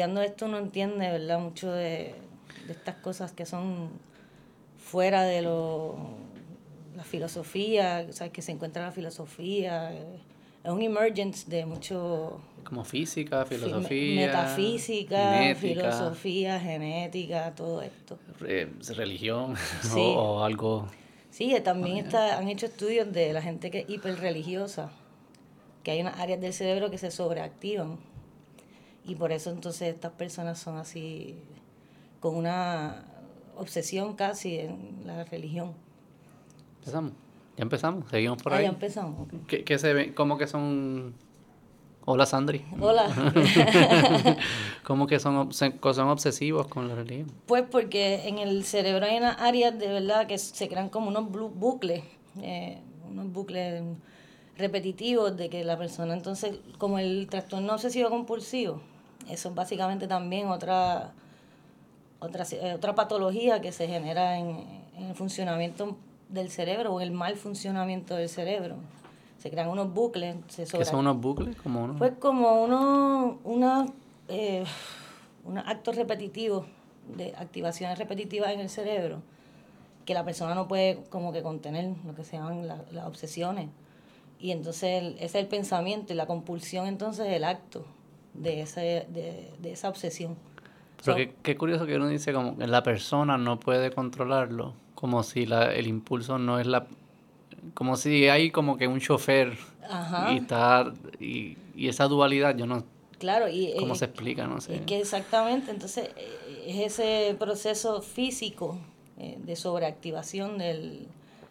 estudiando esto uno entiende, ¿verdad? Mucho de, estas cosas que son fuera de lo, la filosofía, o sea, que se encuentra la filosofía. Es un emergence de mucho... Como física, filosofía. Metafísica, filosofía, genética, todo esto. religión o, algo... Sí, también está, han hecho estudios de la gente que es hiperreligiosa, que hay unas áreas del cerebro que se sobreactivan y por eso entonces estas personas son así, con una obsesión casi en la religión. Empezamos. Ya empezamos, seguimos por ah, ahí. ya empezamos. ¿Qué, se ve? ¿Cómo que son...? Hola, Sandri. Hola. ¿Cómo que son, son obsesivos con la religión? Pues porque en el cerebro hay unas áreas de verdad que se crean como unos bucles, eh, unos bucles repetitivos de que la persona entonces, como el trastorno obsesivo compulsivo, eso es básicamente también otra, otra, eh, otra patología que se genera en, el funcionamiento del cerebro o el mal funcionamiento del cerebro. Se crean unos bucles. Se ¿Qué son unos bucles? Como uno? Pues como uno, una, eh, unos actos repetitivos, de activaciones repetitivas en el cerebro, que la persona no puede como que contener, lo que se llaman las obsesiones. Y entonces ese es el pensamiento y la compulsión entonces es el acto de, ese, de, de esa obsesión. Pero qué, curioso que uno dice como que la persona no puede controlarlo, como si la, el impulso no es la... Como si hay como que un chofer y está... Y, y, esa dualidad, yo no... Claro, y... ¿Cómo se explica? No sé. Es que exactamente, entonces es ese proceso físico eh, de sobreactivación del...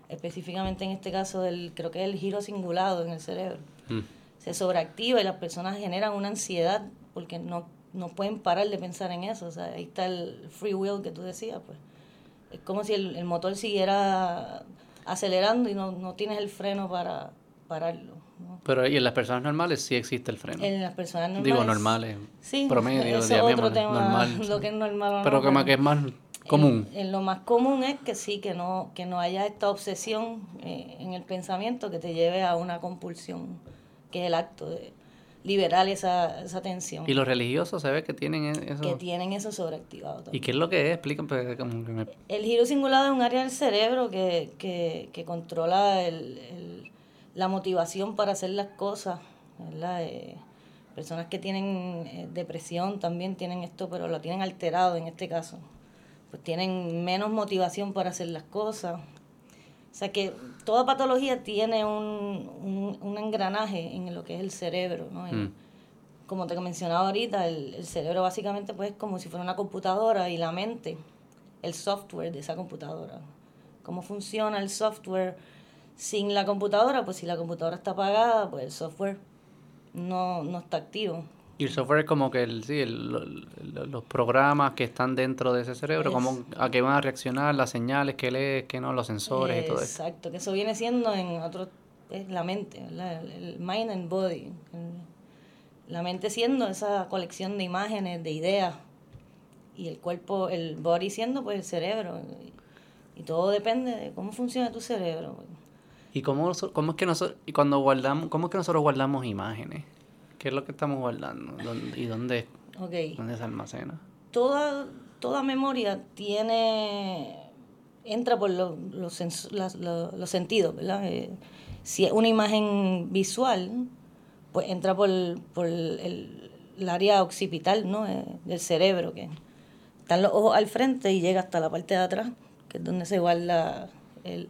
Específicamente en este caso del, creo que es el giro cingulado en el cerebro. Mm se sobreactiva y las personas generan una ansiedad porque no, no pueden parar de pensar en eso. O sea, ahí está el free will que tú decías, pues. Es como si el, motor siguiera acelerando y no, no tienes el freno para pararlo. Pero y en las personas normales sí existe el freno. En las personas normales. Digo normales. Sí. Promedio, es otro tema, normal. Lo que es normal. Pero que, más, que es más común. En, lo más común es que sí, que no, que no haya esta obsesión eh, en el pensamiento que te lleve a una compulsión que es el acto de liberar esa, esa tensión. ¿Y los religiosos se ve que tienen e-, eso? Que tienen eso sobreactivado también. ¿Y qué es lo que es? Explícame. Pues, el giro cingulado es un área del cerebro que, que, que controla el, el, la motivación para hacer las cosas, ¿verdad? Eh, personas que tienen eh, depresión también tienen esto, pero lo tienen alterado en este caso. Pues tienen menos motivación para hacer las cosas, o sea que toda patología tiene un, un, engranaje en lo que es el cerebro, ¿no? Mm. Como te mencionaba ahorita, el, el, cerebro básicamente pues es como si fuera una computadora y la mente, el software de esa computadora. ¿Cómo funciona el software sin la computadora? Pues si la computadora está apagada, pues el software no, no está activo. Y el software es como que el, sí, los programas que están dentro de ese cerebro, como a qué van a reaccionar, las señales que lee, que no, los sensores y todo eso. Exacto, que eso viene siendo en otro, es la mente, el mind and body. La mente siendo esa colección de imágenes, de ideas, y el cuerpo, el body siendo pues el cerebro. Y, todo depende de cómo funciona tu cerebro. ¿Y cómo, cómo es que nosotros, y cuando guardamos, cómo es que nosotros guardamos imágenes? ¿Qué es lo que estamos guardando? ¿Y dónde, dónde se almacena? Toda, toda memoria tiene entra por los, los, los sentidos, ¿verdad? Eh, si es una imagen visual, pues entra por, por el, área occipital, ¿no? Eh, del cerebro, que están los ojos al frente y llega hasta la parte de atrás, que es donde se guarda el,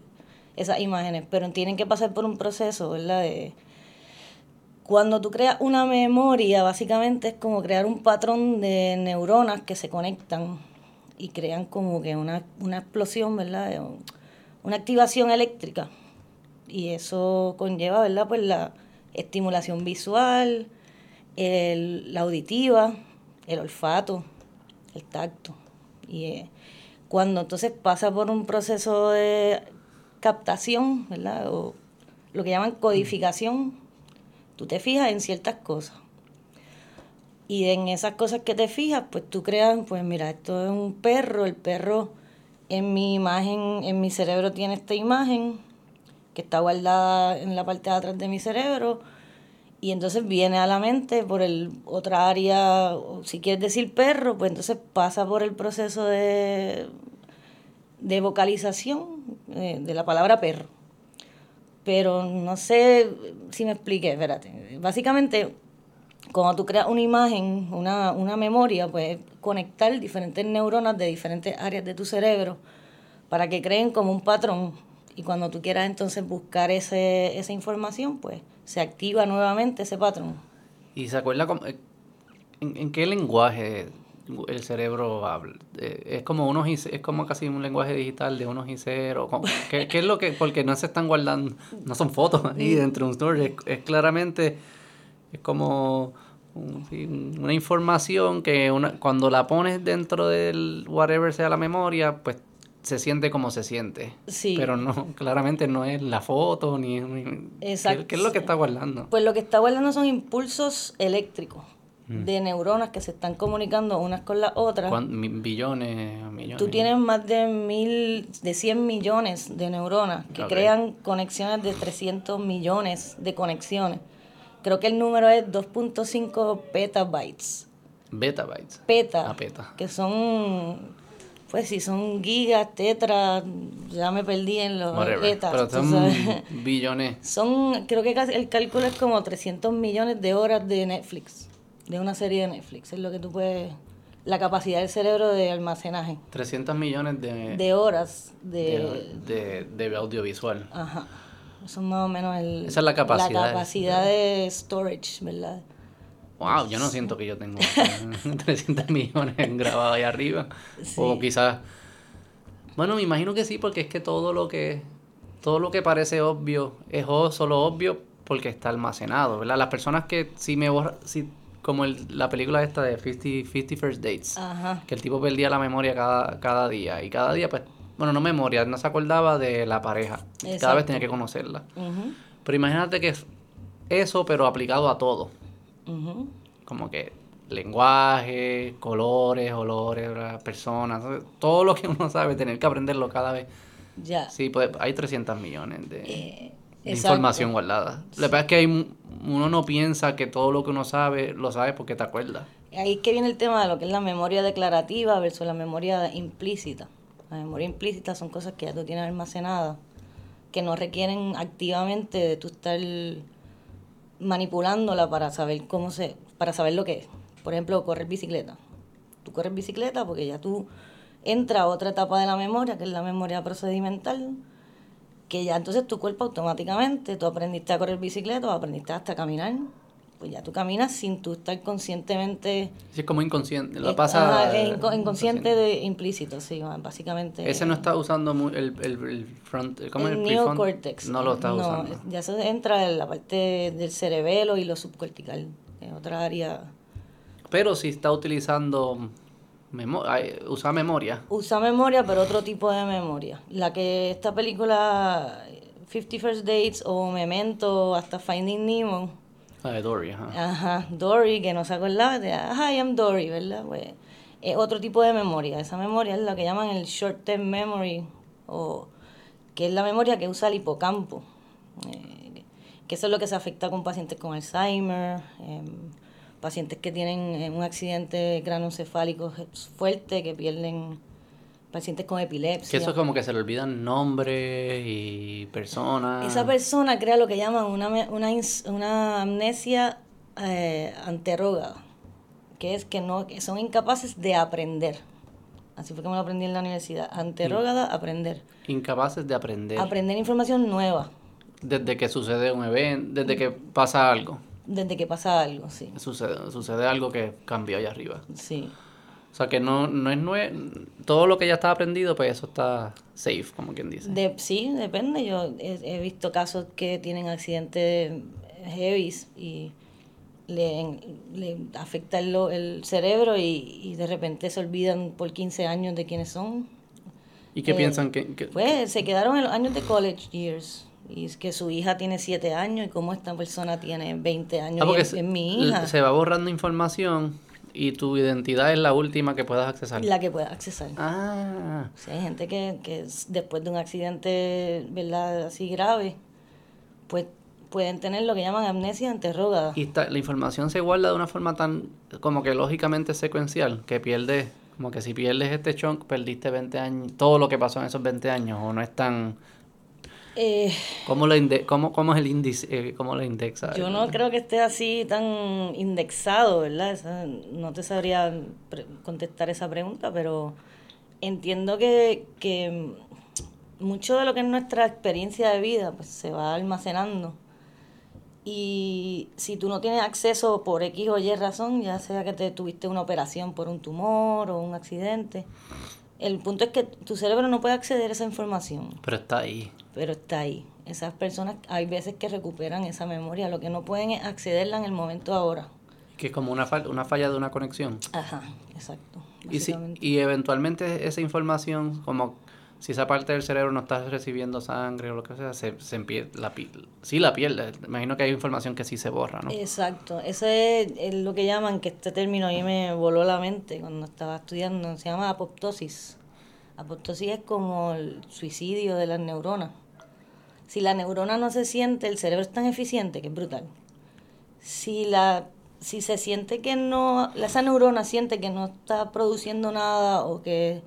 esas imágenes. Pero tienen que pasar por un proceso, ¿verdad? De, cuando tú creas una memoria, básicamente es como crear un patrón de neuronas que se conectan y crean como que una, explosión, ¿verdad? Una activación eléctrica. Y eso conlleva, ¿verdad? Pues la estimulación visual, la auditiva, el olfato, el tacto. Y eh, cuando entonces pasa por un proceso de captación, ¿verdad? O lo que llaman codificación, Tú te fijas en ciertas cosas. Y en esas cosas que te fijas, pues tú creas, pues mira, esto es un perro, el perro en mi imagen, en mi cerebro tiene esta imagen que está guardada en la parte de atrás de mi cerebro y entonces viene a la mente por el otra área, si quieres decir perro, pues entonces pasa por el proceso de, de vocalización eh, de la palabra perro. Pero no sé si me expliqué, espérate. Básicamente, cuando tú creas una imagen, una, una memoria, pues conectar diferentes neuronas de diferentes áreas de tu cerebro para que creen como un patrón. Y cuando tú quieras entonces buscar ese, esa información, pues se activa nuevamente ese patrón. ¿Y se acuerda eh, en, qué lenguaje el cerebro habla? Eh, es como unos es como casi un lenguaje digital de unos y ceros. ¿Qué, ¿Qué, es lo que porque no se están guardando, no son fotos ahí mm. dentro de un storage, es, claramente es como una información que una, cuando la pones dentro del whatever sea la memoria, pues se siente como se siente. Sí. Pero no, claramente no es la foto ni... Exacto. ¿qué, es lo que está guardando? Pues lo que está guardando son impulsos eléctricos mm. de neuronas que se están comunicando unas con las otras. Billones, millones. Tú tienes más de mil, de 100 millones de neuronas que crean conexiones de 300 millones de conexiones. Creo que el número es 2.5 petabytes. Betabytes. Peta. Ah, peta. Que son pues si son gigas, tetras, ya me perdí en los Pero son billones. Son, creo que el cálculo es como 300 millones de horas de Netflix, de una serie de Netflix, es lo que tú puedes, la capacidad del cerebro de almacenaje. 300 millones de... De horas de... De, de, audiovisual. Ajá. Eso es más o menos el... Esa es la capacidad. La capacidad de storage, ¿verdad? Wow, yo no siento que yo tengo 300 millones grabados ahí arriba. O quizás. Bueno, me imagino que sí, porque es que todo lo que todo lo que parece obvio es solo obvio porque está almacenado, ¿verdad? Las personas que si me borra, si, como el, la película esta de 50, 50 First Dates, que el tipo perdía la memoria cada, cada día y cada día, pues, bueno, no memoria, no se acordaba de la pareja, cada vez tenía que conocerla. Pero imagínate que eso, pero aplicado a todo. Como que lenguaje, colores, olores, personas, todo lo que uno sabe, tener que aprenderlo cada vez. Ya. Sí, pues hay 300 millones de, eh, información guardada. La verdad es que hay, uno no piensa que todo lo que uno sabe, lo sabe porque te acuerdas. Ahí que viene el tema de lo que es la memoria declarativa versus la memoria implícita. La memoria implícita son cosas que ya tú tienes almacenadas, que no requieren activamente de tú estar manipulándola para saber cómo se, para saber lo que es. Por ejemplo, correr bicicleta. Tú corres bicicleta porque ya tú entras a otra etapa de la memoria, que es la memoria procedimental, que ya entonces tu cuerpo automáticamente, tú aprendiste a correr bicicleta o aprendiste hasta a caminar, pues ya tú caminas sin tú estar conscientemente... Sí, es como inconsciente, lo pasa... inconsciente de implícito, sí, básicamente. Ese no está usando el, el, el front... ¿cómo el, neocortex. No lo está no, Ya se entra en la parte del cerebelo y lo subcortical, en otra área... Pero si está utilizando... usa memoria. Usa memoria, pero otro tipo de memoria. La que esta película, Fifty First Dates o Memento, hasta Finding Nemo Ah, de Dory, ajá. Ajá, Dory, que no se acordaba de, ajá, I am Dory, ¿verdad? Pues, es otro tipo de memoria. Esa memoria es la que llaman el short term memory, o que es la memoria que usa el hipocampo. Eh, que eso es lo que se afecta con pacientes con Alzheimer, em, pacientes que tienen eh, un accidente craneoencefálico fuerte, que pierden pacientes con epilepsia. Que eso es como que se le olvidan nombres y personas. Esa persona crea lo que llaman una, una, una amnesia eh, que es que no que son incapaces de aprender. Así fue me lo aprendí en la universidad. Anterrógada, aprender. Incapaces de aprender. Aprender información nueva. Desde que sucede un evento, desde que pasa algo. Desde que pasa algo, sí. Sucede, sucede algo que cambió allá arriba. Sí. O sea que no, no es nuevo. Todo lo que ya está aprendido, pues eso está safe, como quien dice. De, sí, depende. Yo he, visto casos que tienen accidentes heavy y le, le afecta el, el cerebro y, y, de repente se olvidan por 15 años de quiénes son. ¿Y qué eh, piensan que, Pues se quedaron en los años de college years. Y es que su hija tiene 7 años y como esta persona tiene 20 años. Ah, es, mi hija. Se va borrando información y tu identidad es la última que puedas accesar. La que puedas accesar. Ah. Sí, hay gente que, que después de un accidente, ¿verdad? Así grave, pues pueden tener lo que llaman amnesia anterrógada. Y la información se guarda de una forma tan como que lógicamente secuencial, que pierdes, como que si pierdes este chunk, perdiste 20 años, todo lo que pasó en esos 20 años, o no es tan... Eh, ¿Cómo, lo cómo, ¿Cómo es el índice? Eh, ¿Cómo lo indexa? Yo no creo que esté así tan indexado, ¿verdad? no te sabría contestar esa pregunta, pero entiendo que, que mucho de lo que es nuestra experiencia de vida pues se va almacenando. Y si tú no tienes acceso por X o Y razón, ya sea que te tuviste una operación por un tumor o un accidente, el punto es que tu cerebro no puede acceder a esa información. Pero está ahí. Pero está ahí. Esas personas hay veces que recuperan esa memoria, lo que no pueden es accederla en el momento ahora. Que es como una, una falla de una conexión. Ajá, exacto. Y, si, y eventualmente esa información, como si esa parte del cerebro no está recibiendo sangre o lo que sea, se, se la, sí la pierde. Imagino que hay información que sí se borra, ¿no? Exacto. Ese es lo que llaman, que este término a mí me voló la mente cuando estaba estudiando, se llama apoptosis. Apoptosis es como el suicidio de las neuronas. Si la neurona no se siente, el cerebro es tan eficiente que es brutal. Si la si se siente que no, esa neurona siente que no está produciendo nada o que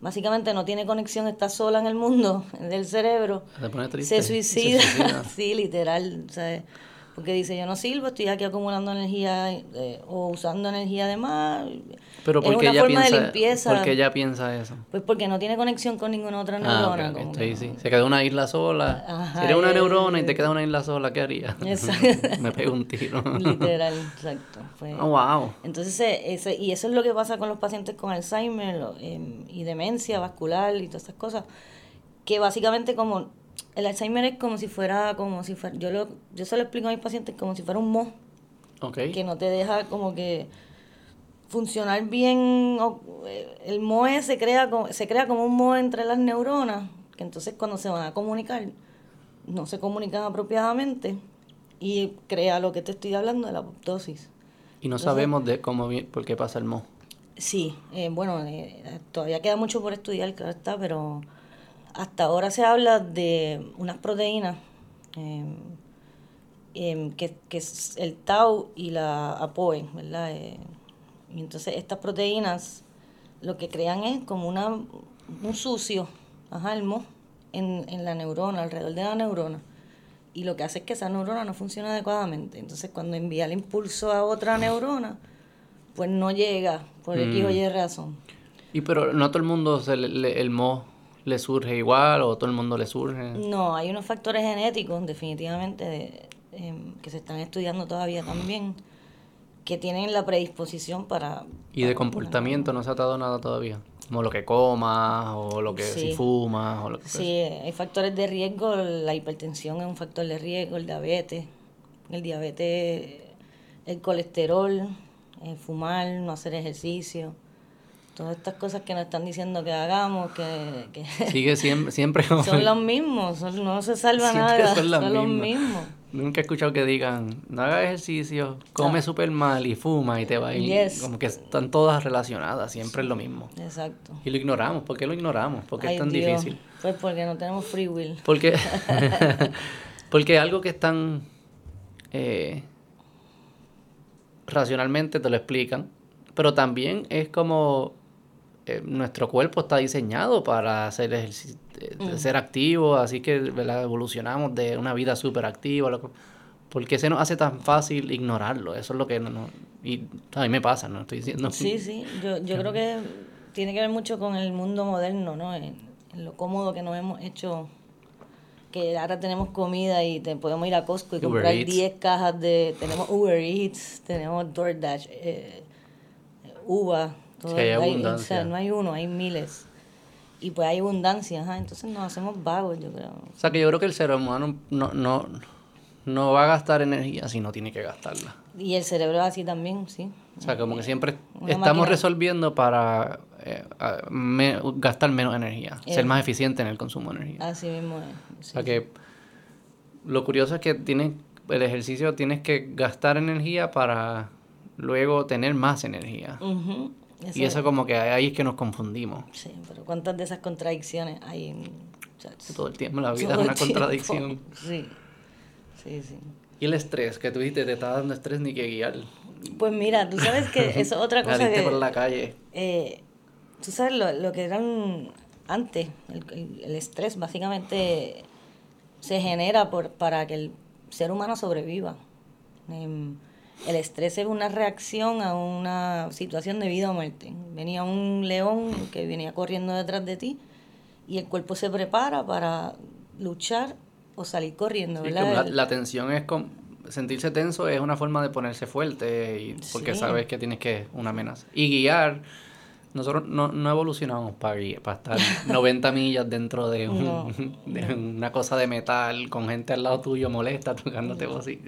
básicamente no tiene conexión, está sola en el mundo del cerebro, se suicida, sí, literal, porque dice, yo no sirvo, estoy aquí acumulando energía eh, o usando energía de más. Pero porque es una ella forma piensa, de limpieza. ¿Por qué ella piensa eso? Pues porque no tiene conexión con ninguna otra ah, neurona. sí. Se queda una isla sola. si eres una neurona y te queda una isla sola, ¿qué haría? Me pego un tiro. Literal, exacto. oh, wow. Entonces, ese, y eso es lo que pasa con los pacientes con Alzheimer em, y demencia vascular y todas esas cosas. Que básicamente como el Alzheimer es como si fuera, como si fuera, yo lo, yo se lo explico a mis pacientes como si fuera un mo. Que no te deja como que funcionar bien. Eh, el MOE se crea, se crea como un MOE entre las neuronas, que entonces cuando se van a comunicar, no se comunican apropiadamente y crea lo que te estoy hablando de la apoptosis. Y no sabemos de cómo por qué pasa el MO. Sí, eh, bueno, eh, todavía queda mucho por estudiar, claro está, pero hasta ahora se habla de unas proteínas em, em, que, es el tau y la APOE, ¿verdad? Eh, y entonces estas proteínas lo que crean es como una, un sucio, ajá, el mo, en, en la neurona, alrededor de la neurona. Y lo que hace es que esa neurona no funciona adecuadamente. Entonces cuando envía el impulso a otra neurona, pues no llega por X o mm. Y razón. Y pero no todo el mundo se el mo le surge igual o todo el mundo le surge? No, hay unos factores genéticos definitivamente em, que se están estudiando todavía también que tienen la predisposición para... ¿Y de comportamiento no se ha dado nada todavía? Como lo que comas o lo que si fumas o lo que Sí, hay factores de riesgo, la hipertensión es un factor de riesgo, el diabetes, el diabetes, el colesterol, el fumar, no hacer ejercicio todas estas cosas que nos están diciendo que hagamos, que... Sigue siempre... siempre son los mismos, no se salva nada, son, los mismos. Nunca he escuchado que digan, no hagas ejercicio, come súper mal y fuma y te va a ir. Como que están todas relacionadas, siempre es lo mismo. Exacto. Y lo ignoramos, ¿por qué lo ignoramos? ¿Por qué es tan difícil? Pues porque no tenemos free will. Porque, porque algo que es tan... Eh, racionalmente te lo explican, pero también es como eh, nuestro cuerpo está diseñado para hacer ejercicio, eh, mm. ser activo, así que evolucionamos de una vida súper activa. ¿Por qué se nos hace tan fácil ignorarlo? Eso es lo que no, y a mí me pasa, no estoy diciendo. Sí, sí, yo, yo creo que tiene que ver mucho con el mundo moderno, ¿no? En, lo cómodo que nos hemos hecho que ahora tenemos comida y te, podemos ir a Costco y comprar 10 cajas de tenemos Uber Eats, tenemos DoorDash, eh, Uva, hay abundancia. no hay uno, hay miles. Y pues hay abundancia, entonces nos hacemos vagos, yo creo. O sea, que yo creo que el ser humano no, no, no va a gastar energía si no tiene que gastarla. Y el cerebro así también, sí. O sea, como que siempre estamos resolviendo para eh, gastar menos energía, ser más eficiente en el consumo de energía. Así mismo es. O sea que lo curioso es que tienes, el ejercicio tienes que gastar energía para luego tener más energía. Y eso como que ahí es que nos confundimos. Sí, pero ¿cuántas de esas contradicciones hay en... Todo el tiempo la vida es una contradicción. Sí, Sí, sí. ¿Y el estrés? Que tú dijiste, te estaba dando estrés ni que guiar. Pues mira, tú sabes que eso es otra cosa que... por la calle. Eh, tú sabes lo, lo, que eran antes, el, el, estrés básicamente se genera por, para que el ser humano sobreviva. Em, el estrés es una reacción a una situación de vida o muerte. Venía un león que venía corriendo detrás de ti y el cuerpo se prepara para luchar o salir corriendo. la, tensión es con, sentirse tenso es una forma de ponerse fuerte y porque sabes que tienes que una amenaza. Y guiar, nosotros no, no evolucionamos para, para estar 90 millas dentro de, una cosa de metal con gente al lado tuyo molesta tocándote voz y,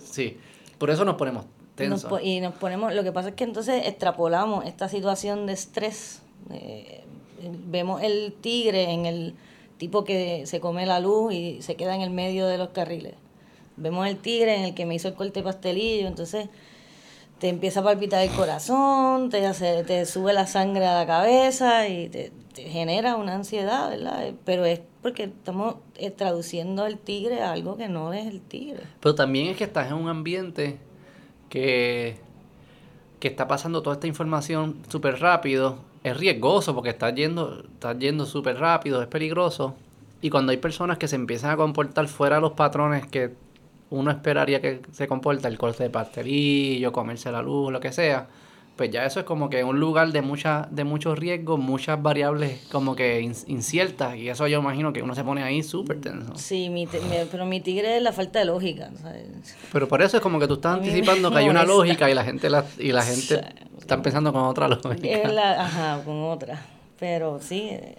sí. Por eso nos ponemos tensos. y nos ponemos, lo que pasa es que entonces extrapolamos esta situación de estrés. Eh, vemos el tigre en el tipo que se come la luz y se queda en el medio de los carriles. Vemos el tigre en el que me hizo el corte pastelillo, entonces te empieza a palpitar el corazón, te, hace, te sube la sangre a la cabeza y te, genera una ansiedad, ¿verdad? Pero es porque estamos eh, traduciendo el tigre a algo que no es el tigre. Pero también es que estás en un ambiente que, que está pasando toda esta información súper rápido es riesgoso porque estás yendo, estás yendo súper rápido, es peligroso. Y cuando hay personas que se empiezan a comportar fuera de los patrones que uno esperaría que se comporta, el corte de pastelillo, comerse la luz, lo que sea, pues ya eso es como que un lugar de mucha, de muchos riesgos, muchas variables como que inciertas, y eso yo imagino que uno se pone ahí súper tenso. Sí, mi, pero mi tigre es la falta de lógica. Pero por eso es como que tú estás anticipando que hay una lógica y la gente la, y la gente está empezando con otra lógica. ajá, con otra. Pero sí, eh,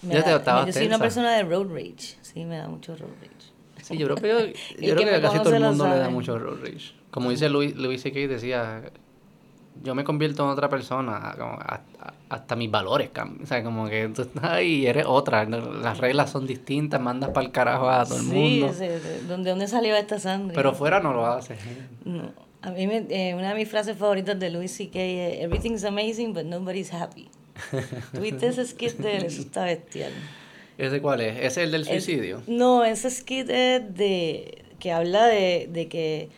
me yo, soy una persona de road rage, sí, me da mucho road rage. Sí, yo creo que, yo, creo que, casi todo el mundo le da mucho road rage. Como dice Luis, Luis C.K. decía, yo me convierto en otra persona, como hasta, mis valores cambian. O sea, como que tú estás ahí y eres otra. Las reglas son distintas, mandas para el carajo a todo el mundo. Sí, sí. ¿De dónde salió esta sangre? Pero fuera no lo haces. No. A mí, me, eh, una de mis frases favoritas de Louis C.K. es: Everything's amazing, but nobody's happy. ¿Tuviste ese skit de él? Eso está bestial. ¿Ese cuál es? ¿Ese es el del suicidio? no, ese skit es de. que habla de, de que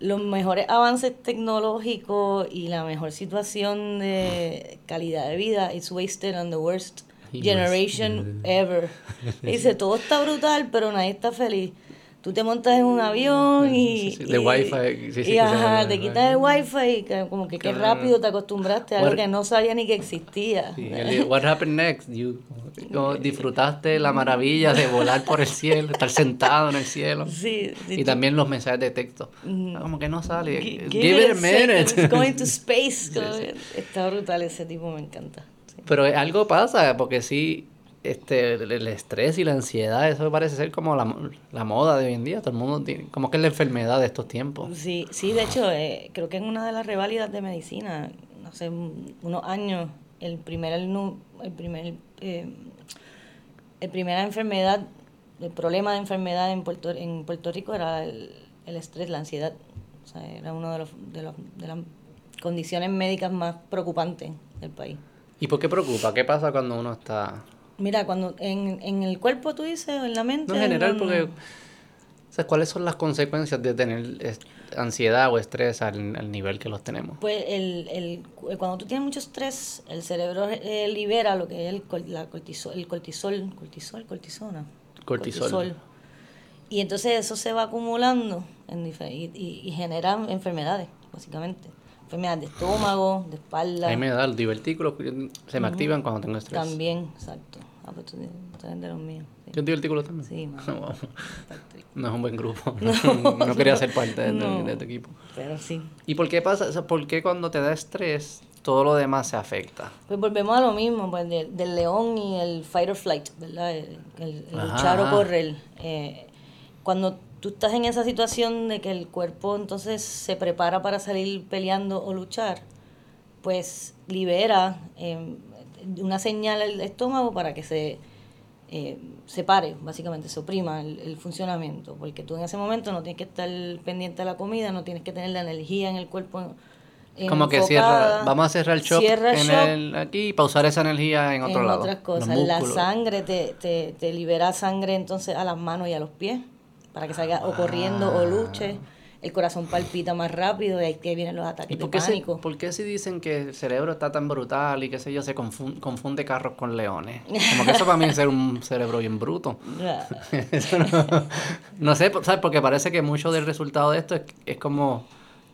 los mejores avances tecnológicos y la mejor situación de calidad de vida is wasted on the worst generation ever. Dice, todo está brutal, pero nadie está feliz tú te montas en un avión y... de wifi. y ajá, te quitas el wifi y como que qué rápido te acostumbraste a algo que no sabía ni que existía. what happened next? You, disfrutaste la maravilla de volar por el cielo, estar sentado en el cielo. Sí. y también los mensajes de texto. Como que no sale. Give, it a minute. going to space. Está brutal ese tipo, me encanta. Pero algo pasa, porque sí este, el estrés y la ansiedad, eso parece ser como la, la, moda de hoy en día, todo el mundo tiene, como que es la enfermedad de estos tiempos. Sí, sí, de hecho, eh, creo que en una de las reválidas de medicina, hace unos años, el primer, el, primer, eh, el primera enfermedad, el problema de enfermedad en Puerto, en Puerto Rico era el, el estrés, la ansiedad. O sea, era una de, los, de, los, de las condiciones médicas más preocupantes del país. ¿Y por qué preocupa? ¿Qué pasa cuando uno está Mira, cuando en, en el cuerpo tú dices, en la mente. No, en general, porque. ¿cuáles son las consecuencias de tener ansiedad o estrés al, nivel que los tenemos? Pues el, el, cuando tú tienes mucho estrés, el cerebro eh, libera lo que es el, la cortisol, el cortisol, cortisol, cortisona. Cortisol. Y entonces eso se va acumulando en y, y, y genera enfermedades, básicamente enfermedades de estómago, de espalda. A mí me da el divertículo, se me activan cuando tengo estrés. También, exacto. Ah, pues tú, de los míos. Sí. ¿Tienes divertículo también? Sí, no, es un buen grupo. No, quería ser parte de, de, tu equipo. Pero sí. ¿Y por qué pasa? O sea, ¿Por qué cuando te da estrés todo lo demás se afecta? Pues volvemos a lo mismo, pues del león y el fight or flight, ¿verdad? El, luchar o correr. Eh, cuando tú estás en esa situación de que el cuerpo entonces se prepara para salir peleando o luchar, pues libera eh, una señal al estómago para que se, eh, se pare, básicamente, se oprima el, funcionamiento, porque tú en ese momento no tienes que estar pendiente de la comida, no tienes que tener la energía en el cuerpo. Como que cierra, vamos a cerrar el shock, en el, aquí y pausar esa energía en otro lado. otras cosas. La sangre, te, te, te libera sangre entonces a las manos y a los pies para que salga o corriendo o luche el corazón palpita más rápido y ahí que vienen los ataques de pánico. ¿Por qué si dicen que el cerebro está tan brutal y qué sé yo, se confunde, carros con leones? Como que eso para mí es ser un cerebro bien bruto. no, sé, ¿sabes? Porque parece que mucho del resultado de esto es, es como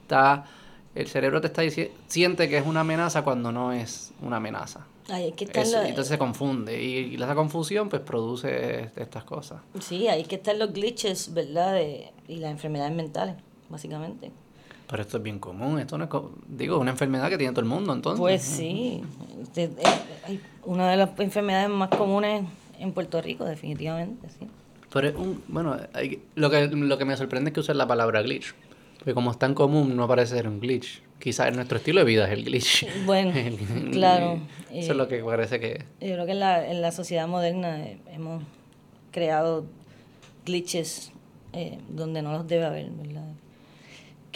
está el cerebro te está diciendo, siente que es una amenaza cuando no es una amenaza. Ay, que entonces se confunde y, esa confusión pues produce estas cosas. Sí, ahí que están los glitches, ¿verdad? y las enfermedades mentales básicamente. Pero esto es bien común, esto no es, digo, una enfermedad que tiene todo el mundo, entonces. Pues sí, este, eh, una de las enfermedades más comunes en Puerto Rico, definitivamente, sí. Pero es un, bueno, lo, que, lo que me sorprende es que usen la palabra glitch, porque como es tan común, no parece ser un glitch. Quizás en nuestro estilo de vida es el glitch. Bueno, claro. Eso es lo que parece que... Yo creo que en la, en la sociedad moderna hemos creado glitches eh, donde no los debe haber, ¿verdad?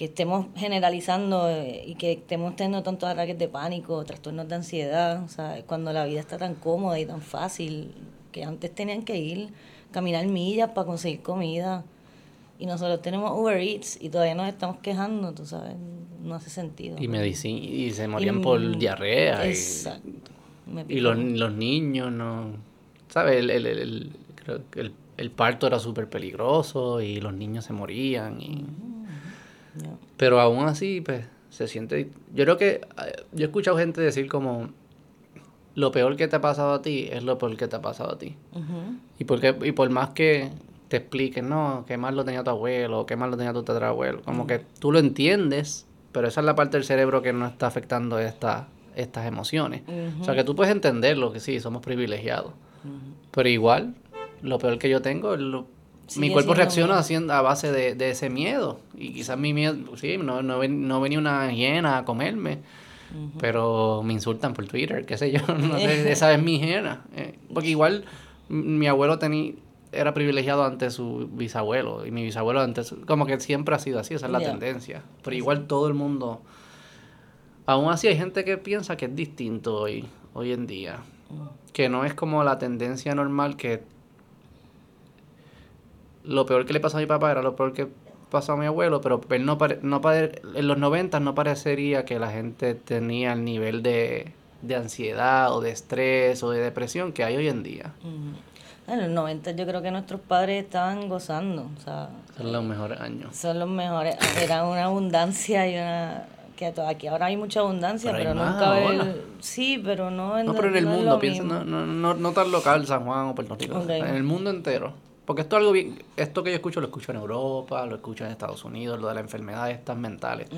Que estemos generalizando eh, y que estemos teniendo tantos ataques de pánico, trastornos de ansiedad, o sea, cuando la vida está tan cómoda y tan fácil, que antes tenían que ir, caminar millas para conseguir comida, y nosotros tenemos Uber Eats y todavía nos estamos quejando, tú sabes, no hace sentido. Y medicina, y se morían por diarrea. Exacto. Y, los, los, niños, no, ¿sabes? El, el, el, creo que el, el parto era súper peligroso y los niños se morían y... Pero aún así, pues, se siente... Yo creo que... Eh, yo he escuchado gente decir como... Lo peor que te ha pasado a ti es lo peor que te ha pasado a ti. y, porque, y por más que te expliquen, no, qué mal lo tenía tu abuelo, qué mal lo tenía tu tatarabuelo. Como que tú lo entiendes, pero esa es la parte del cerebro que no está afectando esta, estas emociones. O sea, que tú puedes entenderlo, que sí, somos privilegiados. Pero igual, lo peor que yo tengo es lo mi cuerpo reacciona haciendo, a base de, ese miedo. Y quizás mi miedo, sí, no, no, no venía una hiena a comerme, pero me insultan por Twitter, qué sé yo, no sé, esa es mi hiena. Eh, porque igual mi abuelo tenía era privilegiado ante su bisabuelo y mi bisabuelo ante su... Como que siempre ha sido así, esa es la tendencia. Pero igual todo el mundo... Aún así hay gente que piensa que es distinto hoy, hoy en día. Que no es como la tendencia normal que lo peor que le pasó a mi papá era lo peor que pasó a mi abuelo, pero él no, no en los 90 no parecería que la gente tenía el nivel de, ansiedad o de estrés o de depresión que hay hoy en día. En los 90 yo creo que nuestros padres estaban gozando. son los mejores años. Son los mejores. Era una abundancia y una... Que aquí ahora hay mucha abundancia, pero, nunca. Sí, pero no en... No, pero en el mundo, piensa, no, no, no, tan local San Juan o Puerto Rico. En el mundo entero. Porque esto algo bien, esto que yo escucho lo escucho en Europa, lo escucho en Estados Unidos, lo de las enfermedades estas mentales,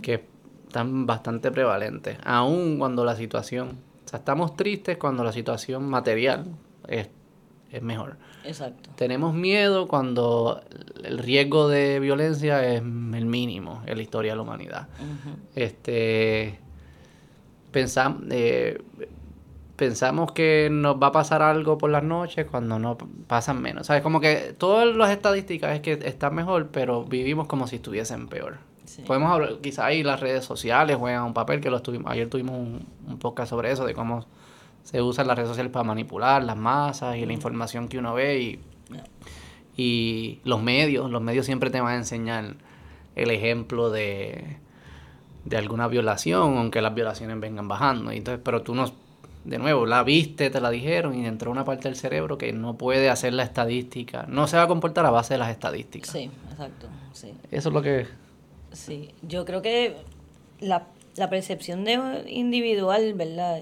que están bastante prevalentes, aun cuando la situación, o sea, estamos tristes cuando la situación material es, es mejor. Exacto. Tenemos miedo cuando el riesgo de violencia es el mínimo en la historia de la humanidad. Este pensamos eh, pensamos que nos va a pasar algo por las noches cuando no pasan menos. ¿Sabes? Como que todas las estadísticas es que están mejor, pero vivimos como si estuviesen peor. Podemos hablar, quizá ahí las redes sociales juegan un papel, que lo estuvimos, ayer tuvimos un, un, podcast sobre eso, de cómo se usan las redes sociales para manipular las masas y la información que uno ve y, y los medios, los medios siempre te van a enseñar el ejemplo de, de alguna violación, aunque las violaciones vengan bajando. Entonces, pero tú no de nuevo, la viste, te la dijeron y entró una parte del cerebro que no puede hacer la estadística, no se va a comportar a base de las estadísticas. Sí, exacto, sí. Eso es lo que... Sí, yo creo que la, percepción de individual, ¿verdad?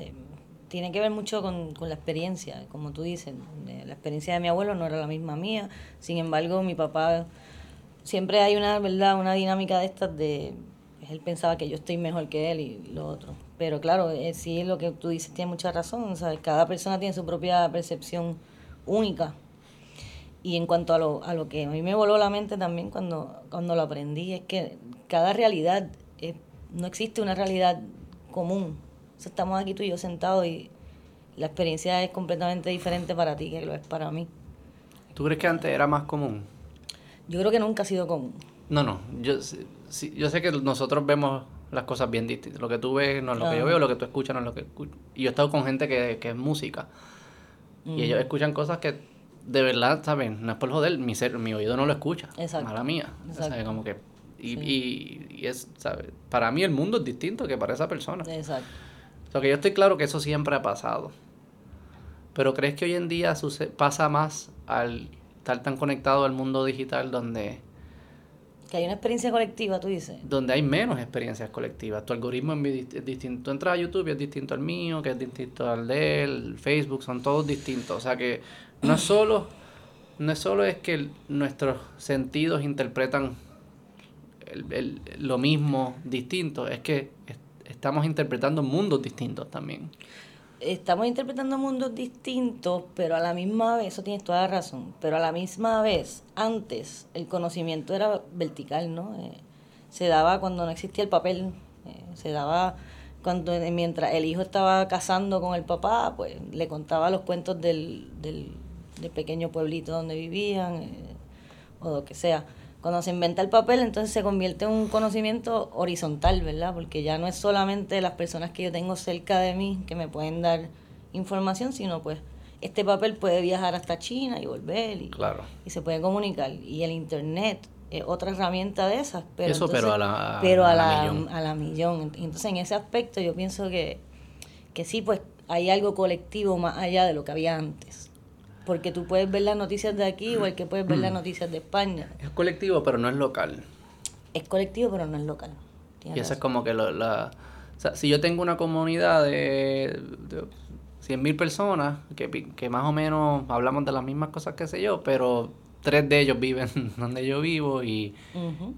Tiene que ver mucho con, la experiencia, como tú dices. La experiencia de mi abuelo no era la misma mía, sin embargo, mi papá, siempre hay una, ¿verdad? Una dinámica de estas de, él pensaba que yo estoy mejor que él y lo otro pero claro, eh, sí, lo que tú dices tiene mucha razón. cada persona tiene su propia percepción única. Y en cuanto a lo, a lo que a mí me voló la mente también cuando, cuando lo aprendí, es que cada realidad, no existe una realidad común. estamos aquí tú y yo sentados y la experiencia es completamente diferente para ti que lo es para mí. ¿Tú crees que antes era más común? Yo creo que nunca ha sido común. No, no. Yo, yo sé que nosotros vemos las cosas bien distintas. Lo que tú ves no es lo que yo veo, lo que tú escuchas no es lo que escucho. Y yo he estado con gente que, que es música. Y ellos escuchan cosas que de verdad, ¿sabes? No es por joder, mi, ser, mi oído no lo escucha. Exacto. Mala mía. O como que... Y, y, es, ¿sabes? Para mí el mundo es distinto que para esa persona. Exacto. O sea, que yo estoy claro que eso siempre ha pasado. Pero ¿crees que hoy en día pasa más al estar tan conectado al mundo digital donde... Que hay una experiencia colectiva, tú dices. Donde hay menos experiencias colectivas. Tu algoritmo es distinto. Tú entras a YouTube y es distinto al mío, que es distinto al de él, Facebook, son todos distintos. O sea que no solo, no es, solo es que nuestros sentidos interpretan lo mismo distinto, es que estamos interpretando mundos distintos también estamos interpretando mundos distintos, pero a la misma vez, eso tienes toda la razón, pero a la misma vez, antes el conocimiento era vertical, ¿no? Eh, se daba cuando no existía el papel, eh, se daba cuando mientras el hijo estaba casando con el papá, pues le contaba los cuentos del, del, pequeño pueblito donde vivían, eh, o lo que sea. Cuando se inventa el papel, entonces se convierte en un conocimiento horizontal, ¿verdad? Porque ya no es solamente las personas que yo tengo cerca de mí que me pueden dar información, sino pues este papel puede viajar hasta China y volver y, y se puede comunicar. Y el Internet es otra herramienta de esas. Pero Eso, pero a la, pero a, la, millón. a la millón. Entonces, en ese aspecto yo pienso que, que sí, pues hay algo colectivo más allá de lo que había antes porque tú puedes ver las noticias de aquí igual que puedes ver las noticias de España. Es colectivo, pero no es local. Es colectivo, pero no es local. Y eso es como que lo, la... O sea, si yo tengo una comunidad de, de 100.000 personas, que, que más o menos hablamos de las mismas cosas que sé yo, pero tres de ellos viven donde yo vivo y,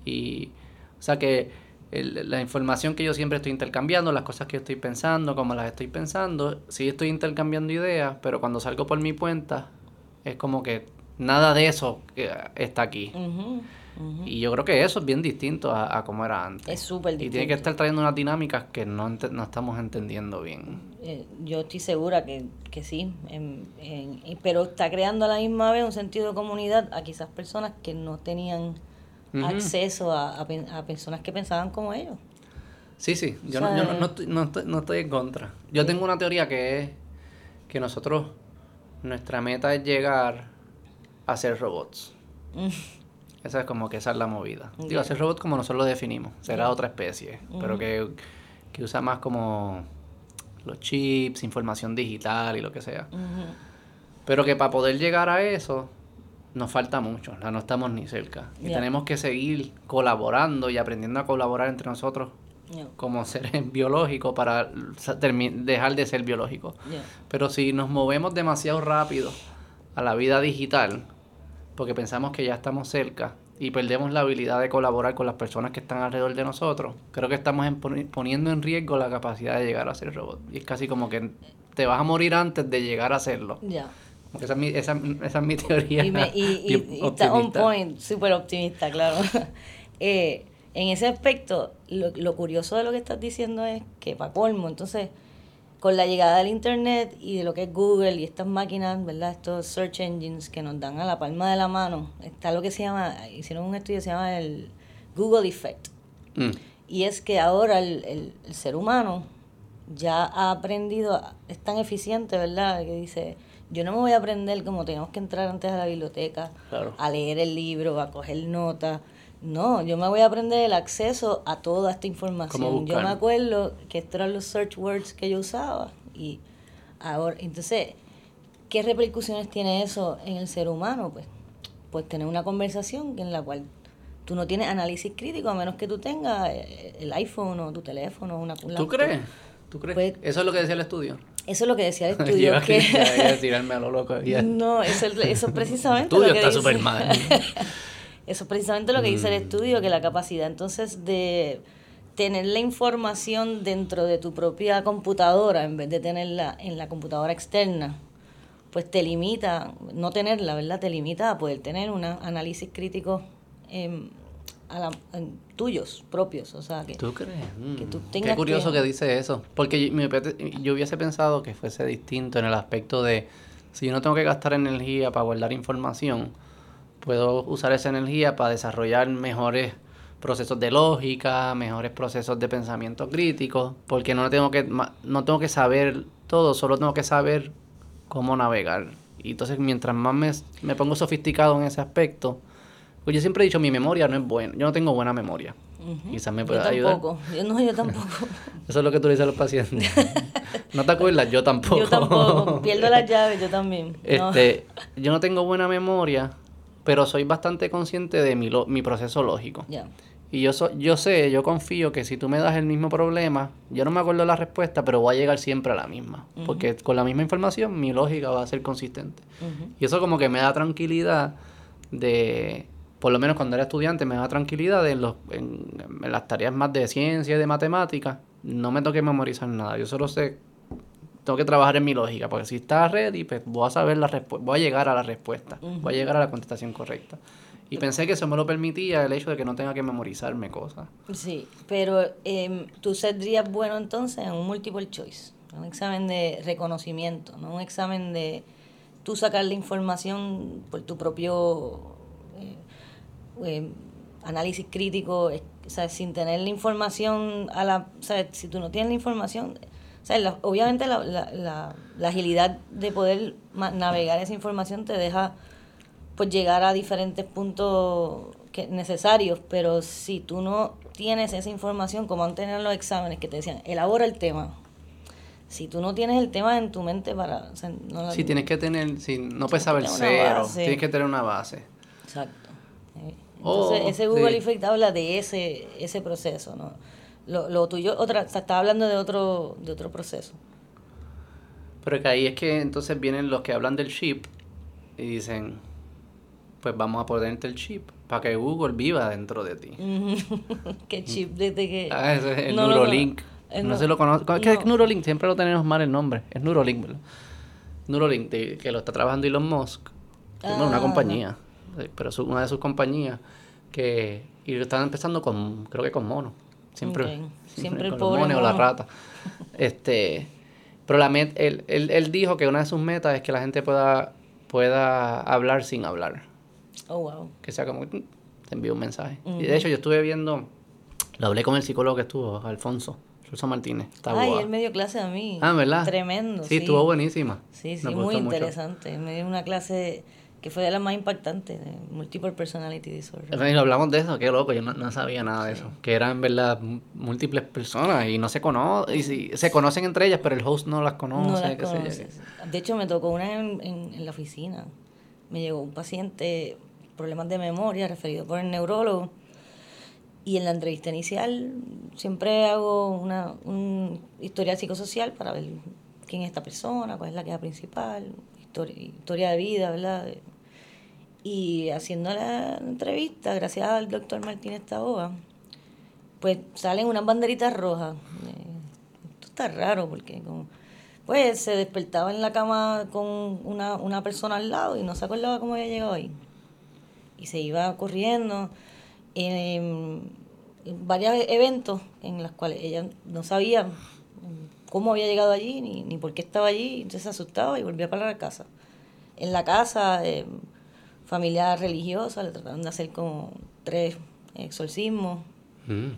y o sea que la información que yo siempre estoy intercambiando, las cosas que yo estoy pensando, como las estoy pensando, sí estoy intercambiando ideas, pero cuando salgo por mi cuenta, es como que nada de eso está aquí. Y yo creo que eso es bien distinto a, a como era antes. Es súper distinto. Y tiene que estar trayendo unas dinámicas que no, no estamos entendiendo bien. Eh, yo estoy segura que, que sí, pero está creando a la misma vez un sentido de comunidad a quizás personas que no tenían acceso a, a, personas que pensaban como ellos. Sí, sí, yo, no, yo no, no, estoy, no, estoy, en contra. Yo tengo una teoría que es que nosotros, nuestra meta es llegar a ser robots. Mm. Esa es como que esa es la movida. Digo, hacer robots como nosotros lo definimos. Será otra especie, pero que, que, usa más como los chips, información digital y lo que sea. Pero que para poder llegar a eso, nos falta mucho, no estamos ni cerca. Y tenemos que seguir colaborando y aprendiendo a colaborar entre nosotros como seres biológicos para dejar de ser biológicos. Pero si nos movemos demasiado rápido a la vida digital, porque pensamos que ya estamos cerca y perdemos la habilidad de colaborar con las personas que están alrededor de nosotros, creo que estamos poniendo en riesgo la capacidad de llegar a ser robot. Y es casi como que te vas a morir antes de llegar a hacerlo. Esa es mi, esa, esa es mi teoría. Y, está on point, súper optimista, claro. eh, en ese aspecto, lo, lo, curioso de lo que estás diciendo es que, para colmo, entonces, con la llegada del Internet y de lo que es Google y estas máquinas, ¿verdad? Estos search engines que nos dan a la palma de la mano, está lo que se llama, hicieron un estudio que se llama el Google Effect. Mm. Y es que ahora el, el, el ser humano ya ha aprendido, es tan eficiente, ¿verdad? Que dice yo no me voy a aprender como tenemos que entrar antes a la biblioteca, a leer el libro, a coger notas. No, yo me voy a aprender el acceso a toda esta información. Yo me acuerdo que estos eran los search words que yo usaba. Y ahora, entonces, ¿qué repercusiones tiene eso en el ser humano? Pues, pues tener una conversación en la cual tú no tienes análisis crítico a menos que tú tengas eh, el iPhone o tu teléfono, una ¿Tú crees? ¿Tú crees? Pues eso es lo que decía el estudio. Eso es lo que decía el estudio. que... tirarme a lo loco. No, eso, eso precisamente. El estudio está súper mal. eso es precisamente lo que dice el mm. estudio, que la capacidad entonces de tener la información dentro de tu propia computadora en vez de tenerla en la computadora externa, pues te limita, no tenerla, ¿verdad? Te limita a poder tener un análisis crítico eh, tuyos propios, o sea, que tú crees, que tú mm. tengas Qué curioso que... dice eso, porque yo, hubiese pensado que fuese distinto en el aspecto de si yo no tengo que gastar energía para guardar información, puedo usar esa energía para desarrollar mejores procesos de lógica, mejores procesos de pensamiento crítico, porque no tengo que no tengo que saber todo, solo tengo que saber cómo navegar Y entonces mientras más me, me pongo sofisticado en ese aspecto, pues yo siempre he dicho, mi memoria no es buena, yo no tengo buena memoria. Quizás me pueda yo tampoco. Yo no, yo tampoco. Eso es lo que tú le dices a los pacientes. ¿No te acuerdas? Yo tampoco. Yo tampoco. Pierdo las llaves, yo también. Este, Yo no tengo buena memoria, pero soy bastante consciente de mi, mi proceso lógico. Ya. Y yo, yo sé, yo confío que si tú me das el mismo problema, yo no me acuerdo la respuesta, pero voy a llegar siempre a la misma. Porque con la misma información mi lógica va a ser consistente. Y eso como que me da tranquilidad de, por lo menos cuando era estudiante, me da tranquilidad de en, los, en, las tareas más de ciencia y de matemática. No me toque memorizar nada. Yo solo sé, tengo que trabajar en mi lógica. Porque si está ready, pues voy a saber la respuesta, voy a llegar a la respuesta. Voy a llegar a la contestación correcta. Y pensé que eso me lo permitía el hecho de que no tenga que memorizarme cosas. Sí, pero eh, tú serías bueno entonces en un multiple choice, un examen de reconocimiento, no un examen de tú sacar la información por tu propio eh, eh, análisis crítico, o sea, sin tener la información a la, o sea, si tú no tienes la información, o sea, obviamente la, la, la agilidad de poder navegar esa información te deja pues llegar a diferentes puntos que, necesarios, pero si tú no tienes esa información, como tenido los exámenes que te decían, elabora el tema. Si tú no tienes el tema en tu mente para... O sí, tienes que tener, si no puedes saber cero, tienes que tener una base. Exacto. Eh, entonces, oh, ese Google Effect habla de ese, ese proceso, ¿no? Lo, lo tuyo, otra, o está hablando de otro, de otro proceso. Pero que ahí es que entonces vienen los que hablan del chip y dicen, pues vamos a ponerte el chip para que Google viva dentro de ti. ¿Qué chip? Desde que... Ah, ese es el Neurolink. No, se lo conozco. ¿Qué es Neurolink? Siempre lo tenemos mal el nombre. Es Neurolink, ¿verdad? Neurolink, que lo está trabajando Elon Musk. una ah. compañía. Pero es una de sus compañías que... Y lo están empezando con... Creo que con mono. Siempre, siempre, el pobre mono. o la rata. Este... Pero la met, él, él, él dijo que una de sus metas es que la gente pueda, pueda hablar sin hablar. Oh, wow. Que sea como, te envío un mensaje. Y de hecho, yo estuve viendo, lo hablé con el psicólogo que estuvo, Alfonso. Alfonso Martínez. Está Ay, él me dio clase a mí. Ah, ¿verdad? Tremendo. Sí, estuvo buenísima. Sí, sí, muy interesante. Me dio una clase que fue de las más impactantes, de Multiple Personality Disorder. Y hablamos de eso, qué loco, yo no, sabía nada de eso. Que eran, verdad, múltiples personas y no se conocen, y si, se conocen entre ellas, pero el host no las conoce. De hecho, me tocó una en, en la oficina. Me llegó un paciente problemas de memoria referido por el neurólogo. Y en la entrevista inicial siempre hago una, un historial psicosocial para ver quién es esta persona, cuál es la queja principal, historia, historia de vida, ¿verdad? Y haciendo la entrevista, gracias al doctor Martínez Taboa, pues salen unas banderitas rojas. Esto está raro porque como, pues se despertaba en la cama con una, una persona al lado y no se acordaba cómo había llegado ahí y se iba corriendo en, varios eventos en los cuales ella no sabía cómo había llegado allí ni, ni por qué estaba allí, entonces se asustaba y volvía para la casa. En la casa, eh, familia religiosa, le trataron de hacer como tres exorcismos. Mm.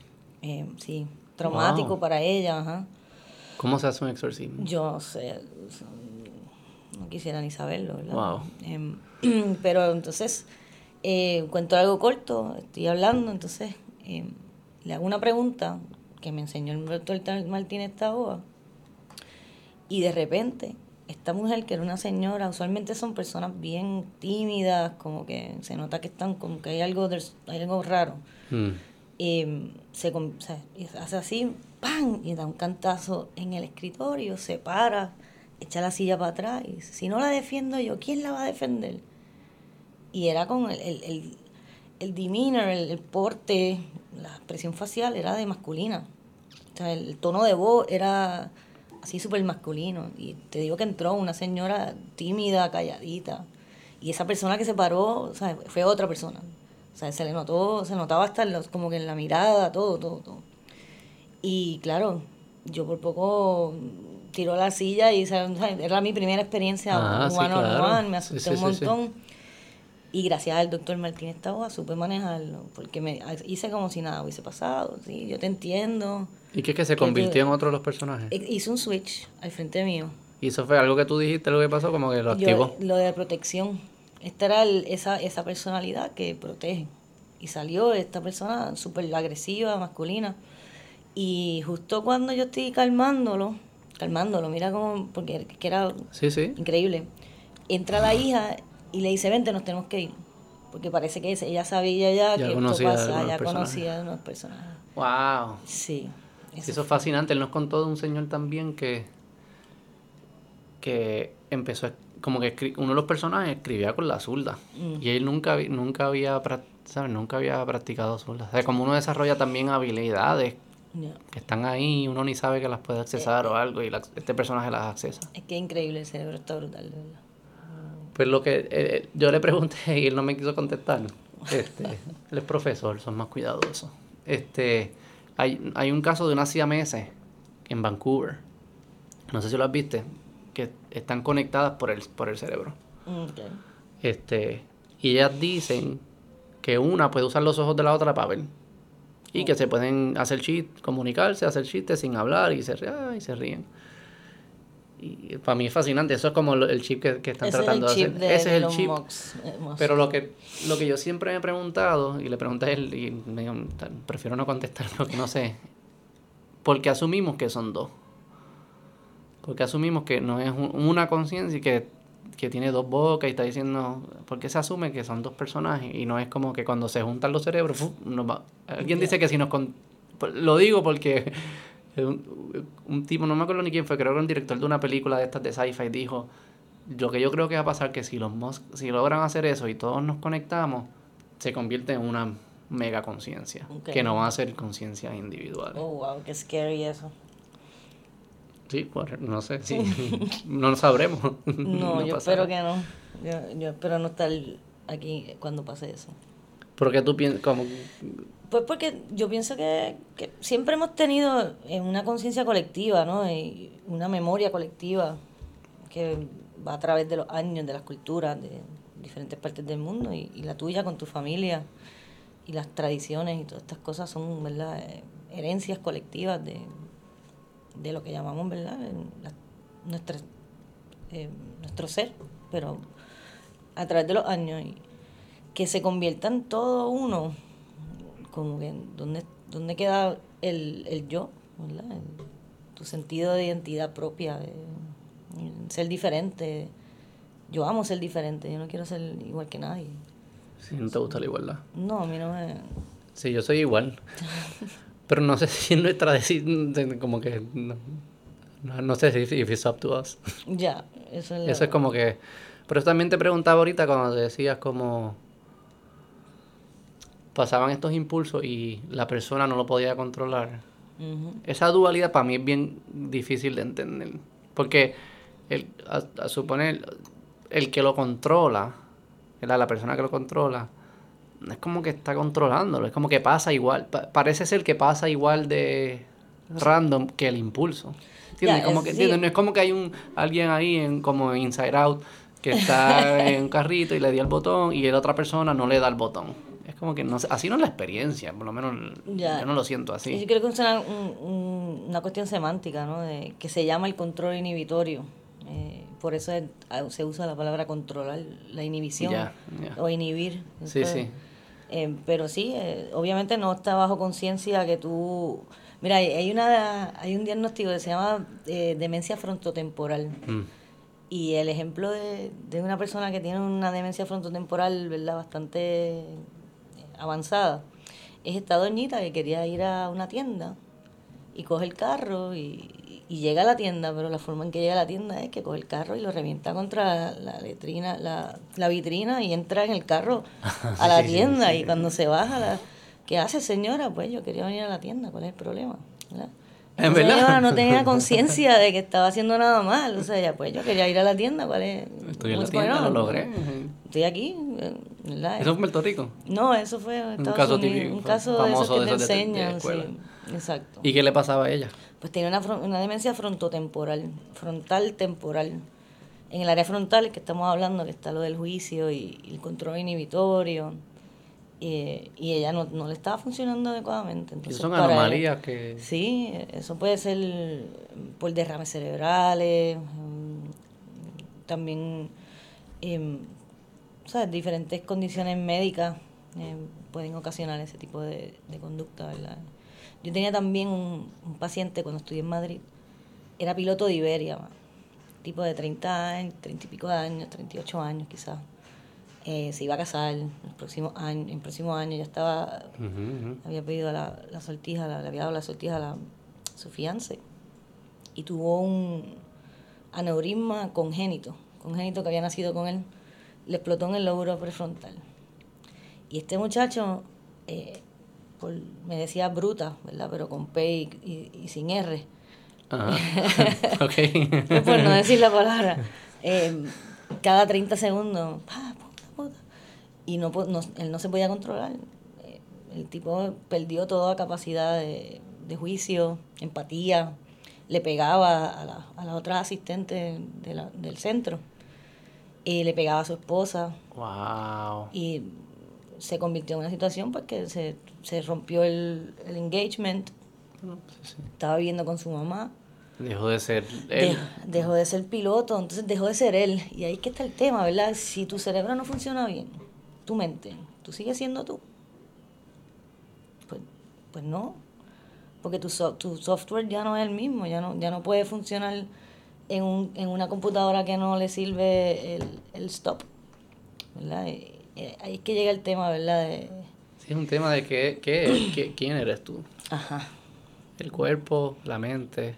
Eh, sí, traumático para ella. ¿Cómo se hace un exorcismo? Yo sé, no quisiera ni saberlo, ¿verdad? Em, pero entonces eh, cuento algo corto, estoy hablando, entonces eh, le hago una pregunta que me enseñó el doctor Martínez Taboa y de repente esta mujer que era una señora, usualmente son personas bien tímidas, como que se nota que están, como que hay algo, hay algo raro. Mm. Eh, se, hace así, ¡pam! Y da un cantazo en el escritorio, se para, echa la silla para atrás y dice, si no la defiendo yo, ¿quién la va a defender? y era con el, el, el, demeanor, el, porte, la expresión facial era de masculina. O sea, el tono de voz era así súper masculino. Y te digo que entró una señora tímida, calladita. Y esa persona que se paró, o sea, fue otra persona. O sea, se le notó, se notaba hasta los, como que en la mirada, todo, todo, todo. Y claro, yo por poco tiró la silla y era mi primera experiencia ah, one me asusté un montón. Y gracias al doctor Martínez Taboa supe manejarlo, porque me hice como si nada hubiese pasado, sí, yo te entiendo. ¿Y qué es que se convirtió en otro de los personajes? Hizo un switch al frente mío. Y eso fue algo que tú dijiste, lo que pasó, como que lo activó. lo de protección. Esta era esa, esa personalidad que protege. Y salió esta persona súper agresiva, masculina. Y justo cuando yo estoy calmándolo, calmándolo, mira cómo, porque era increíble, entra la hija y le dice, vente, nos tenemos que ir. Porque parece que ella sabía ya, que esto pasa, ya conocía a unos personajes. Wow. Sí. Eso, es fascinante. Él nos contó de un señor también que, que empezó, como que uno de los personajes escribía con la zurda. Mm. Y él nunca, nunca había ¿sabes? Nunca había practicado zurda. O sea, como uno desarrolla también habilidades que están ahí y uno ni sabe que las puede accesar o algo y este personaje las accesa. Es que es increíble, el cerebro está brutal, verdad. Pues lo que eh, yo le pregunté y él no me quiso contestar. Este, él es profesor, son más cuidadosos. Este, hay, hay un caso de una siamese en Vancouver. No sé si lo has visto, que están conectadas por el, por el cerebro. Este, y ellas dicen que una puede usar los ojos de la otra para ver. Y que se pueden hacer chistes, comunicarse, hacer chistes sin hablar y se, y se ríen. Y para mí es fascinante, eso es como el chip que, están tratando de hacer. Ese es el chip. Eh, Pero lo que, lo que yo siempre me he preguntado, y le pregunté a él, y me prefiero no contestar porque no sé, porque asumimos que son dos. Porque asumimos que no es una conciencia y que, que tiene dos bocas y está diciendo, porque se asume que son dos personajes y no es como que cuando se juntan los cerebros, alguien dice que si nos... Lo digo porque un, un, tipo, no me acuerdo ni quién fue, creo que era un director de una película de estas de sci-fi, dijo, lo que yo creo que va a pasar que si los si logran hacer eso y todos nos conectamos, se convierte en una mega conciencia, que no va a ser conciencia individual. Oh, wow, qué scary eso. Sí, pues, no sé, sí, no lo sabremos. No, yo espero que no. Yo, yo espero no estar aquí cuando pase eso. Porque tú piensas, como pues porque yo pienso que, siempre hemos tenido eh, una conciencia colectiva, ¿no? Y una memoria colectiva que va a través de los años, de las culturas, de diferentes partes del mundo, y, la tuya con tu familia, y las tradiciones y todas estas cosas son, ¿verdad? Eh, herencias colectivas de, lo que llamamos, ¿verdad? nuestra, eh, nuestro ser, pero a través de los años, y que se conviertan todo uno como que dónde, dónde queda el, el yo, ¿verdad? tu sentido de identidad propia, ser diferente. Yo amo ser diferente, yo no quiero ser igual que nadie. Sí, no te gusta la igualdad. No, a mí no me... Sí, yo soy igual. Pero no sé si es nuestra decisión, como que... No, no, sé si if it's up to us. Ya, eso es Eso es como que... Pero también te preguntaba ahorita cuando decías como pasaban estos impulsos y la persona no lo podía controlar. Esa dualidad para mí es bien difícil de entender. Porque el, a, suponer el que lo controla, la persona que lo controla, es como que está controlándolo, es como que pasa igual. parece ser que pasa igual de random que el impulso. ¿Entiendes? como que, No es como que hay un alguien ahí en como Inside Out que está en un carrito y le dio el botón y la otra persona no le da el botón como que no así no es la experiencia, por lo menos yo no lo siento así. Yo creo que es una, una cuestión semántica, ¿no? De, que se llama el control inhibitorio. Eh, por eso ah, se usa la palabra controlar, la inhibición o inhibir. sí, sí. Eh, pero sí, eh, obviamente no está bajo conciencia que tú... Mira, hay, una, hay un diagnóstico que se llama demencia frontotemporal. Mm. Y el ejemplo de, de, una persona que tiene una demencia frontotemporal, ¿verdad? Bastante avanzada, es esta doñita que quería ir a una tienda y coge el carro y, llega a la tienda, pero la forma en que llega a la tienda es que coge el carro y lo revienta contra la letrina, la, la vitrina y entra en el carro a la tienda y cuando se baja, la, ¿qué hace señora? Pues yo quería venir a la tienda, ¿cuál es el problema? ¿En verdad? no tenía conciencia de que estaba haciendo nada mal. O sea, ya pues yo quería ir a la tienda, ¿cuál es? Estoy en la tienda, lo logré. Estoy aquí, ¿Eso fue en Puerto Rico? No, eso fue en Estados un caso Unidos, un caso de esos que te enseñan, sí, exacto. ¿Y qué le pasaba a ella? Pues tiene una, una demencia frontotemporal, frontal temporal. En el área frontal que estamos hablando, que está lo del juicio y el control inhibitorio y, y ella no, no, le estaba funcionando adecuadamente. Entonces, son anomalías que... Sí, eso puede ser por derrames cerebrales, también, em, ¿sabes? Diferentes condiciones médicas em, pueden ocasionar ese tipo de, conducta, ¿verdad? Yo tenía también un, paciente cuando estudié en Madrid, era piloto de Iberia, tipo de 30 años, 30 y pico de años, 38 años quizás. Eh, se iba a casar el próximo año, el próximo año ya estaba, había pedido la, la sortija, le había dado la sortija a, la, su fiance y tuvo un aneurisma congénito, congénito que había nacido con él, le explotó en el lóbulo prefrontal. Y este muchacho, eh, me decía bruta, ¿verdad? Pero con P y, sin R. por no decir la palabra. Eh, cada 30 segundos, y no, él no se podía controlar. Eh, el tipo perdió toda capacidad de, juicio, empatía, le pegaba a la, a la otra asistente del centro, y le pegaba a su esposa. Wow. Y se convirtió en una situación pues que se, se rompió el, el engagement. Estaba viviendo con su mamá. Dejó de ser él. Dejó, de ser piloto, entonces dejó de ser él. Y ahí que está el tema, ¿verdad? Si tu cerebro no funciona bien, tu mente, tú sigues siendo tú. Pues, pues no. Porque tu, tu software ya no es el mismo, ya no, ya no puede funcionar en, un, en una computadora que no le sirve el, el stop. ¿Verdad? Eh, ahí es que llega el tema, ¿verdad? De... Sí, es un tema de qué, qué, quién eres tú. Ajá. El cuerpo, la mente. Eh.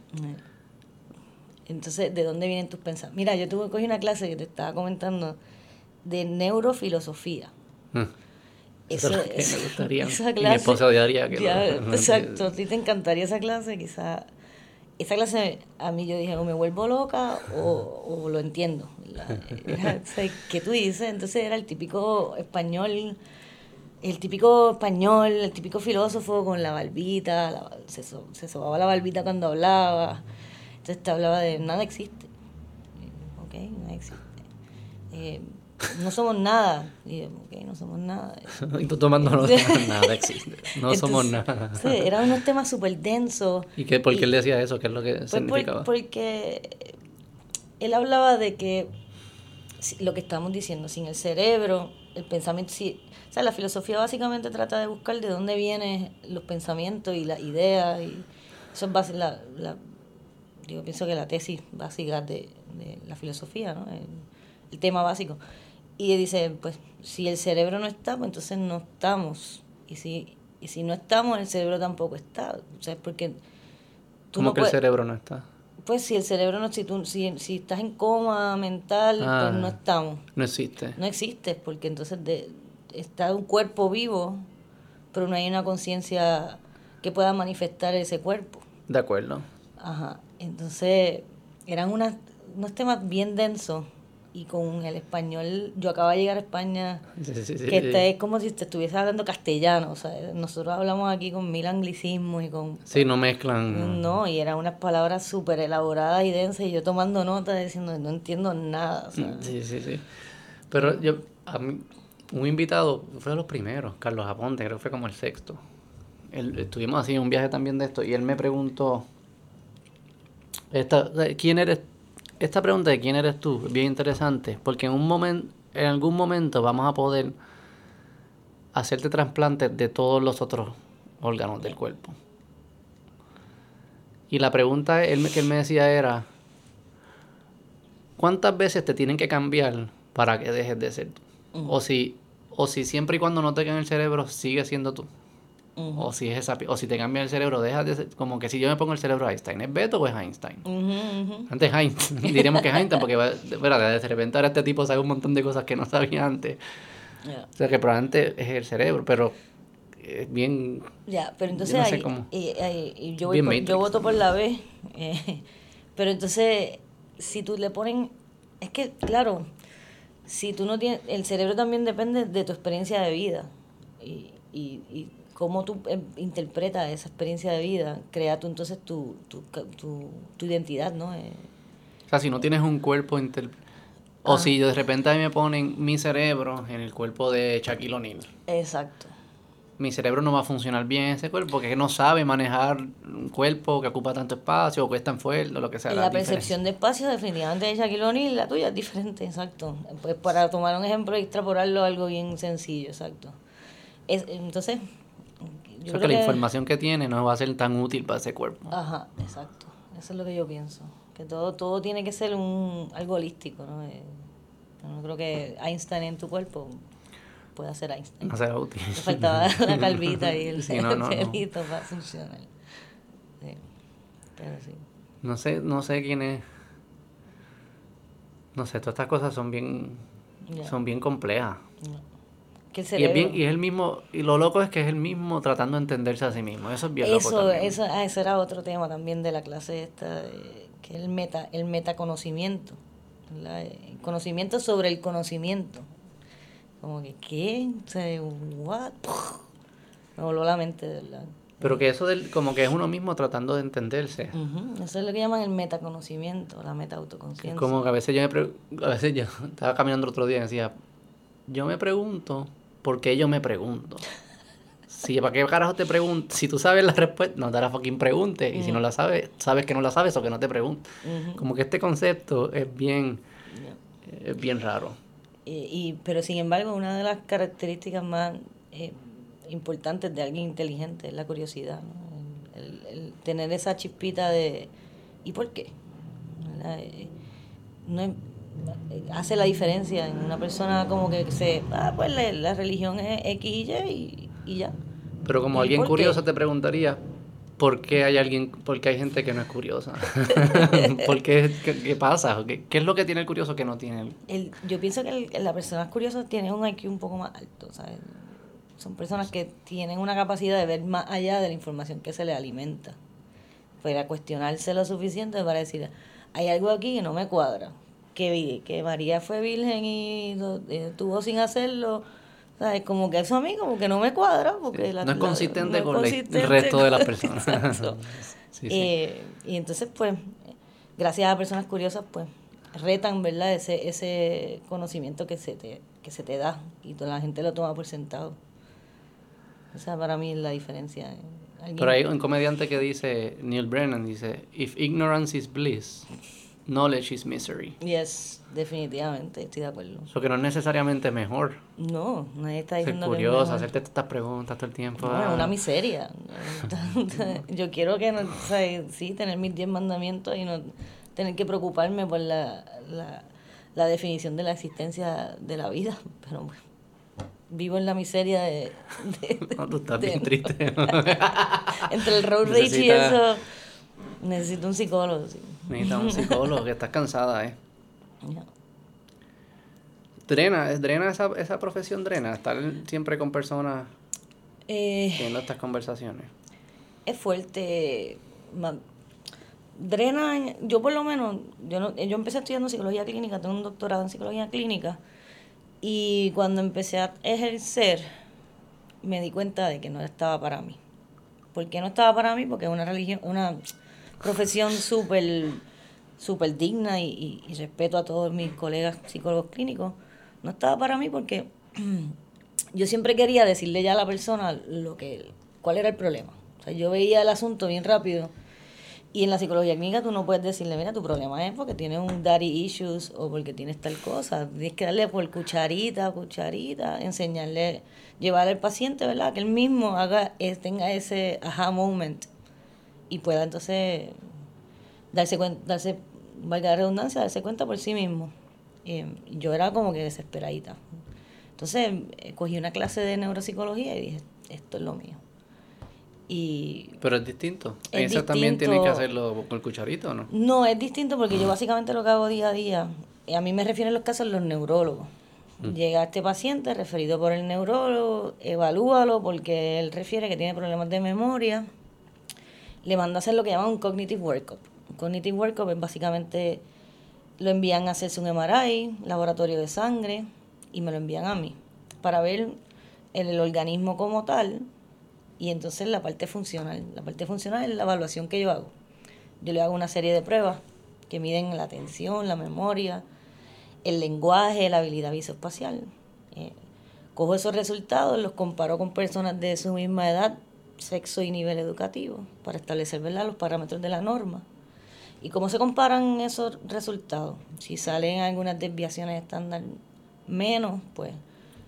Entonces, ¿de dónde vienen tus pensamientos? Mira, yo tuve cogí una clase que te estaba comentando de neurofilosofía. Mm. Eso, me gustaría. Esa clase, mi esposa odiaría que Exacto, a ti te encantaría esa clase, quizá esa clase a mí yo dije o me vuelvo loca o, o lo entiendo ¿Qué tú dices entonces era el típico español el típico español el típico filósofo con la barbita se, se sobaba la barbita cuando hablaba entonces te hablaba de nada existe ok nada existe eh, no somos nada. Y yo, ok, no somos nada. y tú tomando nota, nada existe. No somos nada. Sí, eran unos temas súper densos. ¿Y qué, por qué él decía eso? ¿Qué es lo que pues significaba? porque él hablaba de que lo que estamos diciendo, sin el cerebro, el pensamiento, sí, o sea, la filosofía básicamente trata de buscar de dónde vienen los pensamientos y las ideas. Y eso es la, la, yo pienso que la tesis básica de, de la filosofía, ¿no? el tema básico. Y dice, pues si el cerebro no está, pues entonces no estamos. Y si, y si no estamos, el cerebro tampoco está. O sea, porque tú ¿Cómo que el cerebro no está? Pues si el cerebro no, si, tú, si, si estás en coma mental, pues ah, no estamos. No existe. No existe, porque entonces de, está un cuerpo vivo, pero no hay una conciencia que pueda manifestar ese cuerpo. De acuerdo. Ajá. Entonces, eran unas, unos temas bien densos y con el español, yo acabo de llegar a España, que este es como si te estuviese hablando castellano, o sea, nosotros hablamos aquí con mil anglicismos y con... Sí, no mezclan. No, y eran unas palabras súper elaboradas y densas y yo tomando nota diciendo, no entiendo nada. O sea. Sí, sí, sí. Pero yo, a mí, un invitado, fue de los primeros, Carlos Aponte, creo que fue como el sexto. Él, estuvimos así en un viaje también de esto y él me preguntó, esta, ¿quién eres esta pregunta de quién eres tú es bien interesante, porque en un momento, en algún momento vamos a poder hacerte trasplantes de todos los otros órganos del cuerpo. Y la pregunta que él me decía era, ¿cuántas veces te tienen que cambiar para que dejes de ser tú? O si, o si siempre y cuando no te quede en el cerebro, sigue siendo tú. O si es esa, o si te cambia el cerebro, deja de como que si yo me pongo el cerebro a Einstein, ¿es Beto o es Einstein? Antes Einstein, diríamos que es Einstein, porque de repente ahora este tipo sabe un montón de cosas que no sabía antes. O sea que probablemente es el cerebro, pero es bien... Ya, pero entonces yo, yo voto por la B, eh, pero entonces si tú le ponen, es que claro, si tú no tienes, el cerebro también depende de tu experiencia de vida y, y cómo tú em, interpretas esa experiencia de vida, crea tú entonces tu, tu, tu, tu identidad, ¿no? Eh, o sea, si no tienes un cuerpo... O ah. si de repente me ponen mi cerebro en el cuerpo de Shaquille O'Neal. Exacto. mi cerebro no va a funcionar bien en ese cuerpo porque no sabe manejar un cuerpo que ocupa tanto espacio o que es tan fuerte o lo que sea. La, la percepción de espacio definitivamente de Shaquille O'Neal la tuya es diferente, exacto. Pues para tomar un ejemplo y extrapolarlo algo bien sencillo, exacto. Es, entonces... Yo creo que, la información que tiene no va a ser tan útil para ese cuerpo. Ajá, exacto. Eso es lo que yo pienso. Que todo, todo tiene que ser un, algo holístico, ¿no? Eh, no creo que Einstein en tu cuerpo pueda ser Einstein. No será útil. Le faltaba la calvita y el, sí, pelito para funcionar. Sí. Pero sí. No sé, no sé quién es. No sé, todas estas cosas son bien, son bien complejas. Y, es bien, y es el mismo, y lo loco es que es el mismo tratando de entenderse a sí mismo. Eso es bien eso, loco Eso, ah, ese era otro tema también de la clase esta, que es el meta, el metaconocimiento. El conocimiento sobre el conocimiento. Como que, ¿qué? O sea, ¿what? Me voló la mente, de verdad. Pero que eso del, como que es uno mismo tratando de entenderse. Eso es lo que llaman el metaconocimiento, la meta-autoconciencia. Como que a veces yo me a veces yo estaba caminando el otro día y decía, yo me pregunto, ¿por qué yo me pregunto? Si, ¿para qué carajo te pregunto? Si tú sabes la respuesta, no te la fucking pregunte. Y si no la sabes, sabes que no la sabes o que no te preguntes. Como que este concepto es bien, es bien raro. Y, pero sin embargo, una de las características más eh, importantes de alguien inteligente es la curiosidad, el, tener esa chispita de ¿y por qué? Eh, no hace la diferencia en una persona como que se, ah, pues la, religión es X y Y y, ya. Pero como alguien curioso te preguntaría, ¿por qué hay alguien, por qué hay gente que no es curiosa? ¿Por qué, qué, pasa? ¿Qué, ¿Qué, es lo que tiene el curioso que no tiene el...? yo pienso que la persona curiosa tiene un IQ un poco más alto, ¿sabes? Son personas que tienen una capacidad de ver más allá de la información que se le alimenta. Para cuestionarse lo suficiente para decir, hay algo aquí que no me cuadra. Que, que María fue virgen y estuvo sin hacerlo. ¿Sabes? Como que eso a mí como que no me cuadra. porque no es consistente con el resto de las personas. Eh, y entonces, pues, gracias a personas curiosas, pues, retan, ¿verdad? Ese, ese conocimiento que se, te, que se te da y toda la gente lo toma por sentado. Esa para mí es la diferencia. Pero hay un comediante que dice, Neil Brennan dice, if ignorance is bliss, knowledge is misery. Yes, definitivamente, estoy de acuerdo. Eso que no es necesariamente mejor. No, nadie está diciendo Ser curioso, hacerte estas preguntas todo el tiempo. No, es una miseria. Yo quiero que, no, o sea, sí, tener mis diez mandamientos y no tener que preocuparme por la, la, la definición de la existencia de la vida, pero bueno vivo en la miseria de... no, tú estás bien triste. entre el road rage y eso, necesito un psicólogo. Sí. Necesitas un psicólogo, que estás cansada, ¿eh? Drena, drena esa, esa profesión, drena, estar siempre con personas eh, teniendo estas conversaciones. Es fuerte. Drena, yo por lo menos, yo, no, yo empecé estudiando psicología clínica, tengo un doctorado en psicología clínica y cuando empecé a ejercer, me di cuenta de que no estaba para mí. ¿Por qué no estaba para mí? Porque es una religión, una profesión súper digna y, respeto a todos mis colegas psicólogos clínicos. No estaba para mí porque yo siempre quería decirle ya a la persona lo que, cuál era el problema. O sea, yo veía el asunto bien rápido y en la psicología clínica tú no puedes decirle, mira, tu problema es porque tienes un daddy issues o porque tienes tal cosa. Tienes que darle por cucharita, cucharita, enseñarle, llevar al paciente, ¿verdad? Que él mismo haga, tenga ese aha moment y pueda entonces darse cuenta, darse, valga la redundancia, darse cuenta por sí mismo. Eh, yo era como que desesperadita. Entonces eh, cogí una clase de neuropsicología y dije, esto es lo mío. Y Pero es distinto. ¿Eso también tiene que hacerlo con cucharito o no? No, es distinto porque yo básicamente lo que hago día a día, y a mí me refieren los casos los neurólogos. Mm. Llega este paciente referido por el neurólogo, evalúalo porque él refiere que tiene problemas de memoria, le manda a hacer lo que llaman un cognitive workup. Un cognitive workup es básicamente lo envían a hacerse un MRI, laboratorio de sangre, y me lo envían a mí para ver el organismo como tal, y entonces la parte funcional. La parte funcional es la evaluación que yo hago. Yo le hago una serie de pruebas que miden la atención, la memoria, el lenguaje, la habilidad visoespacial. Eh, Cojo esos resultados, los comparo con personas de su misma edad, sexo y nivel educativo, para establecer ¿verdad? los parámetros de la norma. ¿Y cómo se comparan esos resultados? Si salen algunas desviaciones estándar menos, pues...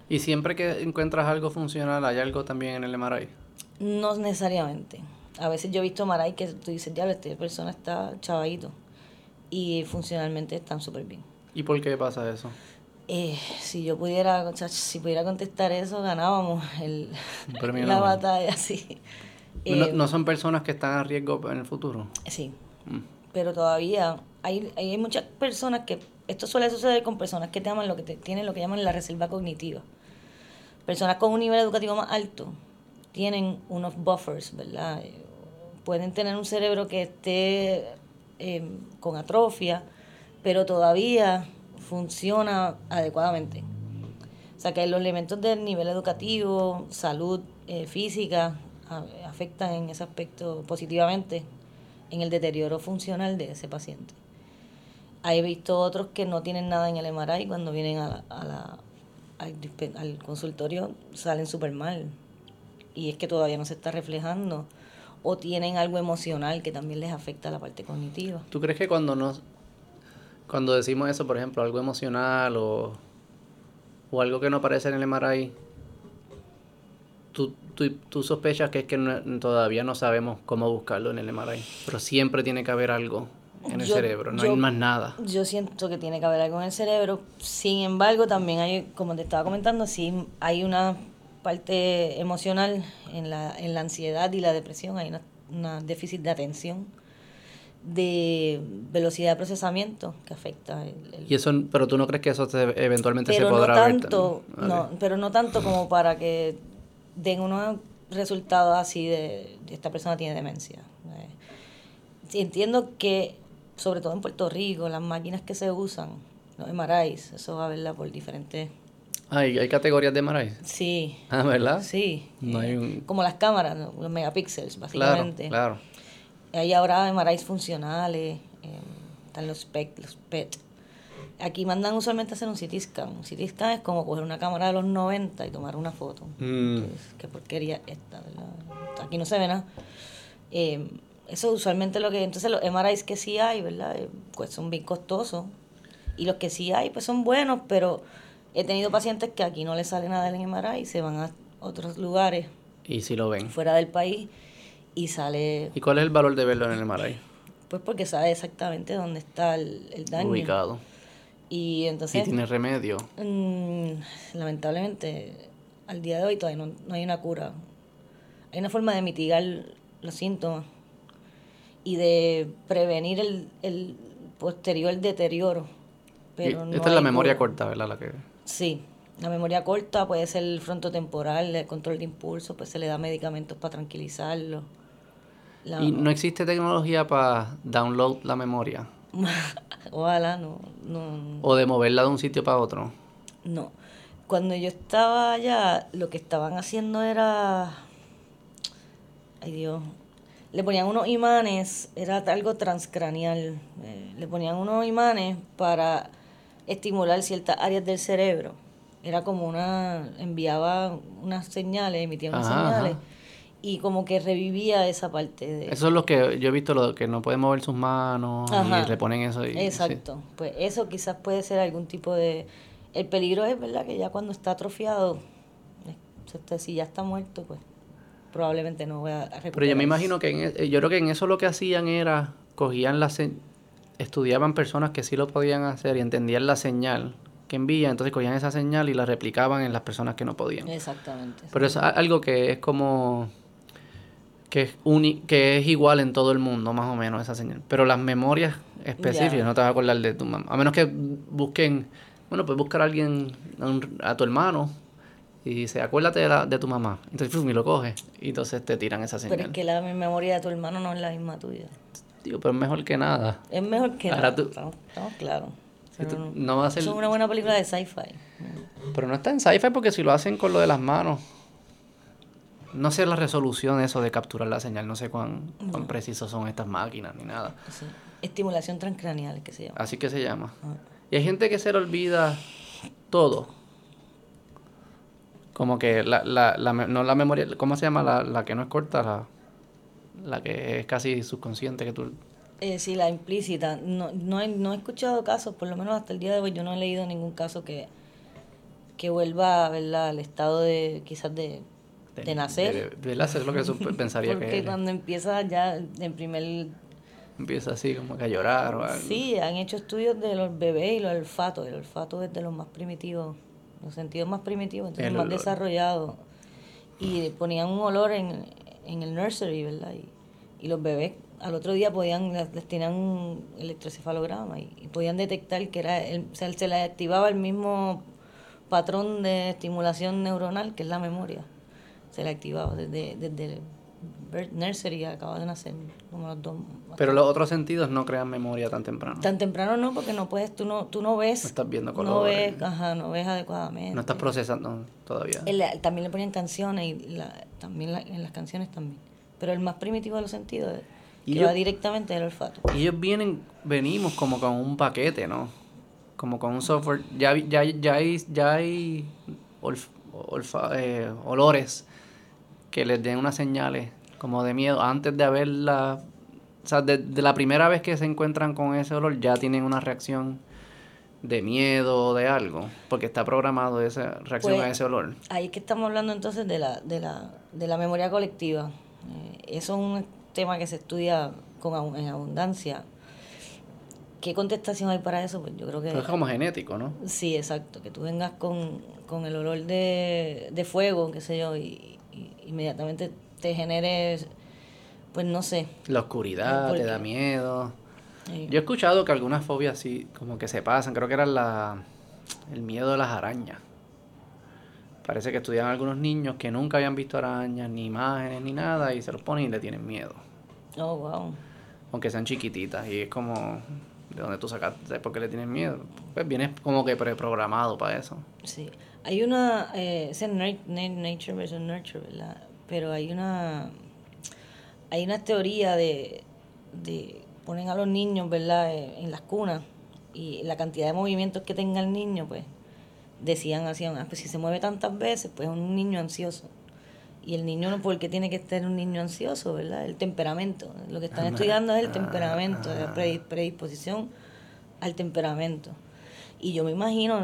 ¿Y siempre que encuentras algo funcional, hay algo también en el MRI? No necesariamente. A veces yo he visto MRI que tú dices, ya, esta persona está chavadito. Y funcionalmente están súper bien. ¿Y por qué pasa eso? Eh, si yo pudiera, si pudiera contestar eso, ganábamos el, la batalla, sí. ¿No, eh, son personas que están a riesgo en el futuro? Sí. Mm. Pero todavía hay, hay muchas personas que, esto suele suceder con personas que te lo que tienen lo que llaman la reserva cognitiva. Personas con un nivel educativo más alto tienen unos buffers, ¿verdad? Eh, pueden tener un cerebro que esté em, con atrofia, pero todavía funciona adecuadamente. O sea que los elementos del nivel educativo, salud eh, física, afectan en ese aspecto positivamente en el deterioro funcional de ese paciente. He visto otros que no tienen nada en el MRI cuando vienen a la, al, consultorio salen súper mal. Y es que todavía no se está reflejando. O tienen algo emocional que también les afecta a la parte cognitiva. ¿Tú crees que cuando nos cuando decimos eso, por ejemplo, algo emocional o, o algo que no aparece en el MRI, tú, tú, sospechas que es que todavía no sabemos cómo buscarlo en el MRI, pero siempre tiene que haber algo en el cerebro, no hay más nada. Yo siento que tiene que haber algo en el cerebro, sin embargo también hay, como te estaba comentando, sí hay una parte emocional en la, en la ansiedad y la depresión, hay una déficit de atención de velocidad de procesamiento que afecta el, y eso pero tú no crees que eso eventualmente se podrá no tanto no pero no tanto como para que den unos resultados así de, esta persona tiene demencia eh, entiendo que sobre todo en Puerto Rico las máquinas que se usan los MRIs eso va a verla por diferentes ¿Hay, ¿Hay categorías de MRIs? Sí. Ah, ¿verdad? Sí. Eh, como las cámaras, los megapíxeles, básicamente. Claro, claro. Hay ahora MRIs funcionales, em, están los PET, los PET. Aquí mandan usualmente a hacer un CT scan. Un CT scan es como coger una cámara de los 90 y tomar una foto. Mm. qué porquería esta, ¿verdad? Aquí no se ve nada. Em, eso usualmente lo que... Entonces los MRIs que sí hay, ¿verdad? Eh, pues son bien costosos. Y los que sí hay, pues son buenos, pero he tenido pacientes que aquí no les sale nada del MRI y se van a otros lugares. Y si lo ven. Fuera del país y sale... ¿Y cuál es el valor de verlo en el MRI? Pues porque sabe exactamente dónde está el, daño. Ubicado. Y entonces... ¿Y tiene remedio? Mm, lamentablemente, al día de hoy todavía no, hay una cura. Hay una forma de mitigar los síntomas y de prevenir el, posterior deterioro. Pero esta es la memoria corta, ¿verdad? La que... Sí, la memoria corta puede ser el frontotemporal, el control de impulso, pues se le da medicamentos para tranquilizarlo. ¿Y no existe tecnología para download la memoria? Ojalá, no, ¿O de moverla de un sitio para otro? No. Cuando yo estaba allá, lo que estaban haciendo era... Ay Dios. Le ponían unos imanes, era algo transcranial. Eh, le ponían unos imanes para estimular ciertas áreas del cerebro. Era como una... enviaba unas señales, emitía unas señales y como que revivía esa parte de... Eso es lo que yo he visto, lo que no puede mover sus manos y le ponen eso. Y, Exacto, pues eso quizás puede ser algún tipo de... El peligro es, ¿verdad? Que ya cuando está atrofiado, este, si ya está muerto, pues probablemente no voy a recuperar. Pero yo me imagino que en, e, yo creo que en eso lo que hacían era, cogían la... estudiaban personas que sí lo podían hacer y entendían la señal que envían, entonces cogían esa señal y la replicaban en las personas que no podían. Exactamente. Pero es algo que es como que es, uni, que es igual en todo el mundo, más o menos, esa señal. Pero las memorias específicas, no te vas a acordar de tu mamá. A menos que busquen, bueno, pues buscar a alguien, a, tu hermano, y dice, acuérdate de, la, de tu mamá. Entonces, y lo coges, y entonces te tiran esa señal. Pero es que la memoria de tu hermano no es la misma tuya. Digo, pero es mejor que nada. Es mejor que nada, estamos, claros. no va a ser... Es una buena película de sci-fi. Pero no está en sci-fi porque si lo hacen con lo de las manos no sé la resolución eso de capturar la señal, no sé cuán, cuán precisos son estas máquinas ni nada. Estimulación transcranial que se llama. Así que se llama. Ah. Y hay gente que se le olvida todo. Como que la, la, la, no la memoria, ¿cómo se llama? La, la que no es corta, la, la que es casi subconsciente que tú... Eh, sí, la implícita. No, no, he, no he escuchado casos, por lo menos hasta el día de hoy, yo no he leído ningún caso que, que vuelva ¿verdad? al estado de quizás de, de, nacer. De, de, es lo que pensaría Porque que... Porque cuando empieza ya en primer... Empieza así como que a llorar o algo. Sí, han hecho estudios de los bebés y los olfatos. El olfato es de los más primitivos, los sentidos más primitivos, entonces más desarrollados. Y ponían un olor en, en el nursery, ¿verdad? Y, y los bebés al otro día podían, les, tenían un electrocefalograma y, podían detectar que era, el, o sea, se les activaba el mismo patrón de estimulación neuronal que es la memoria. Se le activaba desde, desde el nursery, acaba de nacer, como los dos. Pero los otros sentidos no crean memoria tan temprano. Tan temprano no, porque no puedes, tú no, tú no ves. No estás viendo colores. No ves, ajá, no ves adecuadamente. No estás procesando todavía. también le ponían canciones y la, también en las canciones también. Pero el más primitivo de los sentidos y va directamente del olfato. Y ellos vienen, venimos como con un paquete, ¿no? Como con un software. Ya, ya, ya hay, ya hay eh, olores que les den unas señales como de miedo antes de haberla. O sea, de, la primera vez que se encuentran con ese olor ya tienen una reacción de miedo o de algo, porque está programado esa reacción a pues, ese olor. Ahí es que estamos hablando entonces de la, de la, de la memoria colectiva. Eh, eso es un tema que se estudia con, en abundancia. ¿Qué contestación hay para eso? Pues yo creo que... es como genético, ¿no? Sí, exacto. Que tú vengas con, con el olor de, de fuego, qué sé yo, y, inmediatamente te generes, pues no sé. La oscuridad, te da miedo. Yo he escuchado que algunas fobias sí, como que se pasan. Creo que era la, el miedo de las arañas. Parece que estudian algunos niños que nunca habían visto arañas, ni imágenes, ni nada, y se los ponen y le tienen miedo. Oh, wow. Aunque sean chiquititas, y es como, ¿de dónde tú sacaste? ¿Por qué le tienes miedo? Pues vienes como que preprogramado para eso. Sí. Hay una, eh, es Nature versus Nurture, ¿verdad? Pero hay una, hay una teoría de, de ponen a los niños, ¿verdad? Eh, en las cunas y la cantidad de movimientos que tenga el niño, pues decían así, ah, pues si se mueve tantas veces, pues es un niño ansioso. Y el niño no porque tiene que estar un niño ansioso, ¿verdad? El temperamento. Lo que están estudiando es el temperamento, la predisposición al temperamento. Y yo me imagino,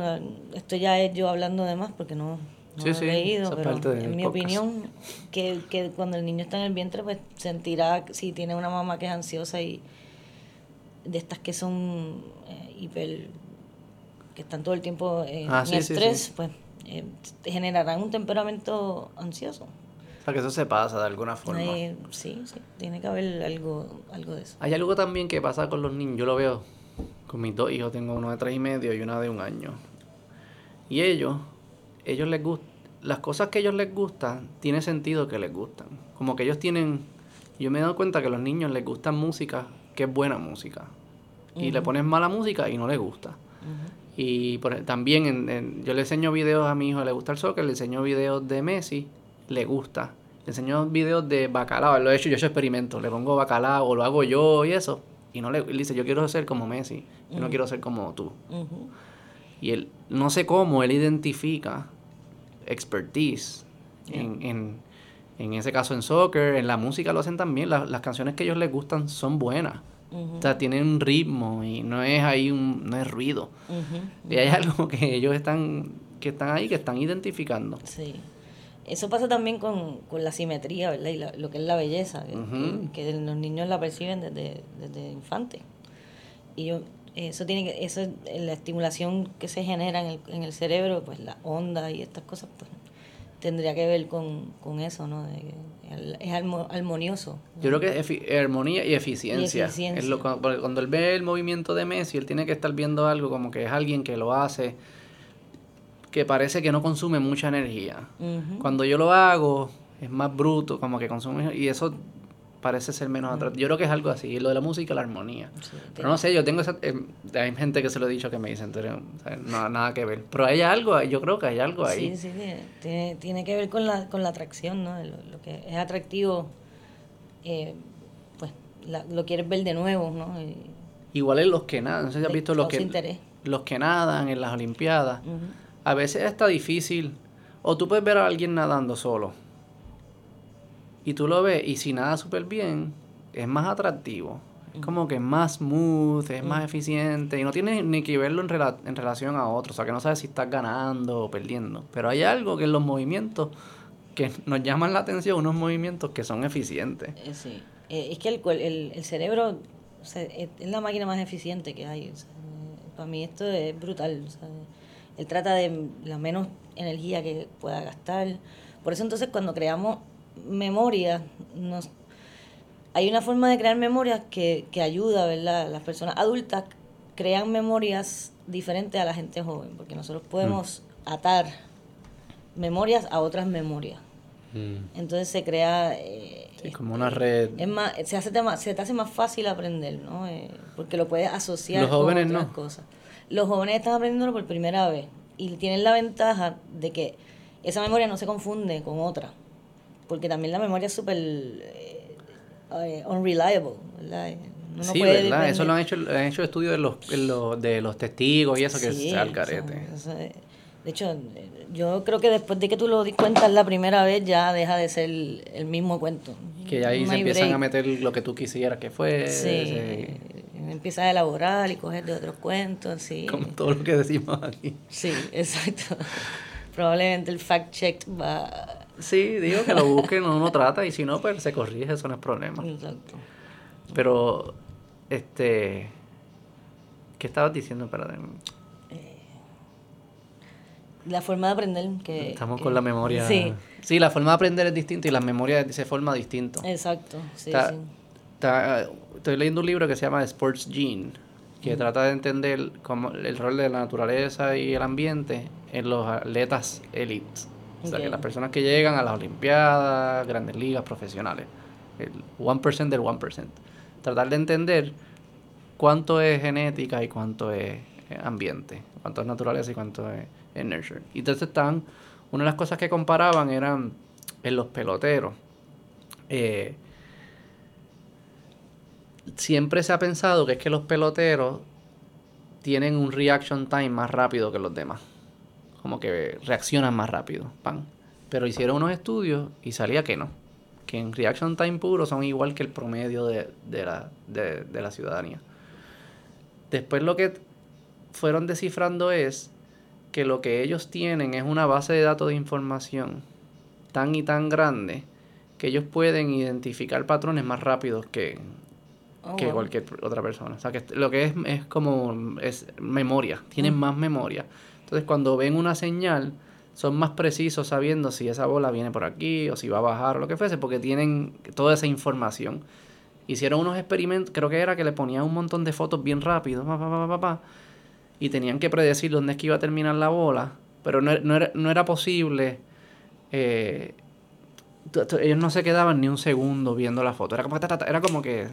esto ya es yo hablando de más porque no, no lo he leído, pero en mi opinión, que, que cuando el niño está en el vientre, pues sentirá si tiene una mamá que es ansiosa y de estas que son eh, hiper que están todo el tiempo eh, ah, en estrés, pues eh, generarán un temperamento ansioso. O sea, que eso se pasa de alguna forma. sí, sí, tiene que haber algo, algo de eso. Hay algo también que pasa con los niños, yo lo veo con mis dos hijos, tengo uno de tres y medio y una de un año. Y ellos, ellos les gustan, las cosas que ellos les gustan, tiene sentido que les gustan. Como que ellos tienen, yo me he dado cuenta que a los niños les gusta música que es buena música. Y le pones mala música y no les gusta. Y por, también en, yo le enseño videos a mi hijo, le gusta el soccer, le enseño videos de Messi, le gusta. Le enseño videos de bacalao, lo he hecho, yo he hecho experimentos, le pongo bacalao lo hago yo y eso. Y no le, dice, yo quiero ser como Messi, yo no quiero ser como tú. Y él, no sé cómo, él identifica expertise en, en, en, ese caso en soccer, en la música lo hacen también, las canciones que ellos les gustan son buenas. O sea, tienen un ritmo y no es ahí un, no es ruido. Y hay algo que ellos están, que están ahí, que están identificando. Sí. Eso pasa también con, la simetría, ¿verdad? Y lo que es la belleza, que, los niños la perciben desde, desde infante. Y yo, eso tiene que, eso, la estimulación que se genera en el, en el cerebro, pues la onda y estas cosas, pues tendría que ver con, con eso, ¿no? De, es armonioso. Yo creo que es armonía y eficiencia. Es lo, cuando él ve el movimiento de Messi, él tiene que estar viendo algo como que es alguien que lo hace, que parece que no consume mucha energía. Cuando yo lo hago, es más bruto, como que consume, y eso parece ser menos atractivo. Yo creo que es algo así, lo de la música, la armonía. pero no sé, yo tengo esa... Eh, hay gente que se lo he dicho que me dicen, no, nada que ver. Pero hay algo, yo creo que hay algo ahí. Sí, sí, tiene, tiene que ver con la, con la atracción, ¿no? Lo, que es atractivo, eh, pues lo quieres ver de nuevo, ¿no? Igual es los que nadan, no sé si has visto los que, los que nadan en las Olimpiadas. A veces está difícil O tú puedes ver a alguien nadando solo. Y tú lo ves y si nada súper bien, es más atractivo. Es como que es más smooth, es más eficiente y no tienes ni que verlo en, en relación a otros. O sea, que no sabes si estás ganando o perdiendo. Pero hay algo que en los movimientos que nos llaman la atención, unos movimientos que son eficientes. Eh, sí. Eh, es que el, el, el cerebro es la máquina más eficiente que hay. para mí esto es brutal. Él trata de la menos energía que pueda gastar. Por eso entonces cuando creamos memoria, nos, hay una forma de crear memorias que, que ayuda, ¿verdad? Las personas adultas crean memorias diferentes a la gente joven, porque nosotros podemos mm. atar memorias a otras memorias. Mm. Entonces se crea... Eh, como una red. Es más, se, hace se te hace más fácil aprender, ¿no? Eh, porque lo puedes asociar con otras cosas. Los jóvenes están aprendiendo por primera vez y tienen la ventaja de que esa memoria no se confunde con otra. Porque también la memoria es súper eh, unreliable, ¿verdad? sí, ¿verdad? Eso lo han hecho, han hecho estudios de los, de los testigos y eso que es al carete. De hecho, yo creo que después de que tú lo cuentas la primera vez, ya deja de ser el mismo cuento. Que ahí se empiezan a meter lo que tú quisieras que fuese. Sí. Empiezas a elaborar y coger de otros cuentos, sí. Como todo lo que decimos aquí. Sí, exacto. Probablemente el fact-check va... Sí, digo que lo busquen, uno trata y si no, pues se corrige, eso no es problema. Exacto. Pero, este... ¿Qué estabas diciendo? Espérate. La forma de aprender que... Estamos con la memoria. Sí. Sí, la forma de aprender es distinta y la memoria se forma distinto. Exacto, sí, estoy leyendo un libro que se llama Sports Gene, que trata de entender cómo el rol de la naturaleza y el ambiente en los atletas elites. O sea, que las personas que llegan a las Olimpiadas, grandes ligas, profesionales. El 1% del 1%. Tratar de entender cuánto es genética y cuánto es ambiente, cuánto es naturaleza y cuánto es en nurture. Y entonces están, una de las cosas que comparaban eran en los peloteros. Eh, siempre se ha pensado que es que los peloteros tienen un reaction time más rápido que los demás. Como que reaccionan más rápido. Pan. Pero hicieron unos estudios y salía que no. Que en reaction time puro son igual que el promedio de, la, de la ciudadanía. Después lo que fueron descifrando es que lo que ellos tienen es una base de datos de información tan y tan grande que ellos pueden identificar patrones más rápidos que, oh, que cualquier otra persona. O sea, que lo que es es como es memoria, tienen mm. más memoria. Entonces, cuando ven una señal, son más precisos sabiendo si esa bola viene por aquí o si va a bajar o lo que fuese, porque tienen toda esa información. Hicieron unos experimentos, creo que era que le ponían un montón de fotos bien rápido, pa, pa, pa, y tenían que predecir dónde es que iba a terminar la bola, pero no, era, no era, posible. Eh, ellos no se quedaban ni un segundo viendo la foto. Era como, era como que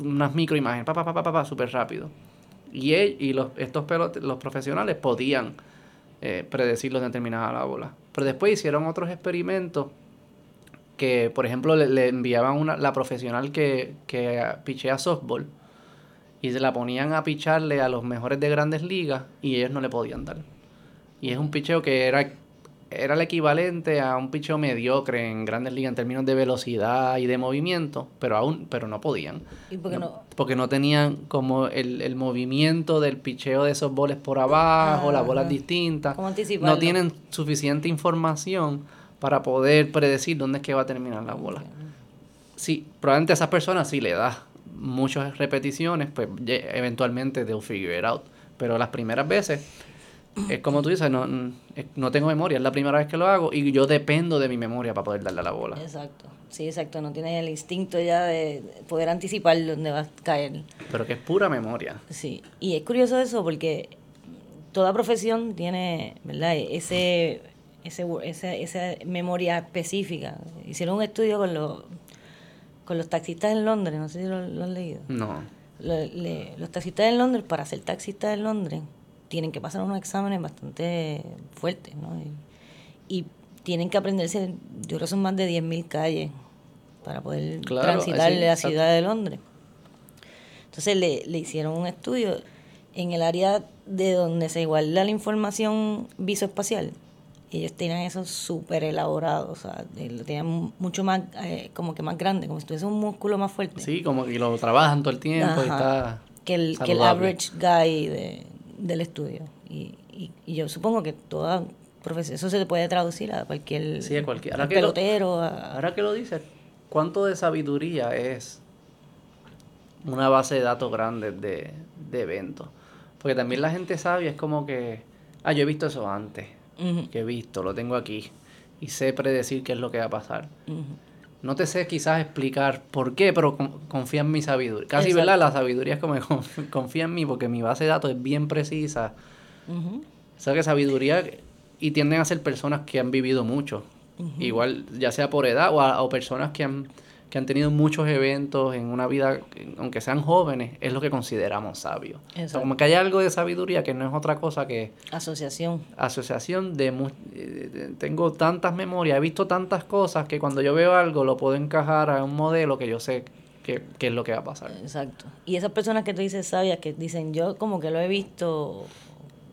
unas microimágenes, pa, pa, pa, pa, pa, súper rápido. Y, él, y los, estos pelotes, los profesionales podían eh, predecir la bola. Pero después hicieron otros experimentos que, por ejemplo, le, enviaban una, la profesional que, que pichea softball y se la ponían a picharle a los mejores de grandes ligas y ellos no le podían dar. Y es un picheo que era, era el equivalente a un picheo mediocre en grandes ligas en términos de velocidad y de movimiento, pero aún pero no podían. ¿Y por qué no? Porque no tenían como el, el movimiento del picheo de esos boles por abajo, las bolas distintas. ¿Cómo no tienen suficiente información para poder predecir dónde es que va a terminar la bola. Sí, probablemente a esas personas sí le da muchas repeticiones, pues eventualmente they'll figure it out. Pero las primeras veces, es como tú dices, no, no tengo memoria, es la primera vez que lo hago y yo dependo de mi memoria para poder darle a la bola. Exacto, sí, exacto, no tienes el instinto ya de poder anticipar dónde va a caer. Pero que es pura memoria. Sí, y es curioso eso porque toda profesión tiene, ¿verdad? Ese, ese, esa, esa memoria específica. Hicieron un estudio con los con los taxistas en Londres, no sé si lo, han leído. No. los taxistas en Londres, para ser taxistas en Londres, tienen que pasar unos exámenes bastante fuertes, ¿no? Y, tienen que aprenderse, yo creo que son más de 10.000 calles para poder transitar la ciudad de Londres. Entonces le, le hicieron un estudio en el área de donde se iguala la información visoespacial. ellos tenían eso súper elaborado, o sea, lo tenían mucho más, eh, como que más grande, como si tuviese un músculo más fuerte. Sí, como que lo trabajan todo el tiempo y está que el, que el average guy de, del estudio. Y, y, yo supongo que toda profesión, eso se puede traducir a cualquier, sí, a cualquier pelotero. ahora que lo dices, ¿cuánto de sabiduría es una base de datos grande de, de eventos? Porque también la gente sabia es como que, ah, yo he visto eso antes, que he visto, lo tengo aquí, y sé predecir qué es lo que va a pasar. No te sé quizás explicar por qué, pero confía en mi sabiduría. Casi, ¿verdad? La sabiduría es como confía en mí porque mi base de datos es bien precisa. O sea que sabiduría y tienden a ser personas que han vivido mucho. Igual, ya sea por edad o, o personas que han que han tenido muchos eventos en una vida, aunque sean jóvenes, es lo que consideramos sabio. como que hay algo de sabiduría que no es otra cosa que... Asociación. Asociación de, Tengo tantas memorias, he visto tantas cosas que cuando yo veo algo lo puedo encajar a un modelo que yo sé que, es lo que va a pasar. Exacto. Y esas personas que tú dices sabias, que dicen, yo como que lo he visto,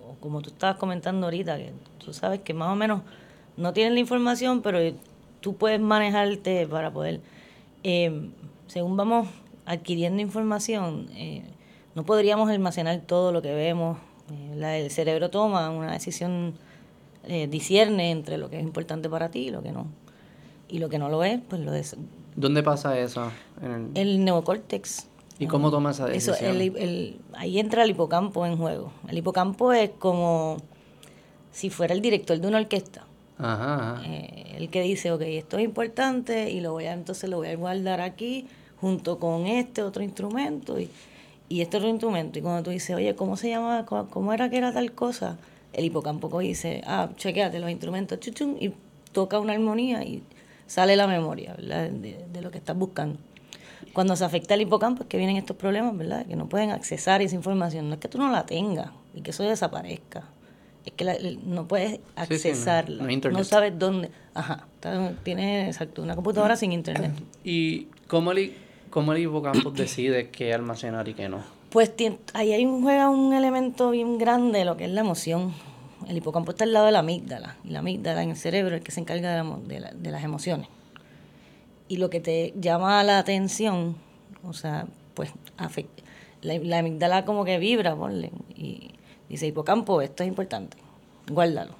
o como tú estabas comentando ahorita, que tú sabes que más o menos no tienen la información, pero tú puedes manejarte para poder eh, según vamos adquiriendo información, eh, no podríamos almacenar todo lo que vemos. Eh, el cerebro toma una decisión, eh, discierne entre lo que es importante para ti y lo que no. Y lo que no lo es, pues lo es. ¿Dónde pasa eso? En el... neocórtex. ¿Y cómo toma esa decisión? Eso, ahí entra el hipocampo en juego. El hipocampo es como si fuera el director de una orquesta. Eh, el que dice, ok, esto es importante y lo voy a, entonces lo voy a guardar aquí junto con este otro instrumento y, y este otro instrumento. Y cuando tú dices, oye, ¿cómo se llama? ¿Cómo era que era tal cosa? El hipocampo dice, ah, chequeate los instrumentos, chuchum, y toca una armonía y sale la memoria, De, de, lo que estás buscando. Cuando se afecta el hipocampo es que vienen estos problemas, ¿verdad? Que no pueden accesar esa información. No es que tú no la tengas y que eso desaparezca es que no puedes accesarla, no, sabes dónde. Ajá, tienes exacto, una computadora sin internet. ¿Y cómo el, cómo el hipocampo decide qué almacenar y qué no? Pues ahí hay un, juega un elemento bien grande, lo que es la emoción. El hipocampo está al lado de la amígdala, y la amígdala en el cerebro es el que se encarga de, de, las emociones. Y lo que te llama la atención, o sea, pues la, la amígdala como que vibra, ponle, y Dice hipocampo, esto es importante, guárdalo.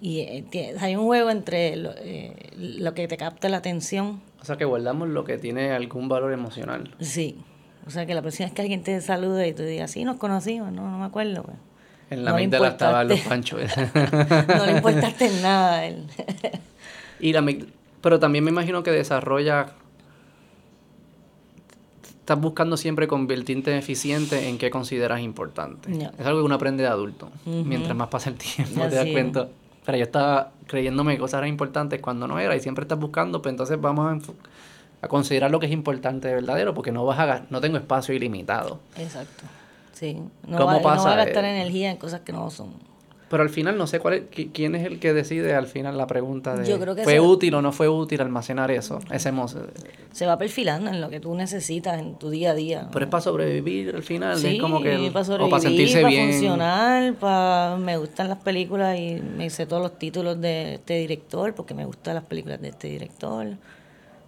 Y eh, hay un juego entre eh, lo, que te capta la atención. O sea, que guardamos lo que tiene algún valor emocional. Sí. O sea, que la próxima vez que alguien te salude y tú digas, sí, nos conocimos, no, no me acuerdo. Pues". En la no mente estaban los panchos. no le importaste nada a él. y la, pero también me imagino que desarrolla estás buscando siempre convertirte en eficiente en qué consideras importante. Es algo que uno aprende de adulto. Mientras más pasa el tiempo, te das cuenta. Pero yo estaba creyéndome que cosas eran importantes cuando no era y siempre estás buscando, pues entonces vamos a, considerar lo que es importante de verdadero porque no vas a no tengo espacio ilimitado. Exacto. Sí. No ¿Cómo pasa? No va a gastar energía en cosas que no son. Pero al final no sé cuál es, quién es el que decide al final la pregunta de ¿fue útil o no fue útil almacenar eso? Ese se va perfilando en lo que tú necesitas en tu día a día. Pero es para sobrevivir al final, sí, es como que para sobrevivir, o para sentirse para funcionar, para me gustan las películas y me sé todos los títulos de este director porque me gustan las películas de este director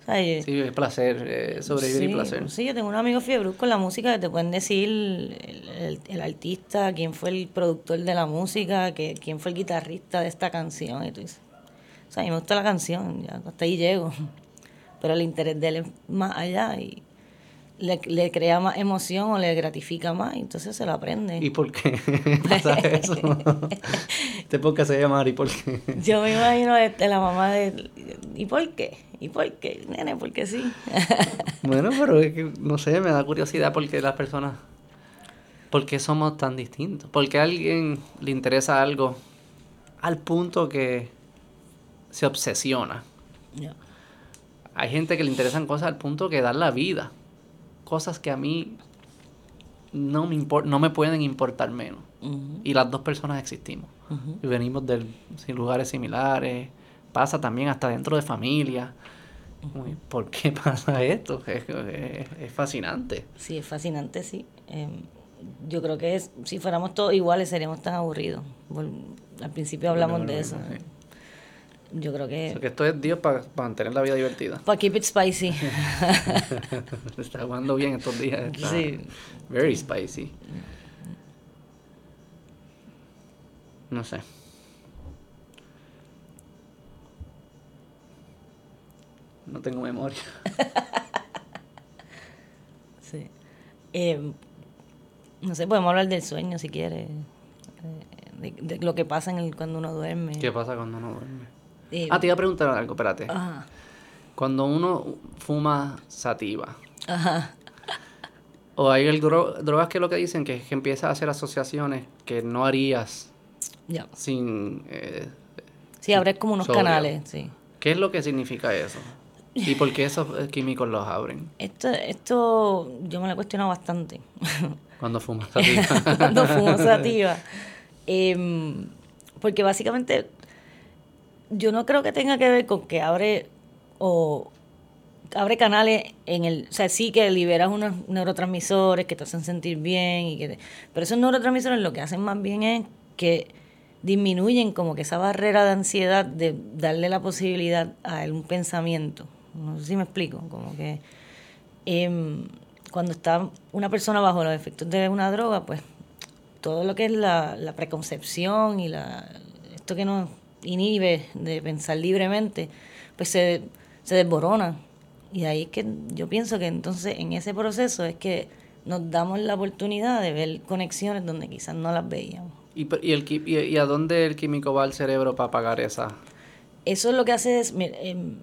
sí, es placer, eh, sobrevivir y placer. Sí, yo tengo un amigo fiebre con la música que te pueden decir el, el, artista, quién fue el productor de la música, que, quién fue el guitarrista de esta canción. Y tú dices, o sea, a mí me gusta la canción, ya hasta ahí llego. Pero el interés de él es más allá y le, le, crea más emoción o le gratifica más, entonces se lo aprende. ¿Y por qué pasa eso? ¿Este podcast se llama ¿Y por qué? Yo me imagino la mamá de ¿y por qué? ¿Y por qué? Nene, porque sí. bueno, pero es que, no sé, me da curiosidad porque las personas, ¿por qué somos tan distintos? Porque a alguien le interesa algo al punto que se obsesiona. Hay gente que le interesan cosas al punto que dan la vida cosas que a mí no me, no me pueden importar menos. Y las dos personas existimos. Y venimos de lugares similares. Pasa también hasta dentro de familia. ¿Por qué pasa esto? Es, fascinante. Sí, es fascinante, sí. Em, yo creo que es, si fuéramos todos iguales seríamos tan aburridos. Al principio hablamos de eso. Yo creo que... que esto es Dios para mantener la vida divertida. Para keep it spicy. está jugando bien estos días. sí. Very spicy. No sé. No tengo memoria. sí. Eh, no sé, podemos hablar del sueño si quieres. De, lo que pasa en el, cuando uno duerme. ¿Qué pasa cuando uno duerme? Eh, ah, te iba a preguntar algo, espérate. Ajá. Cuando uno fuma sativa. Ajá. O hay el drogas que lo que dicen que, que empiezas a hacer asociaciones que no harías ya. sin... Eh, sí, abres como unos canales, sí. ¿Qué es lo que significa eso? ¿Y por qué esos químicos los abren? Esto, esto yo me lo he cuestionado bastante. Cuando fumas sativa. Cuando fumo sativa. Em, porque básicamente yo no creo que tenga que ver con que abre o abre canales en el, o sea, sí que liberas unos neurotransmisores que te hacen sentir bien y que pero esos neurotransmisores lo que hacen más bien es que disminuyen como que esa barrera de ansiedad de darle la posibilidad a un pensamiento. No sé si me explico, como que em, cuando está una persona bajo los efectos de una droga, pues todo lo que es la, la preconcepción y la esto que nos inhibe de pensar libremente, pues se, se desborona. Y ahí es que yo pienso que entonces en ese proceso es que nos damos la oportunidad de ver conexiones donde quizás no las veíamos. ¿Y, y, el, y, a dónde el químico va al cerebro para pagar esa? Eso es lo que hace es, em,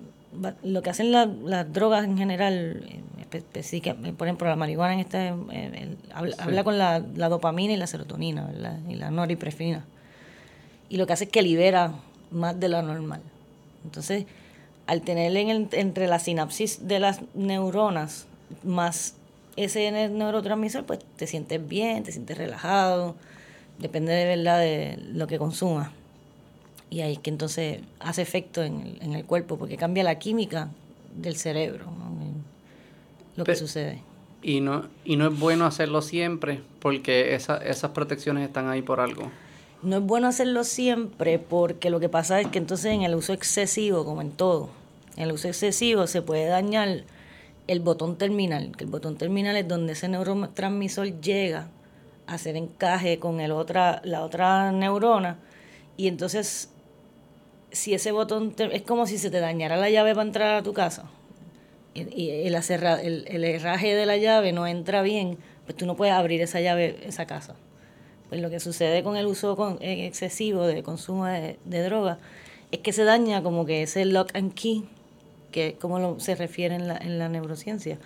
lo que hacen las drogas en general, em, por ejemplo la marihuana en este, em, habla, con la, dopamina y la serotonina, y la noripinefrina. Y lo que hace es que libera más de lo normal. Entonces, al tener en entre la sinapsis de las neuronas más ese neurotransmisor, pues te sientes bien, te sientes relajado, depende de verdad de lo que consumas. Y ahí es que entonces hace efecto en el, en el cuerpo, porque cambia la química del cerebro, lo que sucede. Y no, y no es bueno hacerlo siempre, porque esa, esas protecciones están ahí por algo. No es bueno hacerlo siempre, porque lo que pasa es que entonces en el uso excesivo, como en todo, en el uso excesivo se puede dañar el botón terminal, que el botón terminal es donde ese neurotransmisor llega hacer encaje con el otra, la otra neurona. Y entonces, si ese botón es como si se te dañara la llave para entrar a tu casa y, el, el, el, herraje de la llave no entra bien, pues tú no puedes abrir esa llave, esa casa. Pues lo que sucede con el uso con, excesivo de consumo de, de droga es que se daña como que ese lock and key, que es como se refiere en la, en la neurociencia.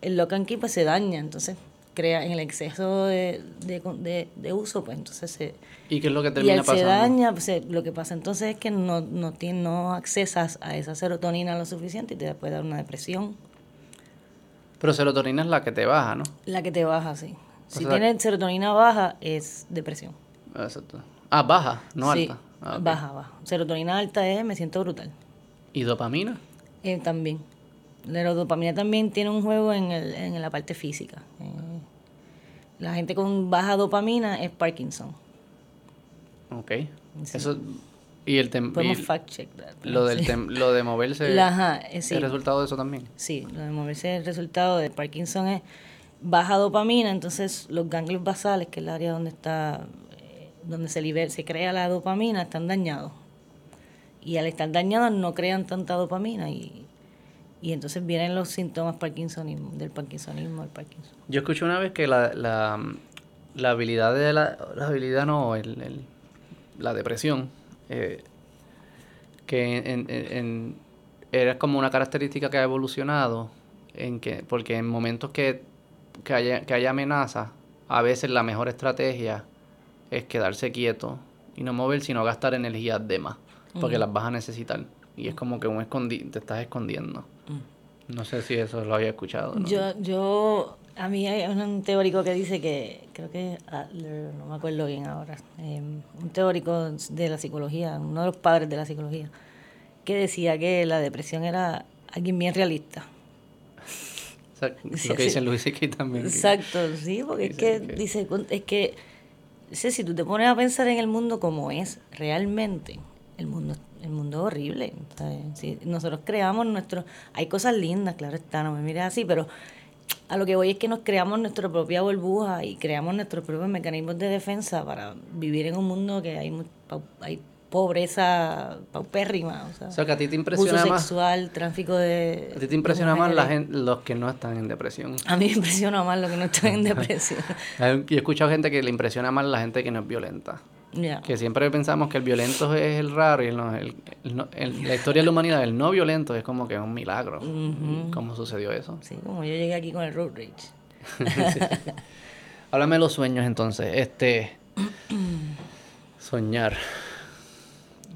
El lock and key pues se daña, entonces crea en el exceso de, de, de, uso, pues entonces se... ¿Y qué es lo que termina y se daña, pues, lo que pasa entonces es que no, no, tiene, no accesas a esa serotonina lo suficiente y te puede dar una depresión. Pero serotonina es la que te baja, ¿no? La que te baja, sí. Si tienes serotonina baja, es depresión. Exacto. Ah, baja, no alta. Ah, baja, baja. Serotonina alta es me siento brutal. ¿Y dopamina? Eh, también. La dopamina también tiene un juego en, el, en la parte física. Eh, la gente con baja dopamina es Parkinson. Ok. Eso y el Podemos fact check Lo, del lo de moverse. Ajá, eh, ¿El resultado de eso también? Sí, lo de moverse, el resultado de Parkinson es baja dopamina, entonces los ganglios basales, que es el área donde está eh, donde se libera, se crea la dopamina, están dañados. Y al estar dañados no crean tanta dopamina y y entonces vienen los síntomas parkinsonismo, del parkinsonismo al Parkinson. Yo escuché una vez que la, la, la habilidad de la, habilidad no, el, el, la depresión, eh, que en, en, era como una característica que ha evolucionado, en que, porque en momentos que, que, haya, que haya amenaza, a veces la mejor estrategia es quedarse quieto y no mover, sino gastar energías de más, porque las vas a necesitar. Y es como que un escondi te estás escondiendo. No sé si eso lo había escuchado. Yo, yo, a mí hay un teórico que dice que, creo que no me acuerdo bien ahora, em, un teórico de la psicología, uno de los padres de la psicología, que decía que la depresión era alguien bien realista. Lo que dice Luis aquí también. Exacto, sí, porque es que, dice, es que, si tú te pones a pensar en el mundo como es realmente, el mundo el mundo es horrible. nosotros creamos nuestro... Hay cosas lindas, claro está, no me mires así, pero a lo que voy es que nos creamos nuestra propia burbuja y creamos nuestros propios mecanismos de defensa para vivir en un mundo que hay, hay pobreza paupérrima. O sea, que a ti te impresiona más. sexual, tráfico de. A ti te impresiona más la gente, los que no están en depresión. A mí me impresiona más los que no están en depresión. Yo he escuchado gente que le impresiona más la gente que no es violenta. Que siempre pensamos que el violento es el raro y el, el, la historia de la humanidad, el no violento es como que es un milagro. ¿Cómo sucedió eso? Sí, como yo llegué aquí con el road rage. Háblame de los sueños entonces. Este. soñar.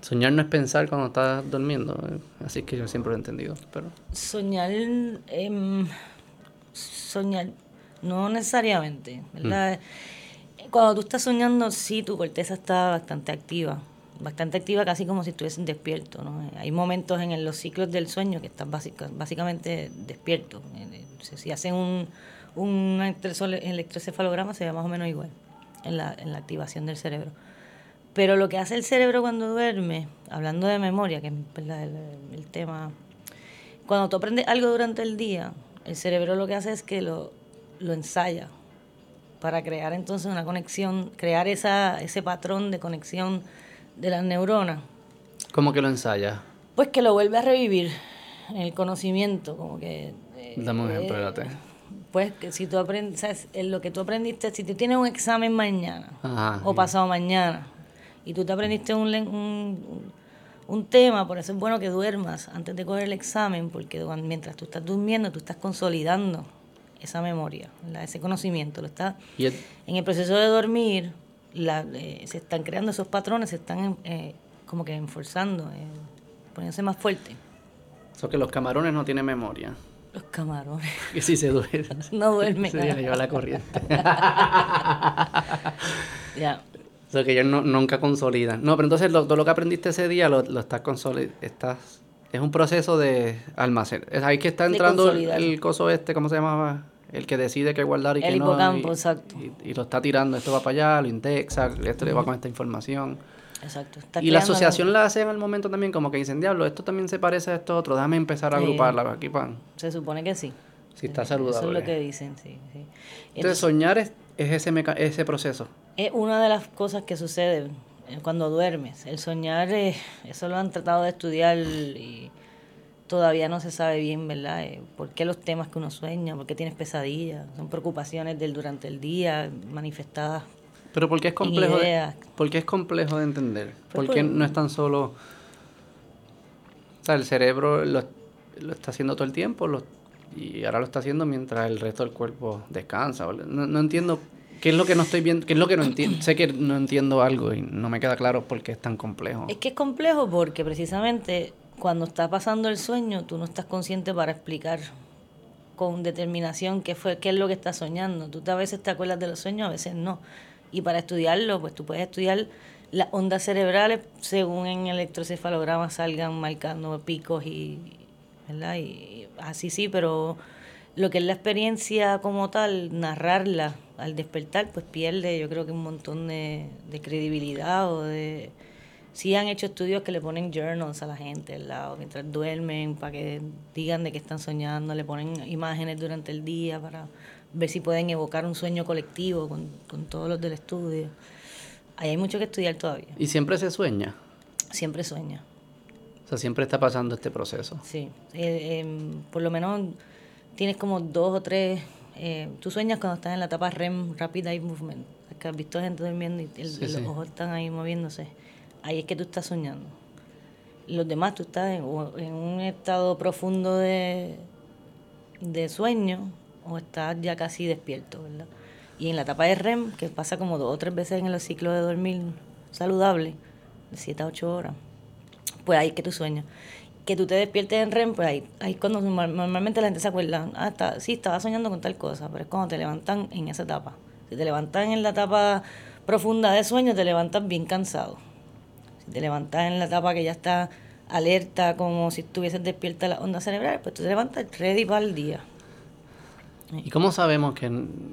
Soñar no es pensar cuando estás durmiendo, así que yo siempre lo he entendido. Pero... Soñar, eh, soñar, no necesariamente, ¿verdad? Mm. Cuando tú estás soñando, sí, tu corteza está bastante activa, bastante activa, casi como si estuviesen despierto. ¿no? Hay momentos en los ciclos del sueño que estás básicamente despierto. Si hacen un, un electrocefalograma, se ve más o menos igual en la, en la activación del cerebro. Pero lo que hace el cerebro cuando duerme, hablando de memoria, que es el, tema, cuando tú aprendes algo durante el día, el cerebro lo que hace es que lo, lo ensaya para crear entonces una conexión, crear esa, ese patrón de conexión de las neuronas. ¿Cómo que lo ensaya? Pues que lo vuelve a revivir en el conocimiento, como que... Eh, Dame un ejemplo, espérate. Pues que si tú aprendes, lo que tú aprendiste, si tú tienes un examen mañana o pasado mañana, y tú te aprendiste un, un, un, tema, por eso es bueno que duermas antes de coger el examen, porque mientras tú estás durmiendo, tú estás consolidando esa memoria, ese conocimiento. Lo está, en el proceso de dormir, la, eh, se están creando esos patrones, se están eh, como que enforzando, eh, poniéndose más fuerte. Eso que los camarones no tienen memoria. Los camarones. Que si se duermen. No duermen. Se lleva la corriente. ya. O sea, que ellos no, nunca consolidan. No, pero entonces lo, todo lo que aprendiste ese día lo, lo estás consolidando. Estás, es un proceso de almacén. Es ahí que está entrando el, coso este, ¿cómo se llamaba? El que decide qué guardar y qué no. El exacto. Y, lo está tirando, esto va para allá, lo indexa, esto le va con esta información. Exacto. y la asociación la hace en el momento también como que dicen, diablo, esto también se parece a esto otro, déjame empezar a agruparla aquí, pan. Se supone que sí. Sí, está saludable. Eso es lo que dicen, sí. sí. Entonces, soñar es es ese, ese proceso? Es una de las cosas que sucede eh, cuando duermes. El soñar, eh, eso lo han tratado de estudiar y todavía no se sabe bien, ¿verdad? Eh, ¿Por qué los temas que uno sueña? ¿Por qué tienes pesadillas? Son preocupaciones del durante el día manifestadas. Pero ¿por qué es complejo? De, ¿Por qué es complejo de entender? Pues ¿Por qué no es tan solo... O sea, el cerebro lo, lo está haciendo todo el tiempo, lo y ahora lo está haciendo mientras el resto del cuerpo descansa. No, no entiendo qué es lo que no estoy viendo, qué es lo que no entiendo. sé que no entiendo algo y no me queda claro por qué es tan complejo. Es que es complejo porque precisamente cuando está pasando el sueño tú no estás consciente para explicar con determinación qué fue qué es lo que estás soñando. Tú a veces te acuerdas de los sueños, a veces no. Y para estudiarlo, pues tú puedes estudiar las ondas cerebrales según en electrocefalograma salgan marcando picos y, ¿verdad? Y así sí, pero lo que es la experiencia como tal, narrarla al despertar, pues pierde yo creo que un montón de, credibilidad o de... Sí han hecho estudios que le ponen journals a la gente al lado mientras duermen para que digan de qué están soñando, le ponen imágenes durante el día para ver si pueden evocar un sueño colectivo con, con todos los del estudio. Ahí hay mucho que estudiar todavía. ¿Y siempre se sueña? Siempre sueña. O sea, siempre está pasando este proceso. Sí, eh, em, por lo menos tienes como dos o tres, eh, tú sueñas cuando estás en la etapa REM, Rapid Eye Movement, que has visto gente durmiendo y los ojos están ahí moviéndose, ahí es que tú estás soñando. Los demás tú estás en, en un estado profundo de, de sueño o estás ya casi despierto, ¿verdad? Y en la etapa de REM, que pasa como dos o tres veces en el ciclo de dormir saludable, de 7 a 8 horas, pues ahí que tú sueñas. Que tú te despiertes en REM, pues ahí, ahí cuando normalmente la gente se acuerda, ah, está, sí, estaba soñando con tal cosa, pero es cuando te levantan en esa etapa. Si te levantan en la etapa profunda de sueño, te levantas bien cansado. Si te levantas en la etapa que ya está alerta, como si estuvieses despierta la onda cerebral, pues tú te levantas ready para el día. ¿Y cómo sabemos que,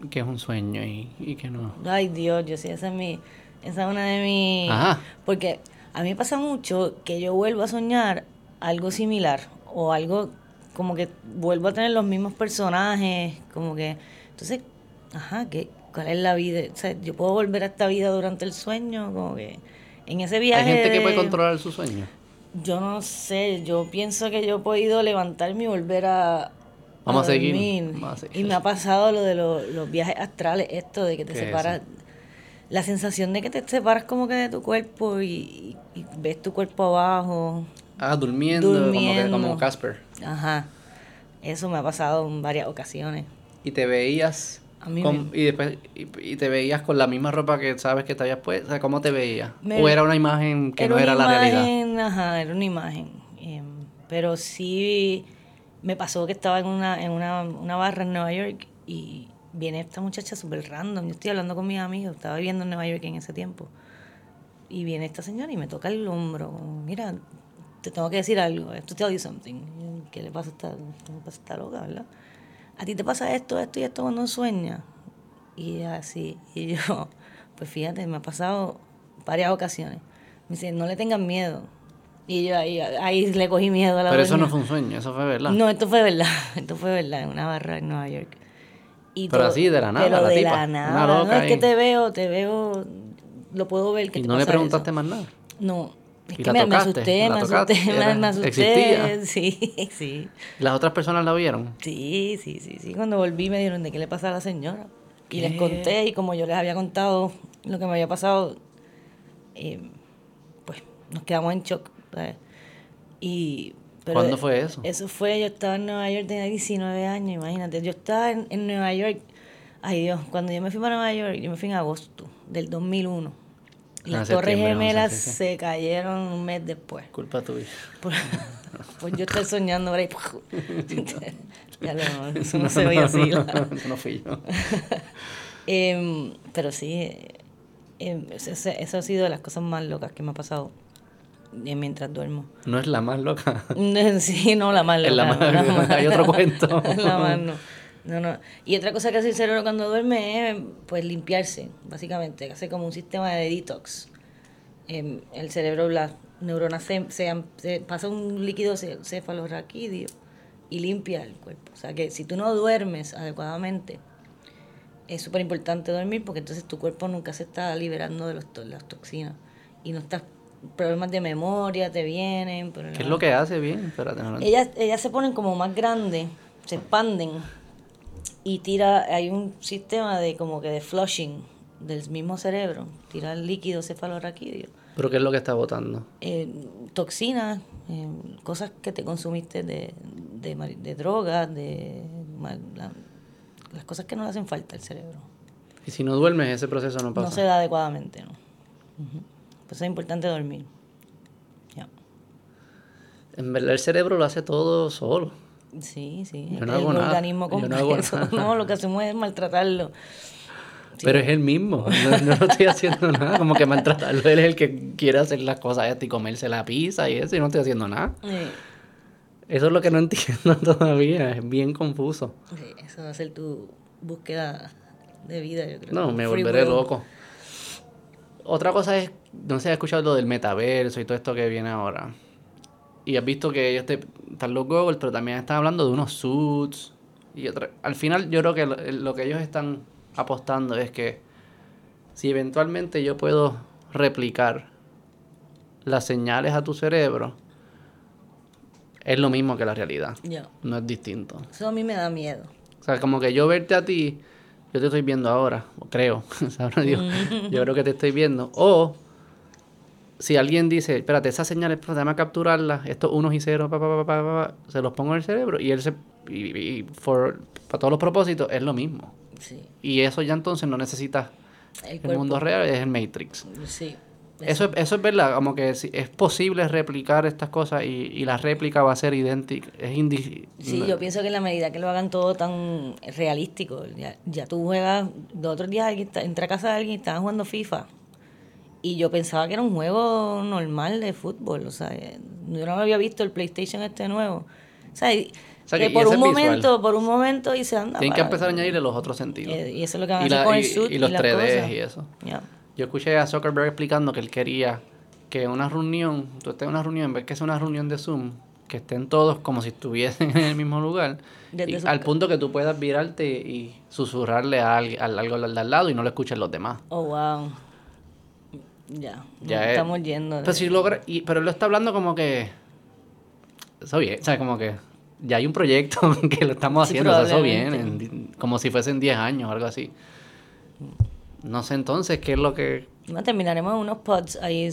que es un sueño y, y, que no? Ay Dios, yo sí, esa es mi, esa es una de mis... Ajá. Porque A mí me pasa mucho que yo vuelvo a soñar algo similar o algo como que vuelvo a tener los mismos personajes, como que... Entonces, ajá, ¿qué, ¿cuál es la vida? O sea, yo puedo volver a esta vida durante el sueño, como que en ese viaje... ¿Hay gente que puede controlar su sueño? Yo no sé, yo pienso que yo he podido levantarme y volver a... Vamos a, seguir. Y me ha pasado lo de los viajes astrales, esto de que te separas la sensación de que te separas como que de tu cuerpo y, ves tu cuerpo abajo. Ah, durmiendo, durmiendo. como Casper. Ajá. Eso me ha pasado en varias ocasiones. ¿Y te veías y después y, te veías con la misma ropa que sabes que te habías puesto? O sea, ¿cómo te veías? ¿O era una imagen que no era la realidad? Ajá, era una imagen. Em, pero sí me pasó que estaba en una, en una, una barra en Nueva York y viene esta muchacha súper random. Yo estoy hablando con mis amigos, estaba viviendo en Nueva York en ese tiempo. Y viene esta señora y me toca el hombro. Mira, te tengo que decir algo. To tell you something. ¿Qué le pasa a esta, esta loca, verdad? A ti te pasa esto, esto y esto cuando sueñas. Y así. Y yo, pues fíjate, me ha pasado varias ocasiones. Me dice, no le tengan miedo. Y yo ahí, ahí le cogí miedo a la Pero eso no fue un sueño, eso fue verdad. No, esto fue verdad. Esto fue verdad, en una barra en Nueva York pero así, de la nada. Pero de la nada. no es que te veo, te veo, lo puedo ver. Que ¿Y no le preguntaste más nada? No. Es que me, asusté, me asusté, me, asusté. ¿Existía? Sí, sí. ¿Las otras personas la vieron? Sí, sí, sí, sí. Cuando volví me dijeron de qué le pasa a la señora. Y les conté, y como yo les había contado lo que me había pasado, eh, pues nos quedamos en shock. Y ¿Cuándo fue eso? Eso fue, yo estaba en Nueva York, tenía 19 años, imagínate. Yo estaba en, Nueva York, ay Dios, cuando yo me fui para Nueva York, yo me fui en agosto del 2001. Y las Torres Gemelas se cayeron un mes después. Culpa tuya. Pues, pues yo estoy soñando ahora y... ya no, eso no, se veía así. eso no fui yo. Em, pero sí, em, eso ha sido de las cosas más locas que me ha pasado mientras duermo. No es la más loca. sí, no, la más loca. la más, hay otro cuento. la más no. No, no. Y otra cosa que hace el cerebro cuando duerme es pues limpiarse, básicamente. Hace como un sistema de detox. Em, el cerebro, las neuronas se, se, pasa un líquido cefalorraquídeo y limpia el cuerpo. O sea que si tú no duermes adecuadamente, es súper importante dormir porque entonces tu cuerpo nunca se está liberando de, los, las toxinas y no estás problemas de memoria te vienen. ¿Qué es lo que hace bien? ellas, ellas se ponen como más grandes, se expanden y tira, hay un sistema de como que de flushing del mismo cerebro, tira el líquido cefalorraquídeo. ¿Pero qué es lo que está botando? Eh, toxinas, eh, cosas que te consumiste de, de, de drogas, de las cosas que no le hacen falta al cerebro. Y si no duermes, ese proceso no pasa. No se da adecuadamente, ¿no? Pues es importante dormir. Ya. En verdad el cerebro lo hace todo solo. Sí, sí. Yo no el organismo completo. No, lo que hacemos es maltratarlo. Pero es el mismo, no, no, estoy haciendo nada, como que maltratarlo, él es el que quiere hacer las cosas y comerse la pizza y eso, y no estoy haciendo nada. Eso es lo que no entiendo todavía, es bien confuso. Sí, eso va a ser tu búsqueda de vida, yo creo. No, me volveré loco. Otra cosa es, no sé, has escuchado lo del metaverso y todo esto que viene ahora. Y has visto que ellos te, están los goggles, pero también están hablando de unos suits. Y otra, al final yo creo que lo, que ellos están apostando es que si eventualmente yo puedo replicar las señales a tu cerebro, es lo mismo que la realidad. No es distinto. Eso a mí me da miedo. O sea, como que yo verte a ti yo te estoy viendo ahora, creo, yo creo que te estoy viendo. O si alguien dice, espérate, esas señales, déjame capturarlas, estos unos y ceros, se los pongo en el cerebro y él se, y, para todos los propósitos es lo mismo. Y eso ya entonces no necesita el, el mundo real, es el Matrix. Sí. Eso, eso es verdad, como que es posible replicar estas cosas y, la réplica va a ser idéntica. Es sí, yo pienso que en la medida que lo hagan todo tan realístico, ya, ya tú juegas, de otros días entra a casa de alguien y estaba jugando FIFA. Y yo pensaba que era un juego normal de fútbol, o sea, yo no había visto el PlayStation este nuevo. O sea, que, por un momento, por un momento y se anda. Tienen que empezar a añadirle los otros sentidos. Eh, y eso es lo que van a hacer con el suit y, los 3D y eso. Yo escuché a Zuckerberg explicando que él quería que una reunión, tú estés en una reunión, en vez que sea una reunión de Zoom, que estén todos como si estuviesen en el mismo lugar, al punto que tú puedas virarte y susurrarle a, algo al, al lado y no lo escuchen los demás. Oh, wow. Ya, ya estamos yendo. Pero, si logra, y, pero él lo está hablando como que... Eso bien, o sea, como que ya hay un proyecto que lo estamos haciendo, eso bien, como si fuesen 10 años o algo así. No sé entonces qué es lo que... No, terminaremos unos pods ahí,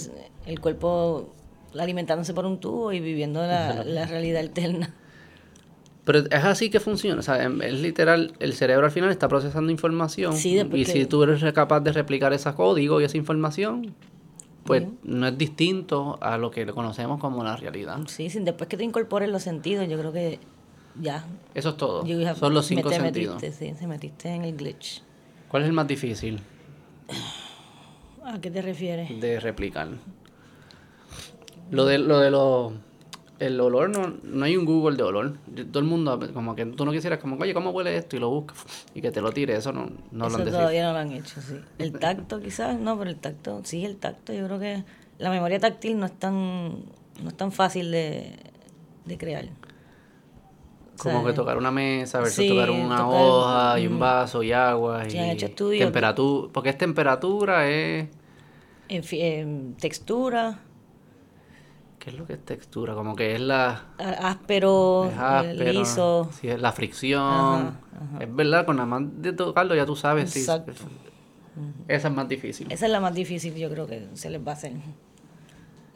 el cuerpo alimentándose por un tubo y viviendo la, la realidad alterna. Pero es así que funciona, o sea, es literal, el cerebro al final está procesando información y si tú eres capaz de replicar ese código y esa información, pues no es distinto a lo que conocemos como la realidad. Sí, sin después que te incorpores los sentidos, yo creo que ya. Eso es todo. Son los cinco sentidos. Metiste, sí, se metiste en el glitch. ¿Cuál es el más difícil? ¿A qué te refieres? De replicar. Lo de, lo de los el olor no, no hay un Google de olor. Todo el mundo, como que tú no quisieras, como, oye, ¿cómo huele esto? Y lo buscas y que te lo tire. Eso no, no lo han todavía no lo han hecho, sí. El tacto, quizás, no, pero el tacto, sí, el tacto. Yo creo que la memoria táctil no es tan, no es tan fácil de, de crear. Como que tocar una mesa versus tocar una hoja y un vaso y agua. y han hecho estudios. Temperatura, porque es temperatura, es. En, textura ¿Qué es lo que es textura? Como que es la... Áspero, es áspero liso. Sí, es la fricción. Es verdad, con nada más de tocarlo ya tú sabes. Exacto. esa es más difícil. Esa es la más difícil, yo creo que se les va a hacer.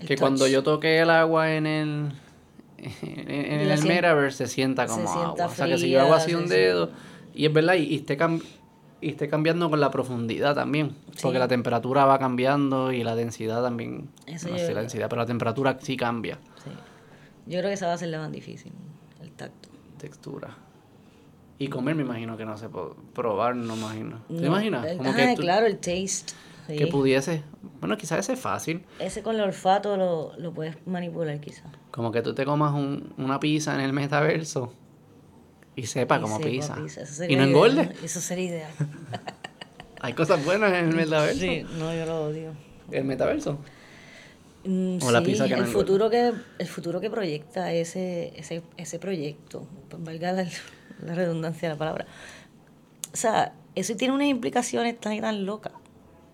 que cuando yo toqué el agua en el... En, el Metaverse se sienta como agua. o sea, que si yo hago así un dedo... Y es verdad, y, y esté y esté cambiando con la profundidad también. Porque la temperatura va cambiando y la densidad también. Eso no sé la densidad, pero la temperatura sí cambia. Sí. Yo creo que esa va a ser la más difícil, el tacto. Textura. Y comer me imagino que no se puede probar, no imagino. ¿Te imaginas? Como ah, claro, el taste. Que pudiese. Bueno, quizás ese es fácil. Ese con el olfato lo, lo puedes manipular, quizás. Como que tú te comas un, una pizza en el metaverso y sepa como pizza. y no engorde. Eso sería ideal. Hay cosas buenas en el metaverso. Sí, no, yo lo odio. ¿El metaverso? Mm, o la pizza que el futuro que El futuro que proyecta ese, ese, ese proyecto, pues valga la, redundancia de la palabra. O sea, eso tiene unas implicaciones tan y tan locas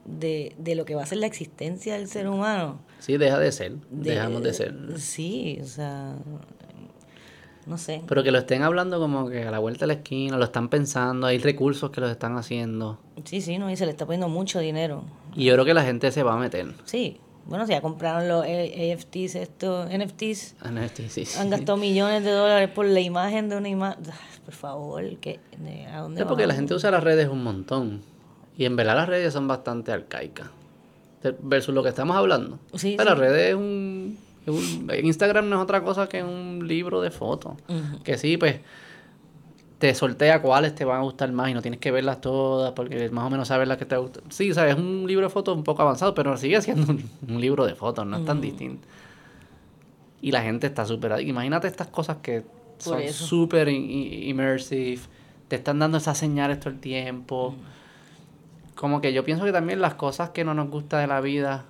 de, de lo que va a ser la existencia del ser humano. Sí, deja de ser, dejamos de ser. Sí, o sea, no sé. Pero que lo estén hablando como que a la vuelta de la esquina, lo están pensando, hay recursos que los están haciendo. Sí, sí, no, y se le está poniendo mucho dinero. Y yo creo que la gente se va a meter. Sí. Bueno, si ya compraron los AFTs, estos NFTs. NFTs, sí. Han gastado millones de dólares por la imagen de una imagen. Por favor, ¿qué? ¿a dónde Es porque la gente usa las redes un montón. Y en verdad las redes son bastante arcaicas. Versus lo que estamos hablando. Sí, Pero las redes es un Instagram no es otra cosa que un libro de fotos. Que sí, pues te sortea cuáles te van a gustar más y no tienes que verlas todas porque más o menos sabes las que te gustan. Sí, sabes, es un libro de fotos un poco avanzado, pero sigue siendo un, libro de fotos, no es tan distinto. Y la gente está súper... Imagínate estas cosas que son súper immersive, te están dando esas señales todo el tiempo. Como que yo pienso que también las cosas que no nos gusta de la vida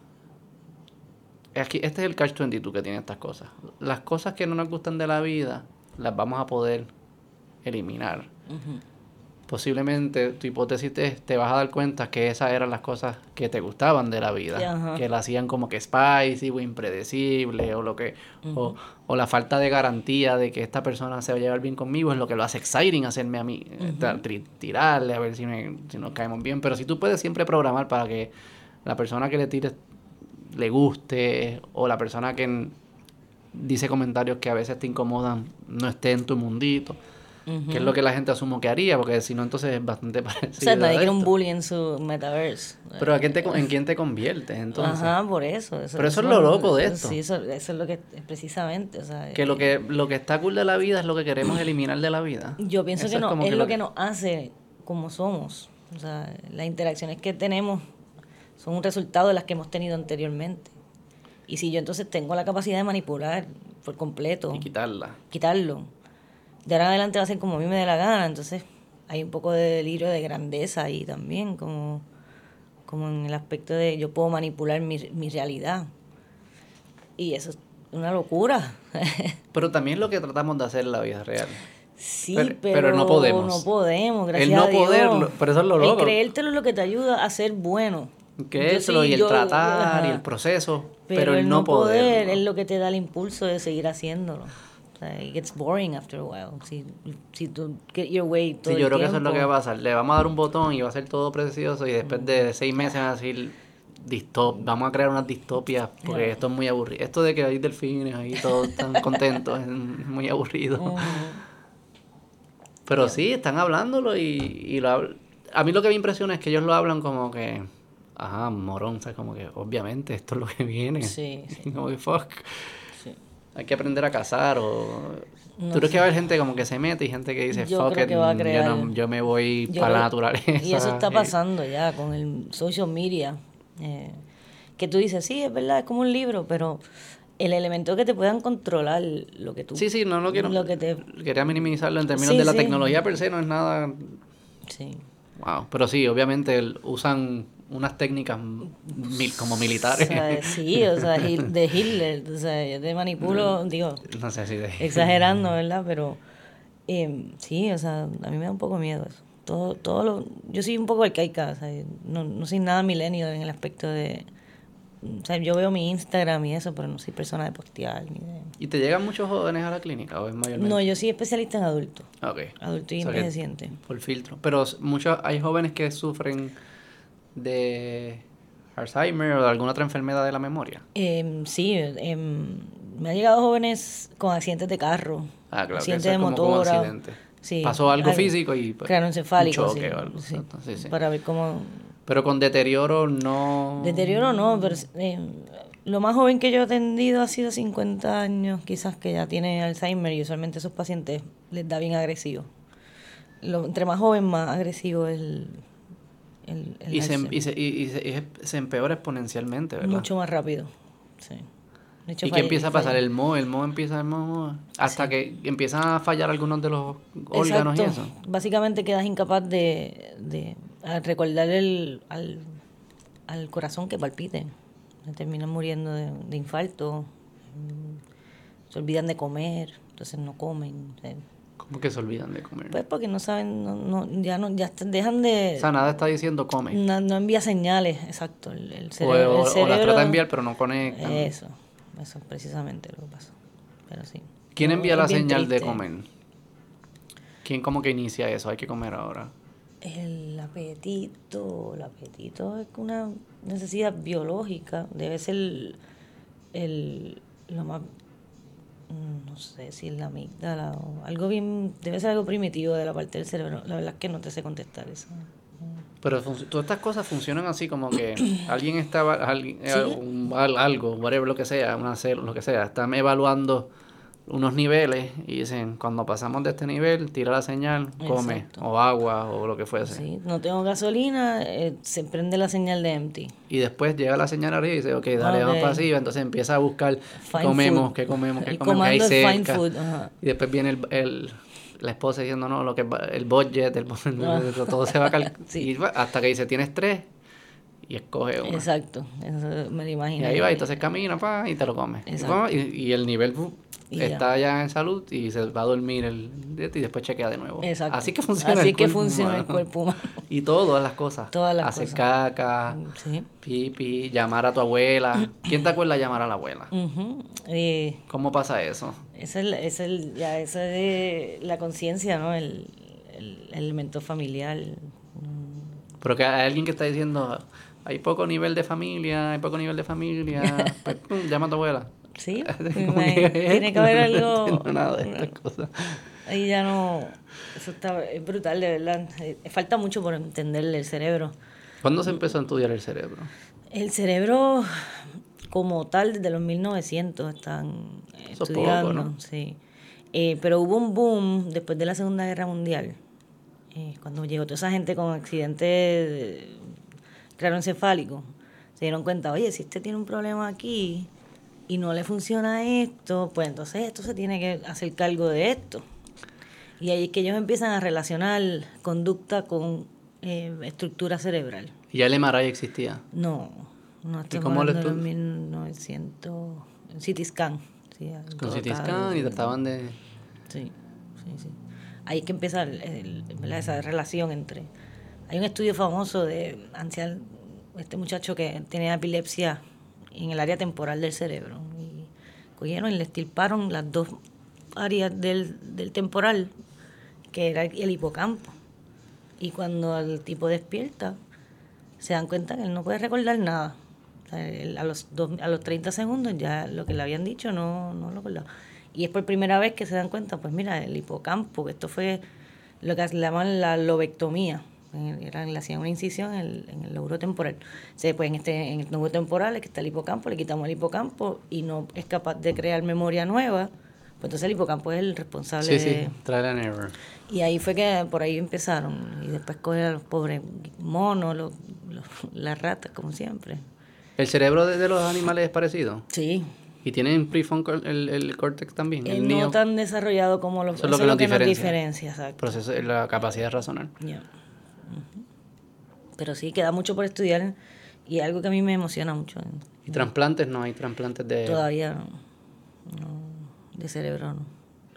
Aquí, este es el catch 22 que tiene estas cosas. Las cosas que no nos gustan de la vida, las vamos a poder eliminar. Posiblemente tu hipótesis te, te, vas a dar cuenta que esas eran las cosas que te gustaban de la vida, que la hacían como que spicy o impredecible o lo que o, o, la falta de garantía de que esta persona se va a llevar bien conmigo es lo que lo hace exciting hacerme a mí, tirarle a ver si, si nos caemos bien, pero si tú puedes siempre programar para que la persona que le tires le guste o la persona que dice comentarios que a veces te incomodan no esté en tu mundito. Que es lo que la gente asumo que haría, porque si no, entonces es bastante parecido. O sea, nadie quiere un bully en su metaverse. Pero ¿a quién te, ¿en quién te conviertes entonces? Ajá, por eso. Pero eso, es lo loco de esto. Sí, eso, es lo que, precisamente, o sea... Que lo, que lo que está cool de la vida es lo que queremos eliminar de la vida. Yo pienso que no, es, lo que nos hace como somos. O sea, las interacciones que tenemos son un resultado de las que hemos tenido anteriormente. Y si yo entonces tengo la capacidad de manipular por completo. Y quitarla. Quitarlo. De ahora en adelante va a ser como a mí me dé la gana. Entonces hay un poco de delirio de grandeza ahí también, como, como en el aspecto de yo puedo manipular mi, mi realidad. Y eso es una locura. pero también lo que tratamos de hacer en la vida real. Sí, pero, no podemos. No podemos, gracias el no poder, pero eso es lo loco. El creértelo es lo que te ayuda a ser bueno. Que eso, y el tratar, y el proceso. Pero, el, no poder, es lo que te da el impulso de seguir haciéndolo. O sea, it gets boring after a while. Si, si tú get your way todo Sí, yo creo que eso es lo que va a pasar. Le vamos a dar un botón y va a ser todo precioso y después de seis meses van a decir distop vamos a crear unas distopias porque esto es muy aburrido. Esto de que hay delfines ahí todos están contentos es muy aburrido. Pero sí, están hablándolo y, y lo, a mí lo que me impresiona es que ellos lo hablan como que, ajá, morón, o sea, como que obviamente esto es lo que viene. Sí. como que fuck. Sí. Hay que aprender a cazar o... ¿Tú crees que va a haber gente como que se mete y gente que dice, fuck it, yo, me voy para la naturaleza? Y eso está pasando ya con el social media. Eh, que tú dices, sí, es verdad, es como un libro, pero el elemento que te puedan controlar lo que tú... Sí, sí, no lo quiero... Lo que te... Quería minimizarlo en términos de la tecnología per se, no es nada... Sí. Wow, pero sí, obviamente usan unas técnicas como militares. sí, o sea, de Hitler, o sea, yo te manipulo, digo, no sé si de exagerando, ¿verdad? Pero eh, sí, o sea, a mí me da un poco miedo eso. Todo, todo lo, yo soy un poco arcaica, o sea, no, no soy nada milenio en el aspecto de o sea, yo veo mi Instagram y eso, pero no soy persona de postear ni de... ¿Y te llegan muchos jóvenes a la clínica o es mayormente? No, yo soy especialista en adultos. Ok. Adulto y envejeciente. Por filtro. Pero muchos, hay jóvenes que sufren de Alzheimer o de alguna otra enfermedad de la memoria. Eh, sí, em, me han llegado jóvenes con accidentes de carro. Ah, claro. Accidentes de motor. Sí, Pasó algo, físico y... Pues, claro, encefálico. Un choque o algo. Sí, para ver cómo pero con deterioro no... Deterioro no, pero eh, lo más joven que yo he atendido ha sido 50 años, quizás que ya tiene Alzheimer y usualmente a esos pacientes les da bien agresivo. Lo, entre más joven, más agresivo es el... el, y, se, y, se, y, se, empeora exponencialmente, ¿verdad? Mucho más rápido, sí. ¿Y qué empieza a pasar? El mo, el mo empieza el mo, hasta que empiezan a fallar algunos de los órganos y eso. Básicamente quedas incapaz de, de recordar el, al, al corazón que palpite. Se terminan muriendo de, de infarto, se olvidan de comer, entonces no comen. ¿Cómo que se olvidan de comer? Pues porque no saben, no, no, ya no, ya dejan de... O sea, nada está diciendo come. No, no envía señales, exacto. El, cerebro, o, las trata de enviar pero no conecta. Eso. Eso es precisamente lo que pasa. Pero sí. ¿Quién envía la señal de comer? ¿Quién como que inicia eso? Hay que comer ahora. El apetito, el apetito es una necesidad biológica, debe ser el, lo más, no sé si es la amígdala o algo bien, debe ser algo primitivo de la parte del cerebro, la verdad es que no te sé contestar eso. Pero todas estas cosas funcionan así como que alguien estaba, alguien, eh, algo, whatever, lo que sea, una lo que sea, están evaluando unos niveles y dicen, cuando pasamos de este nivel, tira la señal, come, o agua, o lo que fuese. Sí, no tengo gasolina, eh, se prende la señal de empty. Y después llega la señal arriba y dice, ok, dale, vamos para arriba, entonces empieza a buscar, comemos, qué comemos, qué comemos, hay cerca. Y después viene el, el la esposa diciendo, no, lo que el budget, el, todo se va a calcular. hasta que dice, tienes tres y escoge uno. Exacto, eso me lo imagino. Y ahí va, y entonces camina pa, y te lo comes. Y, y, el nivel está ya. en salud y se va a dormir el y después chequea de nuevo. Exacto. Así que funciona Así el que funciona el cuerpo Y todas las cosas. Todas las Hacer caca, sí. pipi, llamar a tu abuela. ¿Quién te acuerda llamar a la abuela? ¿Cómo pasa eso? Es el, es el, ya, esa es la conciencia, ¿no? El, el, elemento familiar. Pero que hay alguien que está diciendo, hay poco nivel de familia, hay poco nivel de familia, pues, llama a tu abuela. Sí, tiene que haber algo. nada de estas cosas. Ahí ya no. Eso está es brutal, de verdad. Eh, falta mucho por entenderle el cerebro. ¿Cuándo se empezó a estudiar el cerebro? El cerebro, como tal, desde los 1900 están estudiando. Sí. Eh, pero hubo un boom después de la Segunda Guerra Mundial. Eh, cuando llegó toda esa gente con accidentes craneoencefálicos, se dieron cuenta, oye, si usted tiene un problema aquí, y no le funciona esto, pues entonces esto se tiene que hacer cargo de esto. Y ahí es que ellos empiezan a relacionar conducta con eh, estructura cerebral. ¿Y ya el MRI existía? No, no estamos hablando de 1900, CT scan. con CT scan y trataban de... Sí, sí, sí. Ahí que empezar esa relación entre... Hay un estudio famoso de ancian, este muchacho que tenía epilepsia en el área temporal del cerebro. Y cogieron y le estirparon las dos áreas del, del temporal, que era el hipocampo. Y cuando el tipo despierta, se dan cuenta que él no puede recordar nada. a, los a los 30 segundos ya lo que le habían dicho no, no lo recordaba. Y es por primera vez que se dan cuenta, pues mira, el hipocampo, que esto fue lo que llaman la lobectomía. Era, le hacían una incisión en el, en el lóbulo temporal. O pues en, este, en el lóbulo temporal es que está el hipocampo, le quitamos el hipocampo y no es capaz de crear memoria nueva. Pues entonces el hipocampo es el responsable. Sí, sí, trae la error. Y ahí fue que por ahí empezaron. Y después coger a los pobres monos, los, las ratas, como siempre. ¿El cerebro de, los animales es parecido? Sí. ¿Y tienen prefrontal el, el córtex también? El no tan desarrollado como los Eso es lo que, nos, diferencia. Proceso, la capacidad de razonar. Pero sí, queda mucho por estudiar y algo que a mí me emociona mucho. ¿Y trasplantes? No hay trasplantes de... Todavía no. De cerebro no.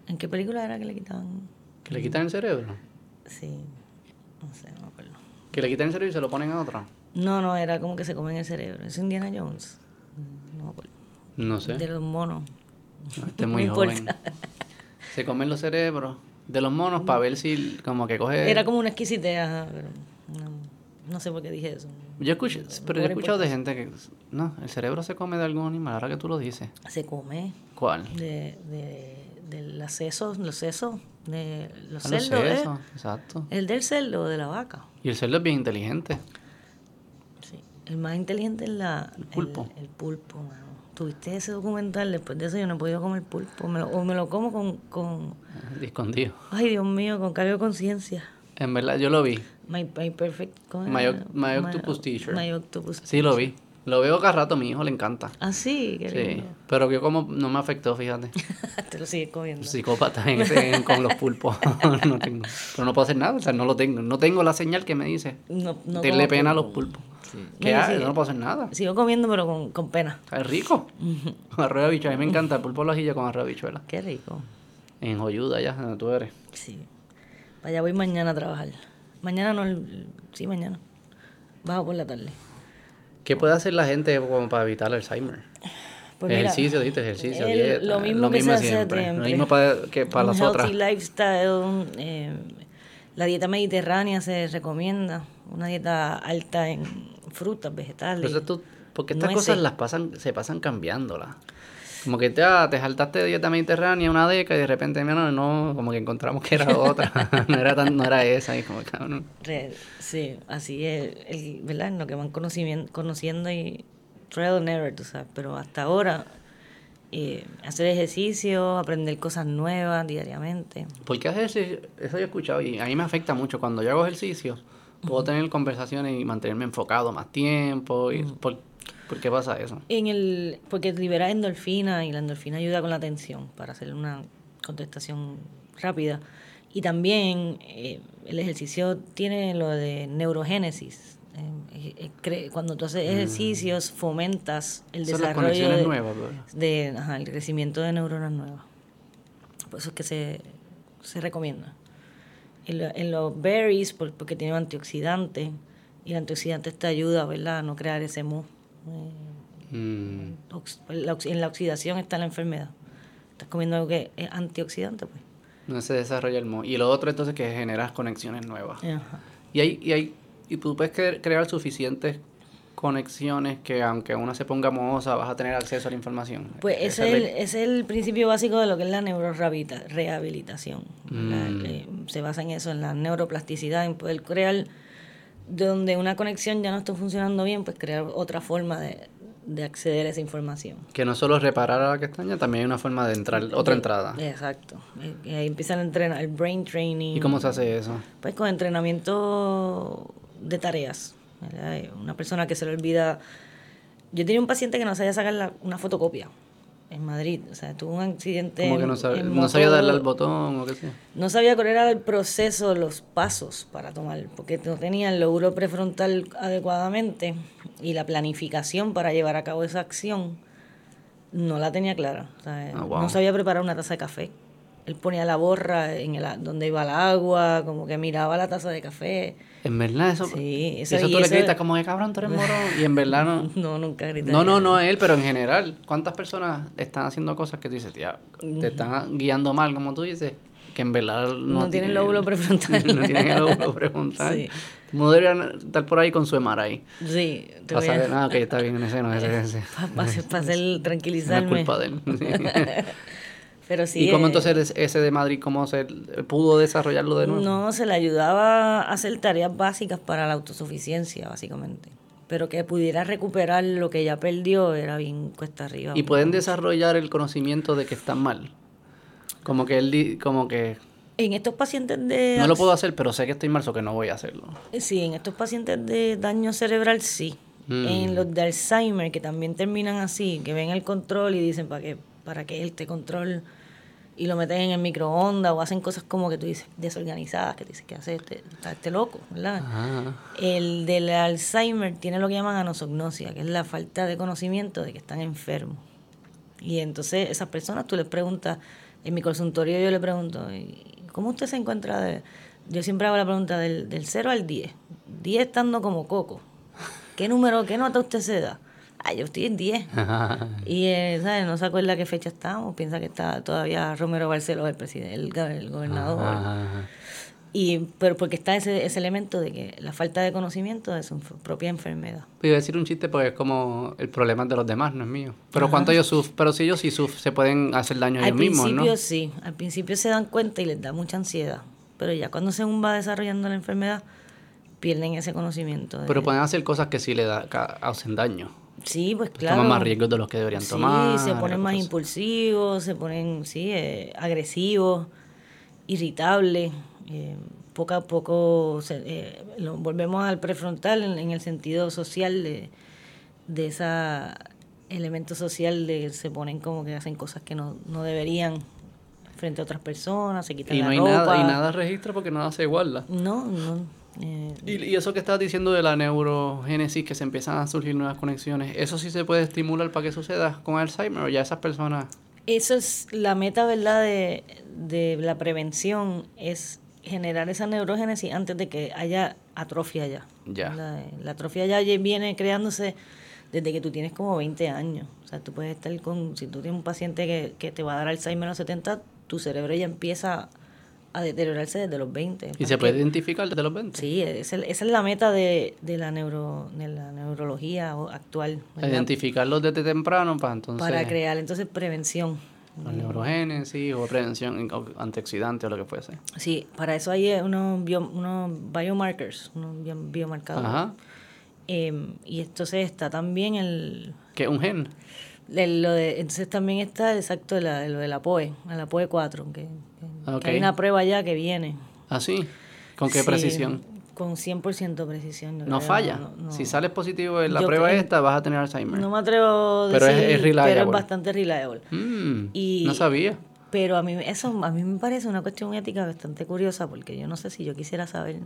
¿En qué película era que le quitaban? ¿Que le quitan el cerebro? Sí. No sé, no me acuerdo. ¿Que le quitan el cerebro y se lo ponen a otra? No, no, era como que se comen el cerebro. ¿Es Indiana Jones? No No sé. De los monos. este es muy joven. se comen los cerebros de los monos para ver si como que coge... Era como una exquisitez, pero no, sé por qué dije eso. Yo escuché, pero he escuchado de gente que... No, el cerebro se come de algún animal, ahora que tú lo dices. Se come. ¿Cuál? De, de, de los sesos, los sesos, de los ah, cerdos. ¿eh? exacto. El del cerdo, de la vaca. Y el cerdo es bien inteligente. Sí, el más inteligente es la... El pulpo. El, pulpo, mano. Tuviste ese documental, después de eso yo no he podido comer pulpo, me lo, o me lo como con... con... Escondido. Ay, Dios mío, con cargo de conciencia. En verdad, yo lo vi. My, my Perfect... My, my, Octopus Teacher. My Octopus Sí, lo vi. Lo veo cada rato, a mi hijo le encanta. Ah, sí, qué Sí, pero yo como no me afectó, fíjate. Te lo sigues comiendo. Psicópata en ese, con los pulpos. no tengo. Pero no puedo hacer nada, o sea, no lo tengo. No tengo la señal que me dice. No, no Tenle pena a los pulpos. Sí. ¿Qué no, no puedo hacer nada. Sigo comiendo, pero con, con pena. Es rico. arroz de habichuela. A mí me encanta el pulpo de la con arroz de habichuela. Qué rico. En Joyuda, allá donde tú eres. Sí. Vaya, voy mañana a trabajar. Mañana no, sí, mañana. Bajo por la tarde. ¿Qué puede hacer la gente como para evitar el Alzheimer? Pues ejercicio, dijiste, ejercicio, dieta. Lo mismo, que se siempre. hace Lo mismo para, que para las otras. lifestyle, eh, la dieta mediterránea se recomienda, una dieta alta en frutas, vegetales. porque estas cosas las pasan, se pasan cambiándolas. Como que te, ah, te saltaste de dieta mediterránea una década y de repente, no, no, como que encontramos que era otra. no, era tan, no era esa. Y como, Sí, así es, el, ¿verdad? lo que van conociendo, conociendo y trial and error, tú sabes. Pero hasta ahora, eh, hacer ejercicio, aprender cosas nuevas diariamente. ¿Por qué hacer ejercicio? Eso yo he escuchado y a mí me afecta mucho. Cuando yo hago ejercicio, puedo tener conversaciones y mantenerme enfocado más tiempo. Y, ¿Por qué pasa eso? En el, porque libera endorfina y la endorfina ayuda con la atención para hacer una contestación rápida. Y también eh, el ejercicio tiene lo de neurogénesis. Eh, eh, cuando tú haces mm. ejercicios, fomentas el desarrollo de, nuevas, de ajá, el crecimiento de neuronas nuevas. Por eso es que se, se recomienda. En, los berries, porque tiene antioxidantes, y el antioxidante te ayuda ¿verdad? a no crear ese Mm. En la oxidación está la enfermedad. Estás comiendo algo que es antioxidante, pues. No se desarrolla el mo. Y lo otro entonces que generas conexiones nuevas. Y hay, y hay, y tú puedes crear suficientes conexiones que aunque una se ponga mohosa vas a tener acceso a la información. Pues ese es, el, es el principio básico de lo que es la neurorehabilitación. Mm. Se basa en eso, en la neuroplasticidad, en poder crear donde una conexión ya no está funcionando bien, pues crear otra forma de, acceder a esa información. Que no solo reparar a la castaña, también hay una forma de entrar, otra entrada. Exacto. Ahí empiezan a entrenar el brain training. ¿Y cómo se hace eso? Pues con entrenamiento de tareas. Una persona que se le olvida... Yo tenía un paciente que no sabía sacar una fotocopia en Madrid. O sea, tuvo un accidente. ¿Cómo que no, sabía, darle al botón o qué sea? No sabía cuál era el proceso, los pasos para tomar, porque no tenía el lóbulo prefrontal adecuadamente y la planificación para llevar a cabo esa acción No la tenía clara. Ah, no sabía preparar una taza de café. Él ponía la borra en el, donde iba el agua, como que miraba la taza de café. En verdad, eso. Sí, eso, tú le gritas como de cabrón, tú eres moro. Y en verdad no. no, nunca grité. No, no, no a él, pero en general. ¿Cuántas personas están haciendo cosas que tú dices, tía, te están guiando mal, como tú dices? Que en verdad no, no tienen lóbulo prefrontal. no tienen el lóbulo prefrontal. Sí. No debería estar por ahí con su ahí. Sí. Te Para saber, nada, que está bien en ese, no, ese, ese. Para hacer tranquilizarme. No es culpa de él. Pero sí, ¿Y cómo entonces ese de Madrid, cómo se pudo desarrollarlo de nuevo? No, se le ayudaba a hacer tareas básicas para la autosuficiencia, básicamente. Pero que pudiera recuperar lo que ya perdió era bien cuesta arriba. ¿Y pueden desarrollar el conocimiento de que están mal? Como que él, como que... En estos pacientes de... No lo puedo hacer, pero sé que estoy mal, o que no voy a hacerlo. Sí, en estos pacientes de daño cerebral sí. Mm. En los de Alzheimer, que también terminan así, que ven el control y dicen, ¿para qué? Para que este control y lo meten en el microondas o hacen cosas como que tú dices desorganizadas, que dices que hace este, este loco, ¿verdad? El del Alzheimer tiene lo que llaman anosognosia, que es la falta de conocimiento de que están enfermos. Y entonces esas personas tú les preguntas, en mi consultorio yo le pregunto, ¿cómo usted se encuentra? De? Yo siempre hago la pregunta del, del 0 al 10, 10 estando como coco. ¿Qué número, qué nota usted se da? Ah, yo estoy en 10. y, eh, ¿sabes? No se acuerda qué fecha estamos. Piensa que está todavía Romero Barceló, el presidente, el, gobernador. Y, pero porque está ese, ese elemento de que la falta de conocimiento de su propia enfermedad. Voy a decir un chiste porque es como el problema de los demás, no es mío. Pero cuánto ellos sufren, pero si ellos sí sufren, se pueden hacer daño a ellos mismos, ¿no? Al principio sí, al principio se dan cuenta y les da mucha ansiedad. Pero ya cuando se va desarrollando la enfermedad, pierden ese conocimiento. Pero pueden hacer cosas que sí le da, hacen daño. Sí, pues claro. Toman más riesgos de los que deberían tomar. Sí, se ponen más impulsivos, se ponen, sí, eh, agresivos, irritables. Eh, poco a poco eh, volvemos al prefrontal en, el sentido social de, de ese elemento social de que se ponen como que hacen cosas que no, no deberían frente a otras personas, se quitan y no hay Nada, y nada registra porque nada se iguala. No, no. Eh, y, eso que estás diciendo de la neurogénesis, que se empiezan a surgir nuevas conexiones, ¿eso sí se puede estimular para que suceda con Alzheimer o ya esas personas? Eso es la meta, ¿verdad?, de, la prevención, es generar esa neurogénesis antes de que haya atrofia ya. Ya. La, atrofia ya viene creándose desde que tú tienes como 20 años. O sea, tú puedes estar con, si tú tienes un paciente que, que te va a dar Alzheimer a los 70, tu cerebro ya empieza a deteriorarse desde los 20. ¿Y se puede identificar desde los 20? Sí, esa es la meta de, de, la, neuro, de la neurología actual. Identificarlos desde temprano para entonces... Para crear entonces prevención. La neurogénesis o prevención antioxidante o lo que fuese. Sí, para eso hay unos, unos biomarkers, unos biomarcadores. Ajá. Em, y entonces está también el... ¿Qué? ¿Un gen? Lo de, entonces también está exacto lo de la POE, la POE 4, que, hay una prueba ya que viene. ¿Ah, sí? ¿Con qué precisión? Con 100% precisión. No falla. Si sales positivo en la prueba esta, vas a tener Alzheimer. No me atrevo a decir, pero es, reliable. Pero es bastante reliable. Mm, no sabía. Pero a mí eso a mí me parece una cuestión ética bastante curiosa porque yo no sé si yo quisiera saber.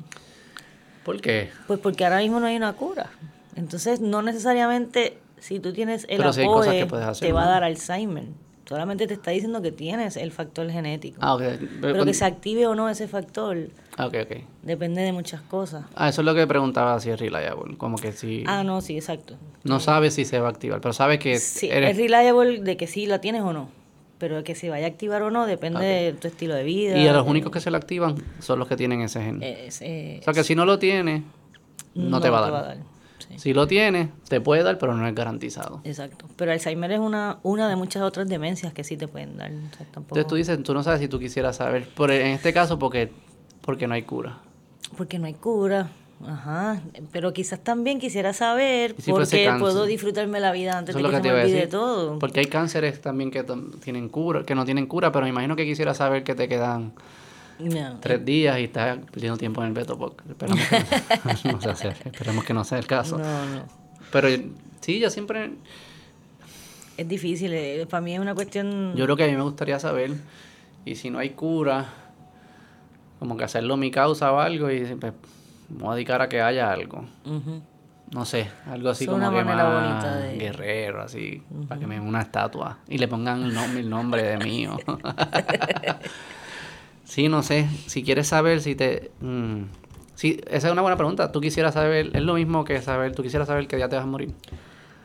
¿Por qué? Pues porque ahora mismo no hay una cura. Entonces, no necesariamente si tú tienes el te va a dar Alzheimer. Solamente te está diciendo que tienes el factor genético. Ah, Pero, que se active o no ese factor. Ah, ok, ok. Depende de muchas cosas. Ah, eso es lo que preguntaba si es reliable. Como que si. Ah, no, sí, exacto. No sabes si se va a activar, pero sabes que. Sí, es reliable de que sí la tienes o no. Pero que se vaya a activar o no depende de tu estilo de vida. Y a los únicos que se lo activan son los que tienen ese gen. o sea que si no lo tienes, no, te va a dar. Si lo tienes, te puede dar, pero no es garantizado. Exacto. Pero Alzheimer es una, una de muchas otras demencias que sí te pueden dar. Entonces tú dices, tú no sabes si tú quisieras saber. Por, en este caso, porque, porque no hay cura. Porque no hay cura. Ajá, pero quizás también quisiera saber por qué puedo disfrutarme la vida antes de que, se me olvide todo. Porque hay cánceres también que tienen cura, que no tienen cura, pero me imagino que quisiera saber que te quedan tres días y estás perdiendo tiempo en el Beto Esperemos que no, sea, esperemos que no sea el caso. No, no. Pero sí, yo siempre... Es difícil, eh, para mí es una cuestión... Yo creo que a mí me gustaría saber, y si no hay cura, como que hacerlo mi causa o algo, y pues, me voy a dedicar a que haya algo. no sé, algo así como que más guerrero, así, para que me den una estatua y le pongan el, nombre, el nombre de mío. sí, no sé, si quieres saber si te... Mm, sí, esa es una buena pregunta. Tú quisieras saber, es lo mismo que saber, tú quisieras saber que ya te vas a morir.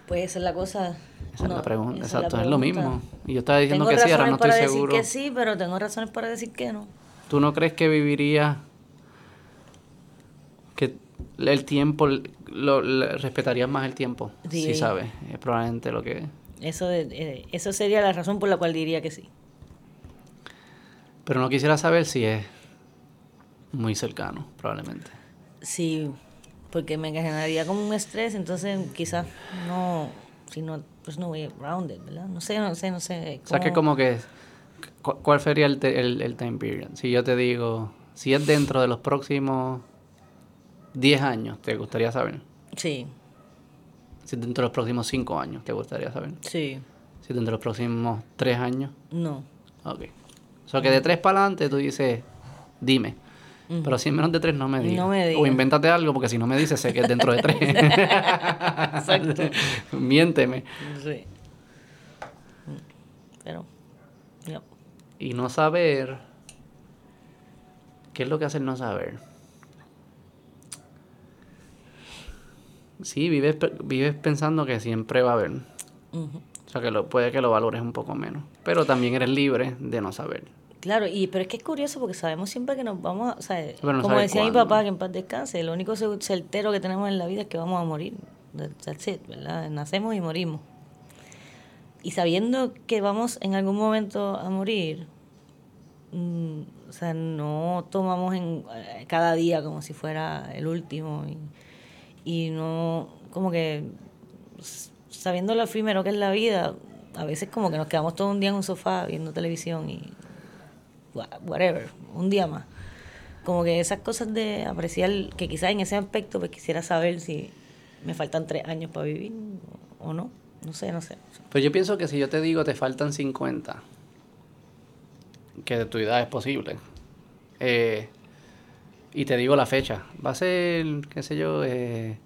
Pues esa es la cosa. Esa es la pregunta, exacto, es, lo mismo. Y yo estaba diciendo que sí, ahora no estoy seguro. Tengo razones para decir que sí, pero tengo razones para decir que no. ¿Tú no crees que viviría que el tiempo, lo, respetarías más el tiempo? Sí, sabes, es probablemente lo que... Eso, eh, eso sería la razón por la cual diría que sí. Pero no quisiera saber si es muy cercano, probablemente. Sí, porque me generaría como un estrés, entonces quizás no, si no, pues no voy around it, ¿verdad? No sé, no sé, no sé. O sea, que como que, ¿cuál sería el, el, el time period? Si yo te digo, si es dentro de los próximos 10 años, ¿te gustaría saber? Sí. Si dentro de los próximos 5 años, ¿te gustaría saber? Sí. Si dentro de los próximos 3 años. No. Ok. O sea, que de 3 para adelante tú dices, dime. Pero si en menos de tres no me digas. No me O invéntate algo, porque si no me dices, sé que es dentro de tres. Exacto. Miénteme. Sí. Pero, Y no saber. ¿Qué es lo que hace el no saber? Sí, vives, vives pensando que siempre va a haber. O sea, que lo, puede que lo valores un poco menos. Pero también eres libre de no saber. Claro, y pero es que es curioso porque sabemos siempre que nos vamos a, o sea, como decía mi papá, que en paz descanse, lo único certero que tenemos en la vida es que vamos a morir. That's it, ¿verdad? Nacemos y morimos. Y sabiendo que vamos en algún momento a morir, mm, o sea, no tomamos en eh, cada día como si fuera el último y, y no, como que sabiendo lo efímero que es la vida, a veces como que nos quedamos todo un día en un sofá viendo televisión y whatever, un día más. Como que esas cosas de apreciar, que quizás en ese aspecto pues quisiera saber si me faltan tres años para vivir o no. No sé, no sé. Pues yo pienso que si yo te digo te faltan 50, que de tu edad es posible, eh, y te digo la fecha, va a ser, qué sé yo, eh,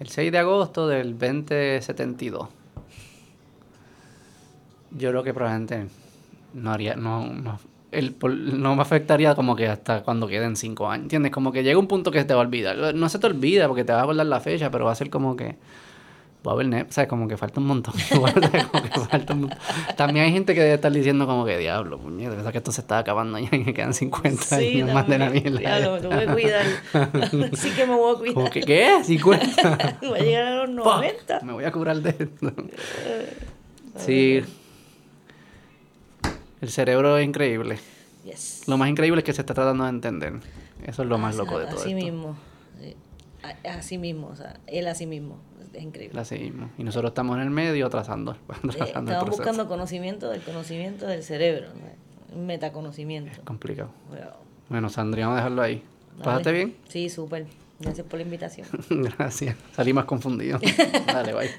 el 6 de agosto del 2072. Yo creo que probablemente no haría, no, no, el, no me afectaría como que hasta cuando queden cinco años, ¿entiendes? Como que llega un punto que se te va a olvidar. No se te olvida porque te va a acordar la fecha, pero va a ser como que... Va a haber, ¿sabes? Como que falta un montón. También hay gente que debe estar diciendo como que, diablo, puñeta, que esto se está acabando ya y me quedan 50 años más de la mierda. Diablo, voy a cuidar. sí que me voy a cuidar. que, ¿Qué? ¿50? voy a llegar a los 90. Me voy a curar de esto. sí. El cerebro es increíble. Lo más increíble es que se está tratando de entender. Eso es lo más loco de todo. Así mismo. Así mismo, o sea, él así mismo. Es increíble. Así mismo. Y nosotros estamos en el medio trazando. trazando estamos buscando conocimiento del conocimiento del cerebro. ¿no? Metaconocimiento. Es complicado. Bueno, Sandria, vamos a dejarlo ahí. ¿Pasaste bien? Sí, súper. Gracias por la invitación. Gracias. Salí más confundido. Dale, bye.